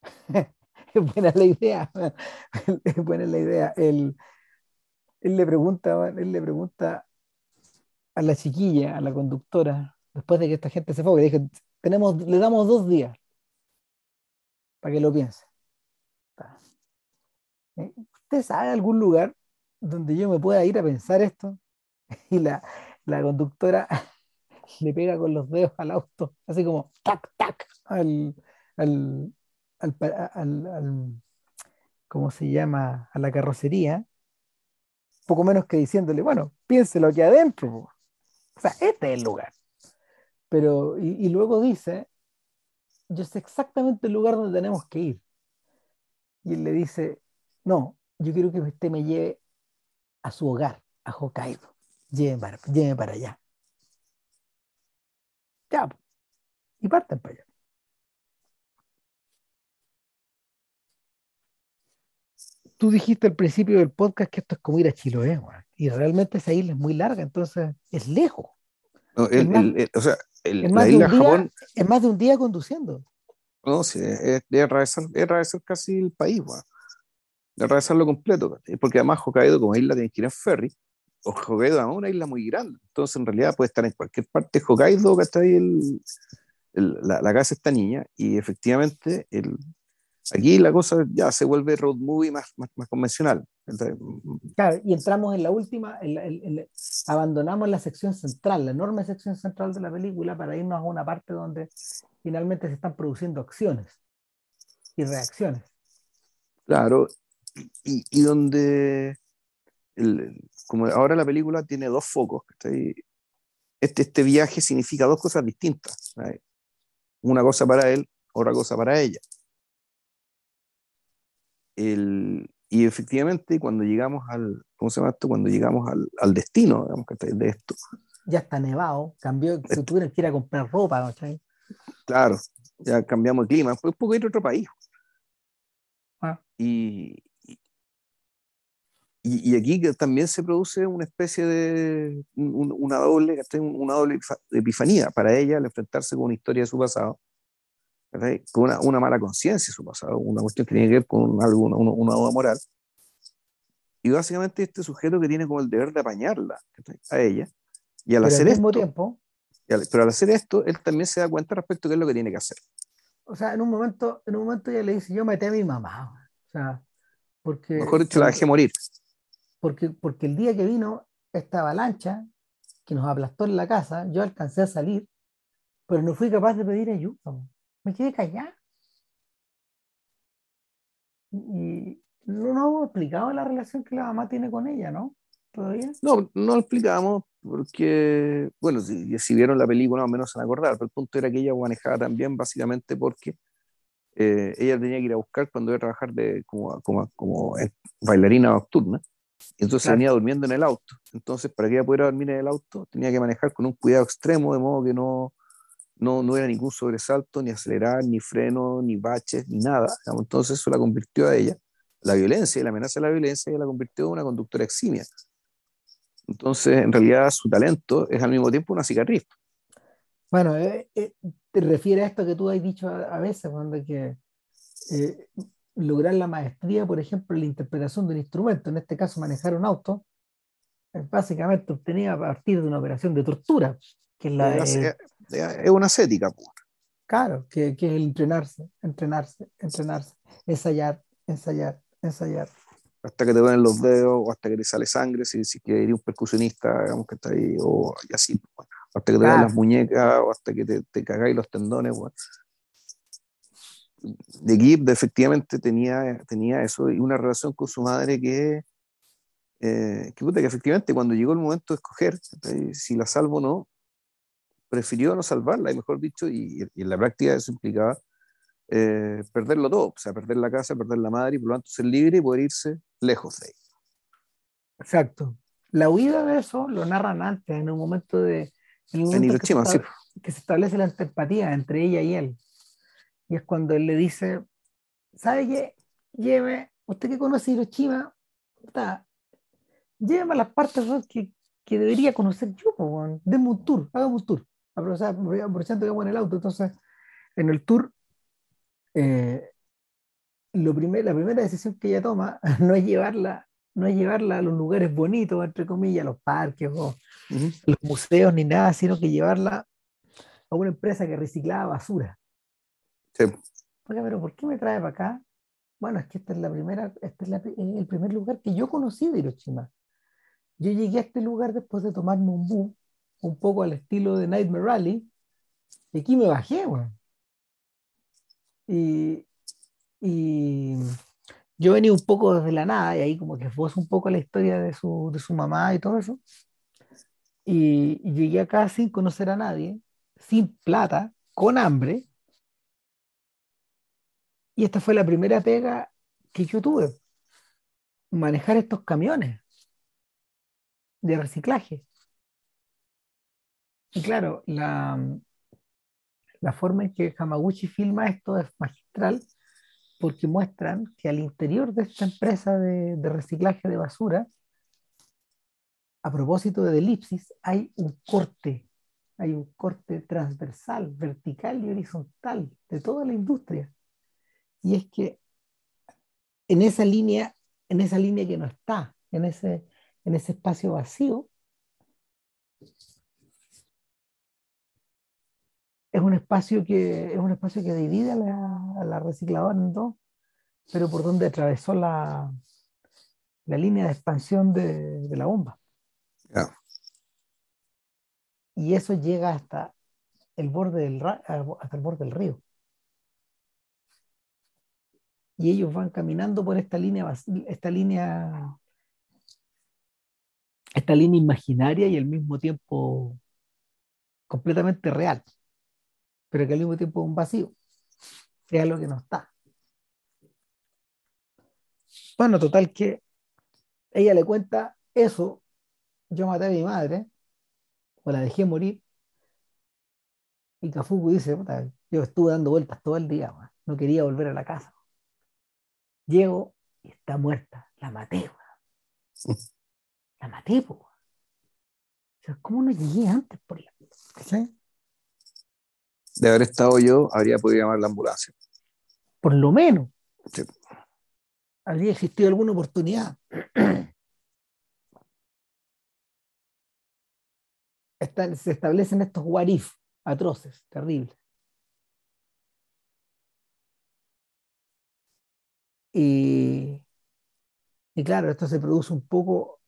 es buena la idea, es buena la idea. Él, él le pregunta, él le pregunta a la chiquilla, a la conductora, después de que esta gente se fue, que dije, tenemos, le damos dos días para que lo piense. ¿Eh? ¿Usted sabe algún lugar donde yo me pueda ir a pensar esto? Y la, la conductora le pega con los dedos al auto, así como tac, tac, al, al, al, al, ¿cómo se llama? A la carrocería, poco menos que diciéndole, bueno, piénselo aquí adentro. po. O sea, este es el lugar. Pero, y luego dice, yo sé exactamente el lugar donde tenemos que ir. Y él le dice, no, yo quiero que usted me lleve a su hogar, a Hokkaido. Lléveme para, lléveme para allá. Ya, y parten para allá. Tú dijiste al principio del podcast que esto es como ir a Chiloé, y realmente esa isla es muy larga, entonces es lejos. No, el- Es más- el- el- o sea, el- Es más, la de un día, Japón, más de un día conduciendo. no, sí, es, es atravesar, es atravesar casi el país, weón. De atravesarlo completo, porque además Hokkaido como isla tienes que ir en ferry, o Hokkaido es una isla muy grande, entonces en realidad puede estar en cualquier parte de Hokkaido, ¿cachai? El, el- la, la casa de esta niña, y efectivamente el, aquí la cosa ya se vuelve road movie más, más, más convencional. Entonces, Claro, y entramos en la última, en la- en- en abandonamos la sección central, la enorme sección central de la película para irnos a una parte donde finalmente se están produciendo acciones y reacciones. Claro, y, y donde, el- como ahora la película tiene dos focos. Este, este viaje significa dos cosas distintas. ¿sabes? Una cosa para él, otra cosa para ella. El- y efectivamente, cuando llegamos al, ¿cómo se llama esto? Cuando llegamos al, al destino, digamos, ¿cachai? de esto, Ya está nevado, cambió, se tuvieron que ir a comprar ropa, ¿cachai? claro, ya cambiamos de clima, fue un poco ir a otro país. Ah. Y, y, y aquí que también se produce una especie de un- una doble, una doble epifa- epifanía para ella al enfrentarse con una historia de su pasado, ¿cachai? con una, una mala conciencia su pasado, una cuestión que tiene que ver con algo, una, una, duda moral. Y básicamente este sujeto que tiene como el deber de apañarla ¿cachai? a ella, y al Pero al hacer mismo esto, tiempo, al- pero al hacer esto, él también se da cuenta respecto a qué es lo que tiene que hacer. o sea, en un momento, en un momento ella le dice, yo maté a mi mamá, o sea, porque, Mejor dicho, la dejé morir. porque, porque el día que vino esta avalancha que nos aplastó en la casa, yo alcancé a salir, pero no fui capaz de pedir ayuda. Me quedé callada. Y no hemos explicado la relación que la mamá tiene con ella, ¿no? Todavía. No, no lo explicamos porque, bueno, si, si vieron la película más o menos se van a acordar, pero el punto era que ella manejaba también básicamente porque eh, ella tenía que ir a buscar cuando iba a trabajar de, como, como, como eh, bailarina nocturna, entonces Claro. venía durmiendo en el auto. Entonces, para que ella pudiera dormir en el auto, tenía que manejar con un cuidado extremo, de modo que no, no, no era ningún sobresalto, ni acelerar, ni freno, ni baches, ni nada. Entonces eso la convirtió a ella, la violencia y la amenaza de la violencia, ella la convirtió en una conductora eximia. Entonces, en realidad, su talento es al mismo tiempo una cicatriz. Bueno, eh, eh, te refiere a esto que tú has dicho a, veces, cuando que eh, lograr la maestría, por ejemplo, en la interpretación de un instrumento, en este caso manejar un auto, es básicamente obtenida a partir de una operación de tortura, que es la... es una ascética. Claro, que, que es el entrenarse, entrenarse, entrenarse, ensayar, ensayar, ensayar hasta que te duelen los dedos o hasta que te sale sangre, si, si quieres ir un percusionista, digamos que está ahí, o así, hasta que te duelen las muñecas o hasta que te, te cagáis los tendones. De Gibb efectivamente tenía, tenía eso y una relación con su madre que, eh, que, que efectivamente cuando llegó el momento de escoger si la salvo o no, prefirió no salvarla, y mejor dicho, y, y en la práctica eso implicaba eh, perderlo todo, o sea, perder la casa, perder la madre y por lo tanto ser libre y poder irse lejos de ahí. Exacto. La huida de eso lo narran antes, en un momento de... En, momento que, se que, se establece la antipatía entre ella y él. Y es cuando él le dice, ¿sabe qué? Lleve, usted que conoce Hiroshima, está, lléveme a las partes que, que debería conocer yo, denme un tour, hagamos un tour. Aprovechando que vamos en el auto. Entonces, en el tour eh, lo primer, la primera decisión que ella toma no es llevarla, no es llevarla a los lugares bonitos, entre comillas, los parques o los museos ni nada, sino que llevarla a una empresa que reciclaba basura. Sí. pero ¿por qué me trae para acá? Bueno, es que esta es la primera, este es, el primer lugar que yo conocí de Hiroshima. Yo llegué a este lugar después de tomarme un bus, un poco al estilo de Nightmare Rally, y aquí me bajé, bueno. Y, yo venía un poco desde la nada y ahí como que esbozo un poco la historia de su, de su mamá y todo eso. Y, llegué acá sin conocer a nadie, sin plata, con hambre. Y esta fue la primera pega que yo tuve. Manejar estos camiones de reciclaje. Claro, la, la forma en que Hamaguchi filma esto es magistral porque muestran que al interior de esta empresa de, reciclaje de basura, a propósito de elipsis, hay un corte, hay un corte transversal, vertical y horizontal de toda la industria. Y es que en esa línea, en esa línea que no está, en ese, en ese espacio vacío, es un espacio que, es un espacio que divide a la, a recicladora en dos, pero por donde atravesó la, la línea de expansión de, la bomba. Y eso llega hasta el borde del, hasta el borde del río. Y ellos van caminando por esta línea, esta línea, esta línea imaginaria y al mismo tiempo completamente real pero que al mismo tiempo es un vacío, es algo que no está. Bueno, total que ella le cuenta eso, yo maté a mi madre, o la dejé morir, y Kafuku dice, yo estuve dando vueltas todo el día, no quería volver a la casa. Llego y está muerta, la maté, la maté, ¿cómo no llegué antes por la... ¿sí? De haber estado yo, habría podido llamar la ambulancia. Por lo menos. Habría existido alguna oportunidad. se establecen estos warif atroces, terribles. Y, y claro, esto se produce un poco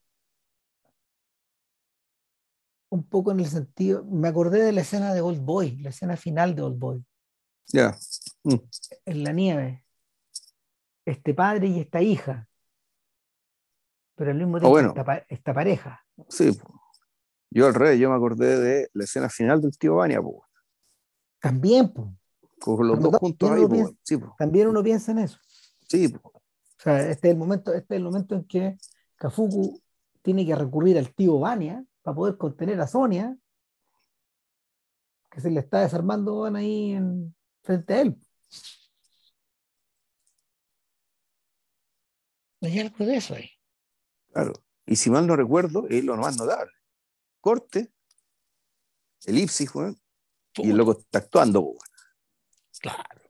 un poco en el sentido, me acordé de la escena de Old Boy, la escena final de Old Boy. Ya. Mm. En la nieve. Este padre y esta hija. Pero al mismo ah, tiempo esta, pareja. Sí. Yo al revés, yo me acordé de la escena final del tío Vania. También, pues. Con los dos juntos ahí, También uno piensa en eso. Sí. O sea, este es el momento, este es el momento en que Kafuku tiene que recurrir al tío Vania para poder contener a Sonia. que se le está desarmando ahí en, frente a él. Hay algo de eso ahí. Claro. Y si mal no recuerdo, es lo más notable. Corte, elipsis, y el loco está actuando. Claro.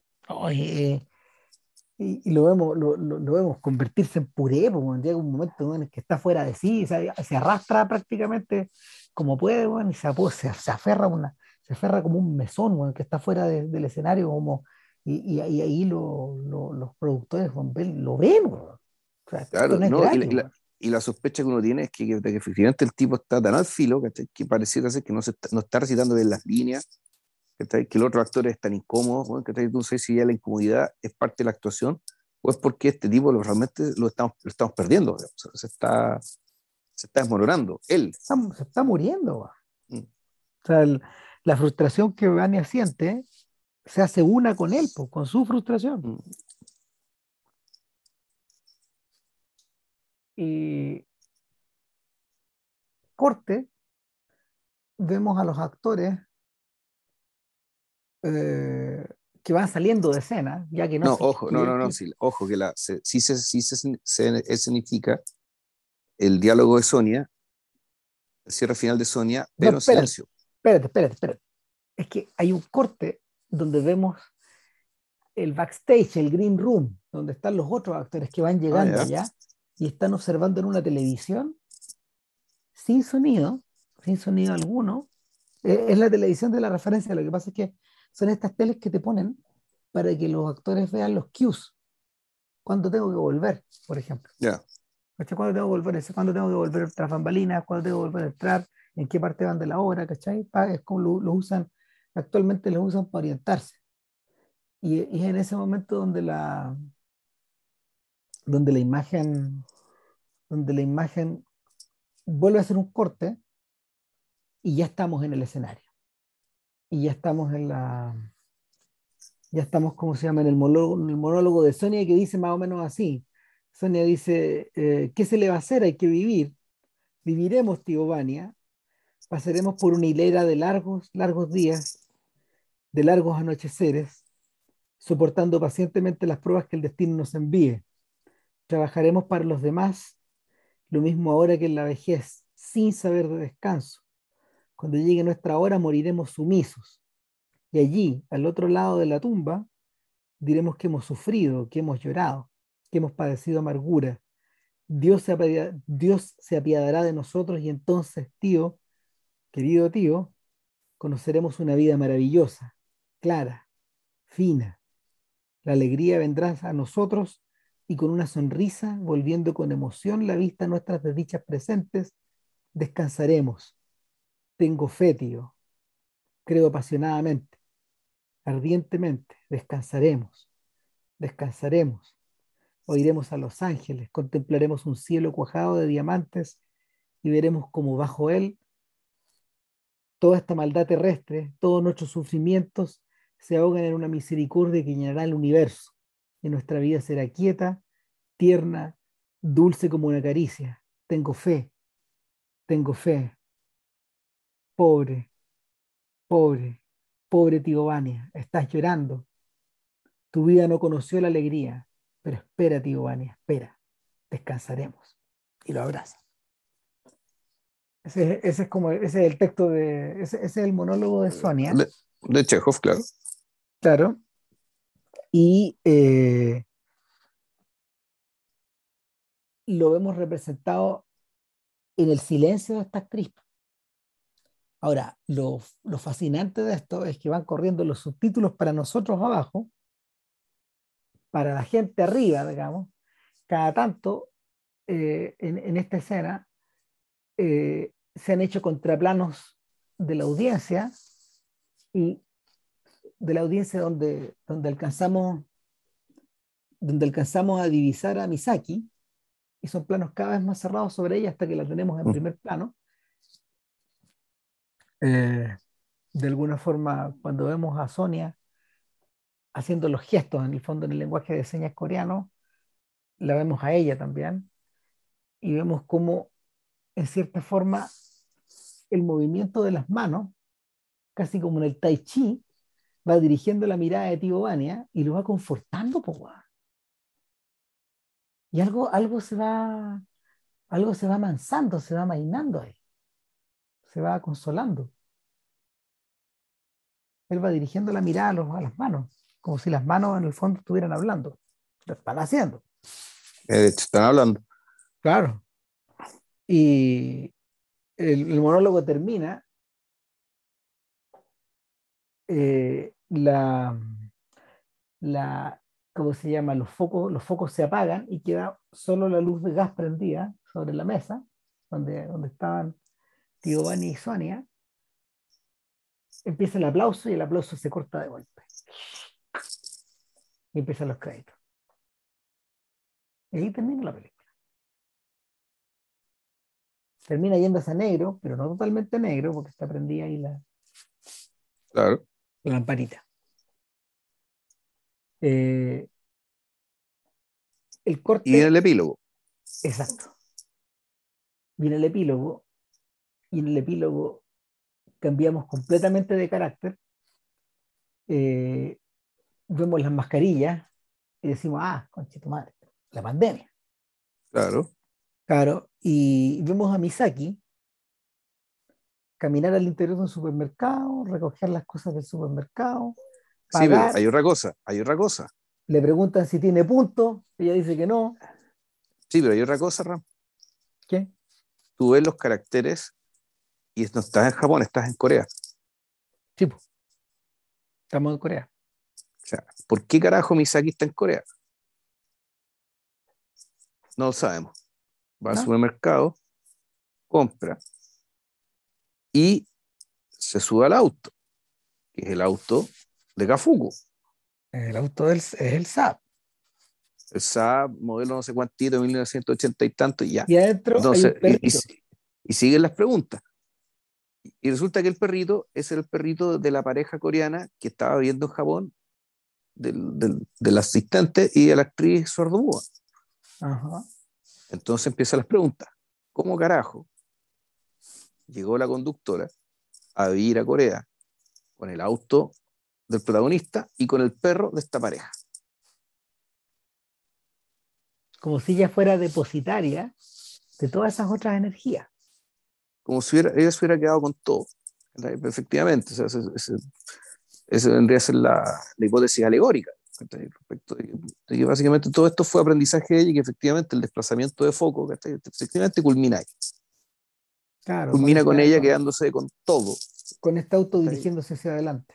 Y, lo vemos, lo, vemos convertirse en puré, porque llega un momento en el que está fuera de sí, se, se arrastra prácticamente como puede, y se, se, aferra una, se aferra como un mesón, que está fuera del escenario, como, y, ahí los productores lo ven, claro, no, y, la, sospecha que uno tiene es que, que, efectivamente el tipo está tan al filo que pareciera ser que no, se no está recitando bien las líneas, que el otro actor es tan incómodo, que no sé si ya la incomodidad es parte de la actuación o es porque este tipo lo, realmente lo estamos, lo estamos perdiendo, se, está, se está desmoronando, él. se está muriendo. Mm. O sea, la frustración que Vania siente se hace una con él, con su frustración. Mm. Y corte, vemos a los actores eh, que van saliendo de escena, ya que no. No, ojo, no, no, no, sí, ojo, que la, se, sí, se, sí se, significa el diálogo de Sonia, el cierre final de Sonia, pero no, silencio. Espérate, espérate, espérate. Es que hay un corte donde vemos el backstage, el green room, donde están los otros actores que van ah, llegando ya y están observando en una televisión sin sonido, sin sonido alguno. Eh, es la televisión de la referencia, lo que pasa es que son estas teles que te ponen para que los actores vean los cues. Cuando tengo que volver, por ejemplo. Ya. ¿Cuándo tengo que volver? ¿Cuándo tengo que volver tras bambalinas? ¿Cuándo tengo que volver a entrar? ¿En qué parte van de la obra? ¿Cachai? Es como lo, usan, actualmente lo usan para orientarse. Y, y, es en ese momento donde la, donde la imagen, donde la imagen vuelve a hacer un corte y ya estamos en el escenario. Y ya estamos en la, ya estamos, ¿cómo se llama? En el monólogo, el monólogo de Sonia que dice más o menos así. Sonia dice, eh, ¿qué se le va a hacer? Hay que vivir. Viviremos, tío Vania. Pasaremos por una hilera de largos, largos días, de largos anocheceres, soportando pacientemente las pruebas que el destino nos envíe. Trabajaremos para los demás, lo mismo ahora que en la vejez, sin saber de descanso. Cuando llegue nuestra hora moriremos sumisos. Y allí, al otro lado de la tumba, diremos que hemos sufrido, que hemos llorado, que hemos padecido amargura. Dios se, apiadará, Dios se apiadará de nosotros y entonces, tío, querido tío, conoceremos una vida maravillosa, clara, fina. La alegría vendrá a nosotros y con una sonrisa, volviendo con emoción la vista a nuestras desdichas presentes, descansaremos. Tengo fe, tío. Creo apasionadamente, ardientemente. Descansaremos. Descansaremos. Oiremos a los ángeles, contemplaremos un cielo cuajado de diamantes y veremos como bajo él toda esta maldad terrestre, todos nuestros sufrimientos se ahogan en una misericordia que llenará el universo y nuestra vida será quieta, tierna, dulce como una caricia. Tengo fe, tengo fe. Pobre, pobre, pobre tío Vania, estás llorando. Tu vida no conoció la alegría, pero espera, tío Vania, espera, descansaremos. Y lo abraza. Ese, es como ese es el texto de ese, es el monólogo de Sonia. De, de Chekhov, claro. Claro, y eh, lo vemos representado en el silencio de esta actriz. Ahora, lo, fascinante de esto es que van corriendo los subtítulos para nosotros abajo, para la gente arriba, digamos, cada tanto eh, en, esta escena eh, se han hecho contraplanos de la audiencia y de la audiencia donde, donde, alcanzamos, donde alcanzamos a divisar a Misaki, y son planos cada vez más cerrados sobre ella hasta que la tenemos en mm. primer plano. Eh, de alguna forma, cuando vemos a Sonia haciendo los gestos, en el fondo en el lenguaje de señas coreano, la vemos a ella también, y vemos cómo, en cierta forma, el movimiento de las manos casi como en el Tai Chi, va dirigiendo la mirada de Tío Vania y lo va confortando, po, Y algo, algo se va, algo se va amansando, se va mainando ahí. Se va consolando. Él va dirigiendo la mirada a, a las manos, como si las manos en el fondo estuvieran hablando. Lo están haciendo. Hecho, están hablando. Claro. Y el, monólogo termina. Eh, la, la, ¿cómo se llama? Los focos, los focos se apagan y queda solo la luz de gas prendida sobre la mesa, donde, donde estaban Tío Bani y Sonia. Empieza el aplauso y el aplauso se corta de golpe. Y empiezan los créditos. Y ahí termina la película. Termina yéndose a negro, pero no totalmente negro, porque está prendida ahí la, claro. la lamparita. Eh, el corte. Y el epílogo. Exacto. Viene el epílogo, y en el epílogo cambiamos completamente de carácter. Eh, vemos las mascarillas y decimos, ah, conchito madre, la pandemia. Claro. Claro, y vemos a Misaki caminar al interior de un supermercado, recoger las cosas del supermercado. sí, pero hay otra cosa, hay otra cosa. Le preguntan si tiene punto, ella dice que no. Sí, pero hay otra cosa, Ram. ¿Qué? Tú ves los caracteres y no estás en Japón, estás en Corea. Sí, pues. estamos en Corea. O sea, ¿por qué carajo Misaki está en Corea? No lo sabemos. Va al supermercado, compra y se sube al auto, que es el auto de Kafuku. El auto del, es el SAP. El SAP, modelo no sé cuántito, 1980 y tanto, y ya. Y adentro y, siguen las preguntas. Y resulta que el perrito es el perrito de la pareja coreana que estaba viendo en Japón, del, del, asistente y de la actriz sordomuda. Ajá. Entonces empiezan las preguntas. ¿Cómo carajo llegó la conductora a vivir a Corea con el auto del protagonista y con el perro de esta pareja? Como si ella fuera depositaria de todas esas otras energías. Como si ella se hubiera quedado con todo. Efectivamente, esa vendría a ser la, la hipótesis alegórica. Respecto de, básicamente todo esto fue aprendizaje de ella y que efectivamente el desplazamiento de foco efectivamente culmina ahí. Claro, culmina con, ella quedándose con todo. Con este auto dirigiéndose hacia adelante,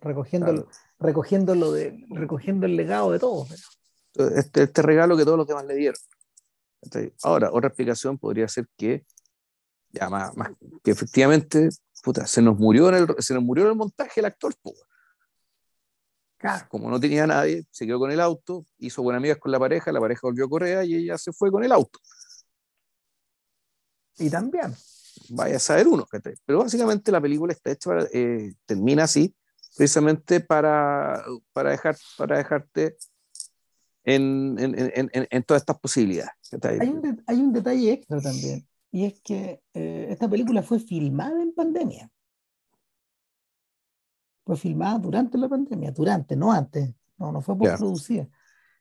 recogiendo, recogiendo, lo de, recogiendo el legado de todos. Este, este regalo que todos los demás le dieron. Ahora, otra explicación podría ser que, ya más, que efectivamente puta, se, nos murió en el, se nos murió en el montaje el actor. Como no tenía nadie, se quedó con el auto, hizo buenas amigas con la pareja, la pareja volvió a Corea y ella se fue con el auto. Y también. Vaya a saber uno. Pero básicamente la película está hecha para, eh, termina así, precisamente para, para, dejar, para dejarte en, en, en, en todas estas posibilidades. Hay un, hay un, detalle extra también, y es que eh, esta película fue filmada en pandemia fue filmada durante la pandemia, durante, no antes, no, no fue producida.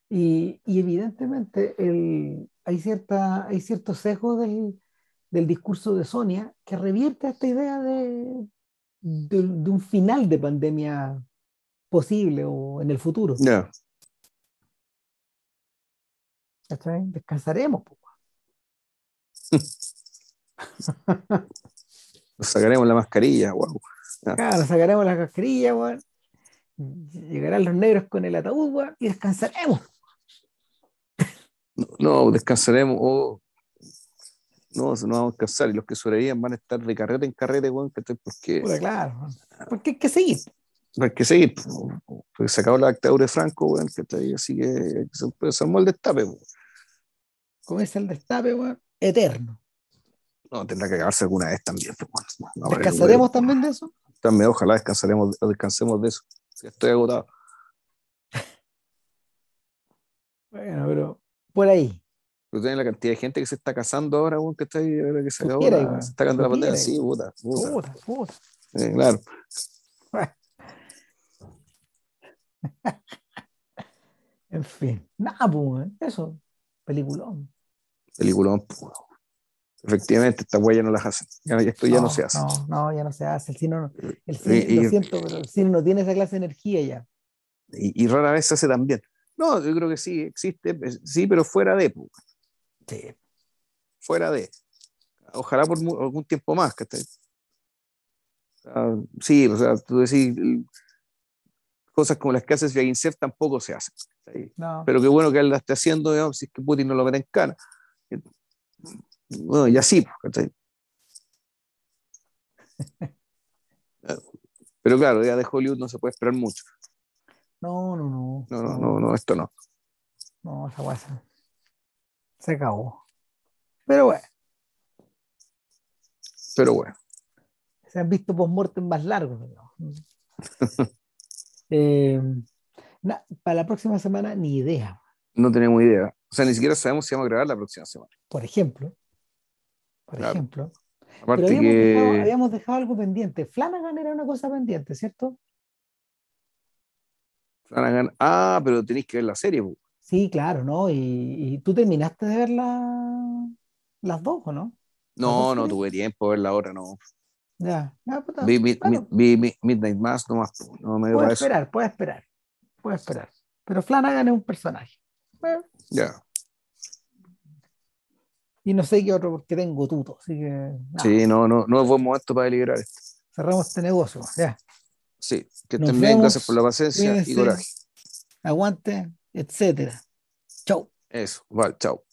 Y, y, evidentemente el, hay, cierta, hay ciertos sesgos del, del, discurso de Sonia que revierte esta idea de, de, un final de pandemia posible o en el futuro. Yeah. Descansaremos. Nos sacaremos la mascarilla, wow. Claro, sacaremos la cascarilla, weón. Llegarán los negros con el ataúd, y descansaremos. No, descansaremos. Oh. No, no vamos a descansar. Y los que sobrevivan van a estar de carrete en carrete, weón. Porque... claro. Porque hay que seguir. Hay que seguir. Porque se acabó la dictadura de Franco, weón. Que así que se armó el destape, weón. ¿Cómo es el destape, weón? Eterno. No, tendrá que acabarse alguna vez también. ¿Descansaremos también de eso? También, ojalá descansaremos, descansemos de eso. estoy agotado. Bueno, pero por ahí. Pero tiene la cantidad de gente que se está casando ahora, que está ahí, que se, acabó se está cagando la pandemia. Sí, puta, puta. puta, puta. claro. en fin, nada, pues, eso, peliculón. Peliculón, pues. Efectivamente, esta huella no las hacen. Ya, esto ya no, se hace. No, no, ya no se hace. El cine, no, el cine lo siento, pero el cine no tiene esa clase de energía ya. Y, rara vez se hace también. No, yo creo que sí, existe, sí, pero fuera de. Pues. Sí. Fuera de. Ojalá por algún tiempo más. Que sí, o sea, tú decís, cosas como las que hace Sviagintsev tampoco se hacen. Pero qué bueno que él la esté haciendo, digamos, si es que Putin no lo mete en cara. Bueno, y así, pues, Pero claro, ya de Hollywood no se puede esperar mucho. No, no, no. No, no, no, no esto no. No, esa guasa se acabó. Pero bueno. Pero bueno. Se han visto post-mortem más largos. eh, para la próxima semana, ni idea. No tenemos idea. O sea, ni siquiera sabemos si vamos a grabar la próxima semana. Por ejemplo. Por ejemplo. Aparte Pero habíamos, que... dejado, habíamos dejado algo pendiente. Flanagan era una cosa pendiente, ¿cierto? Flanagan. Ah, pero tenéis que ver la serie. Sí, claro, ¿no? Y, tú terminaste de ver las dos, ¿o no? No, no tuve tiempo de ver la hora, no. Ya, vi, Midnight Mass, no más. No me puede esperar, puede esperar. Puede esperar. Pero Flanagan es un personaje. ya. Y no sé qué otro, porque tengo tuto, así que. Sí, no, no, no es buen momento para deliberar esto. Cerramos este negocio, ya. Sí, que estén bien, gracias por la paciencia y coraje. Aguante, etcétera. Chau. Eso, vale, chau.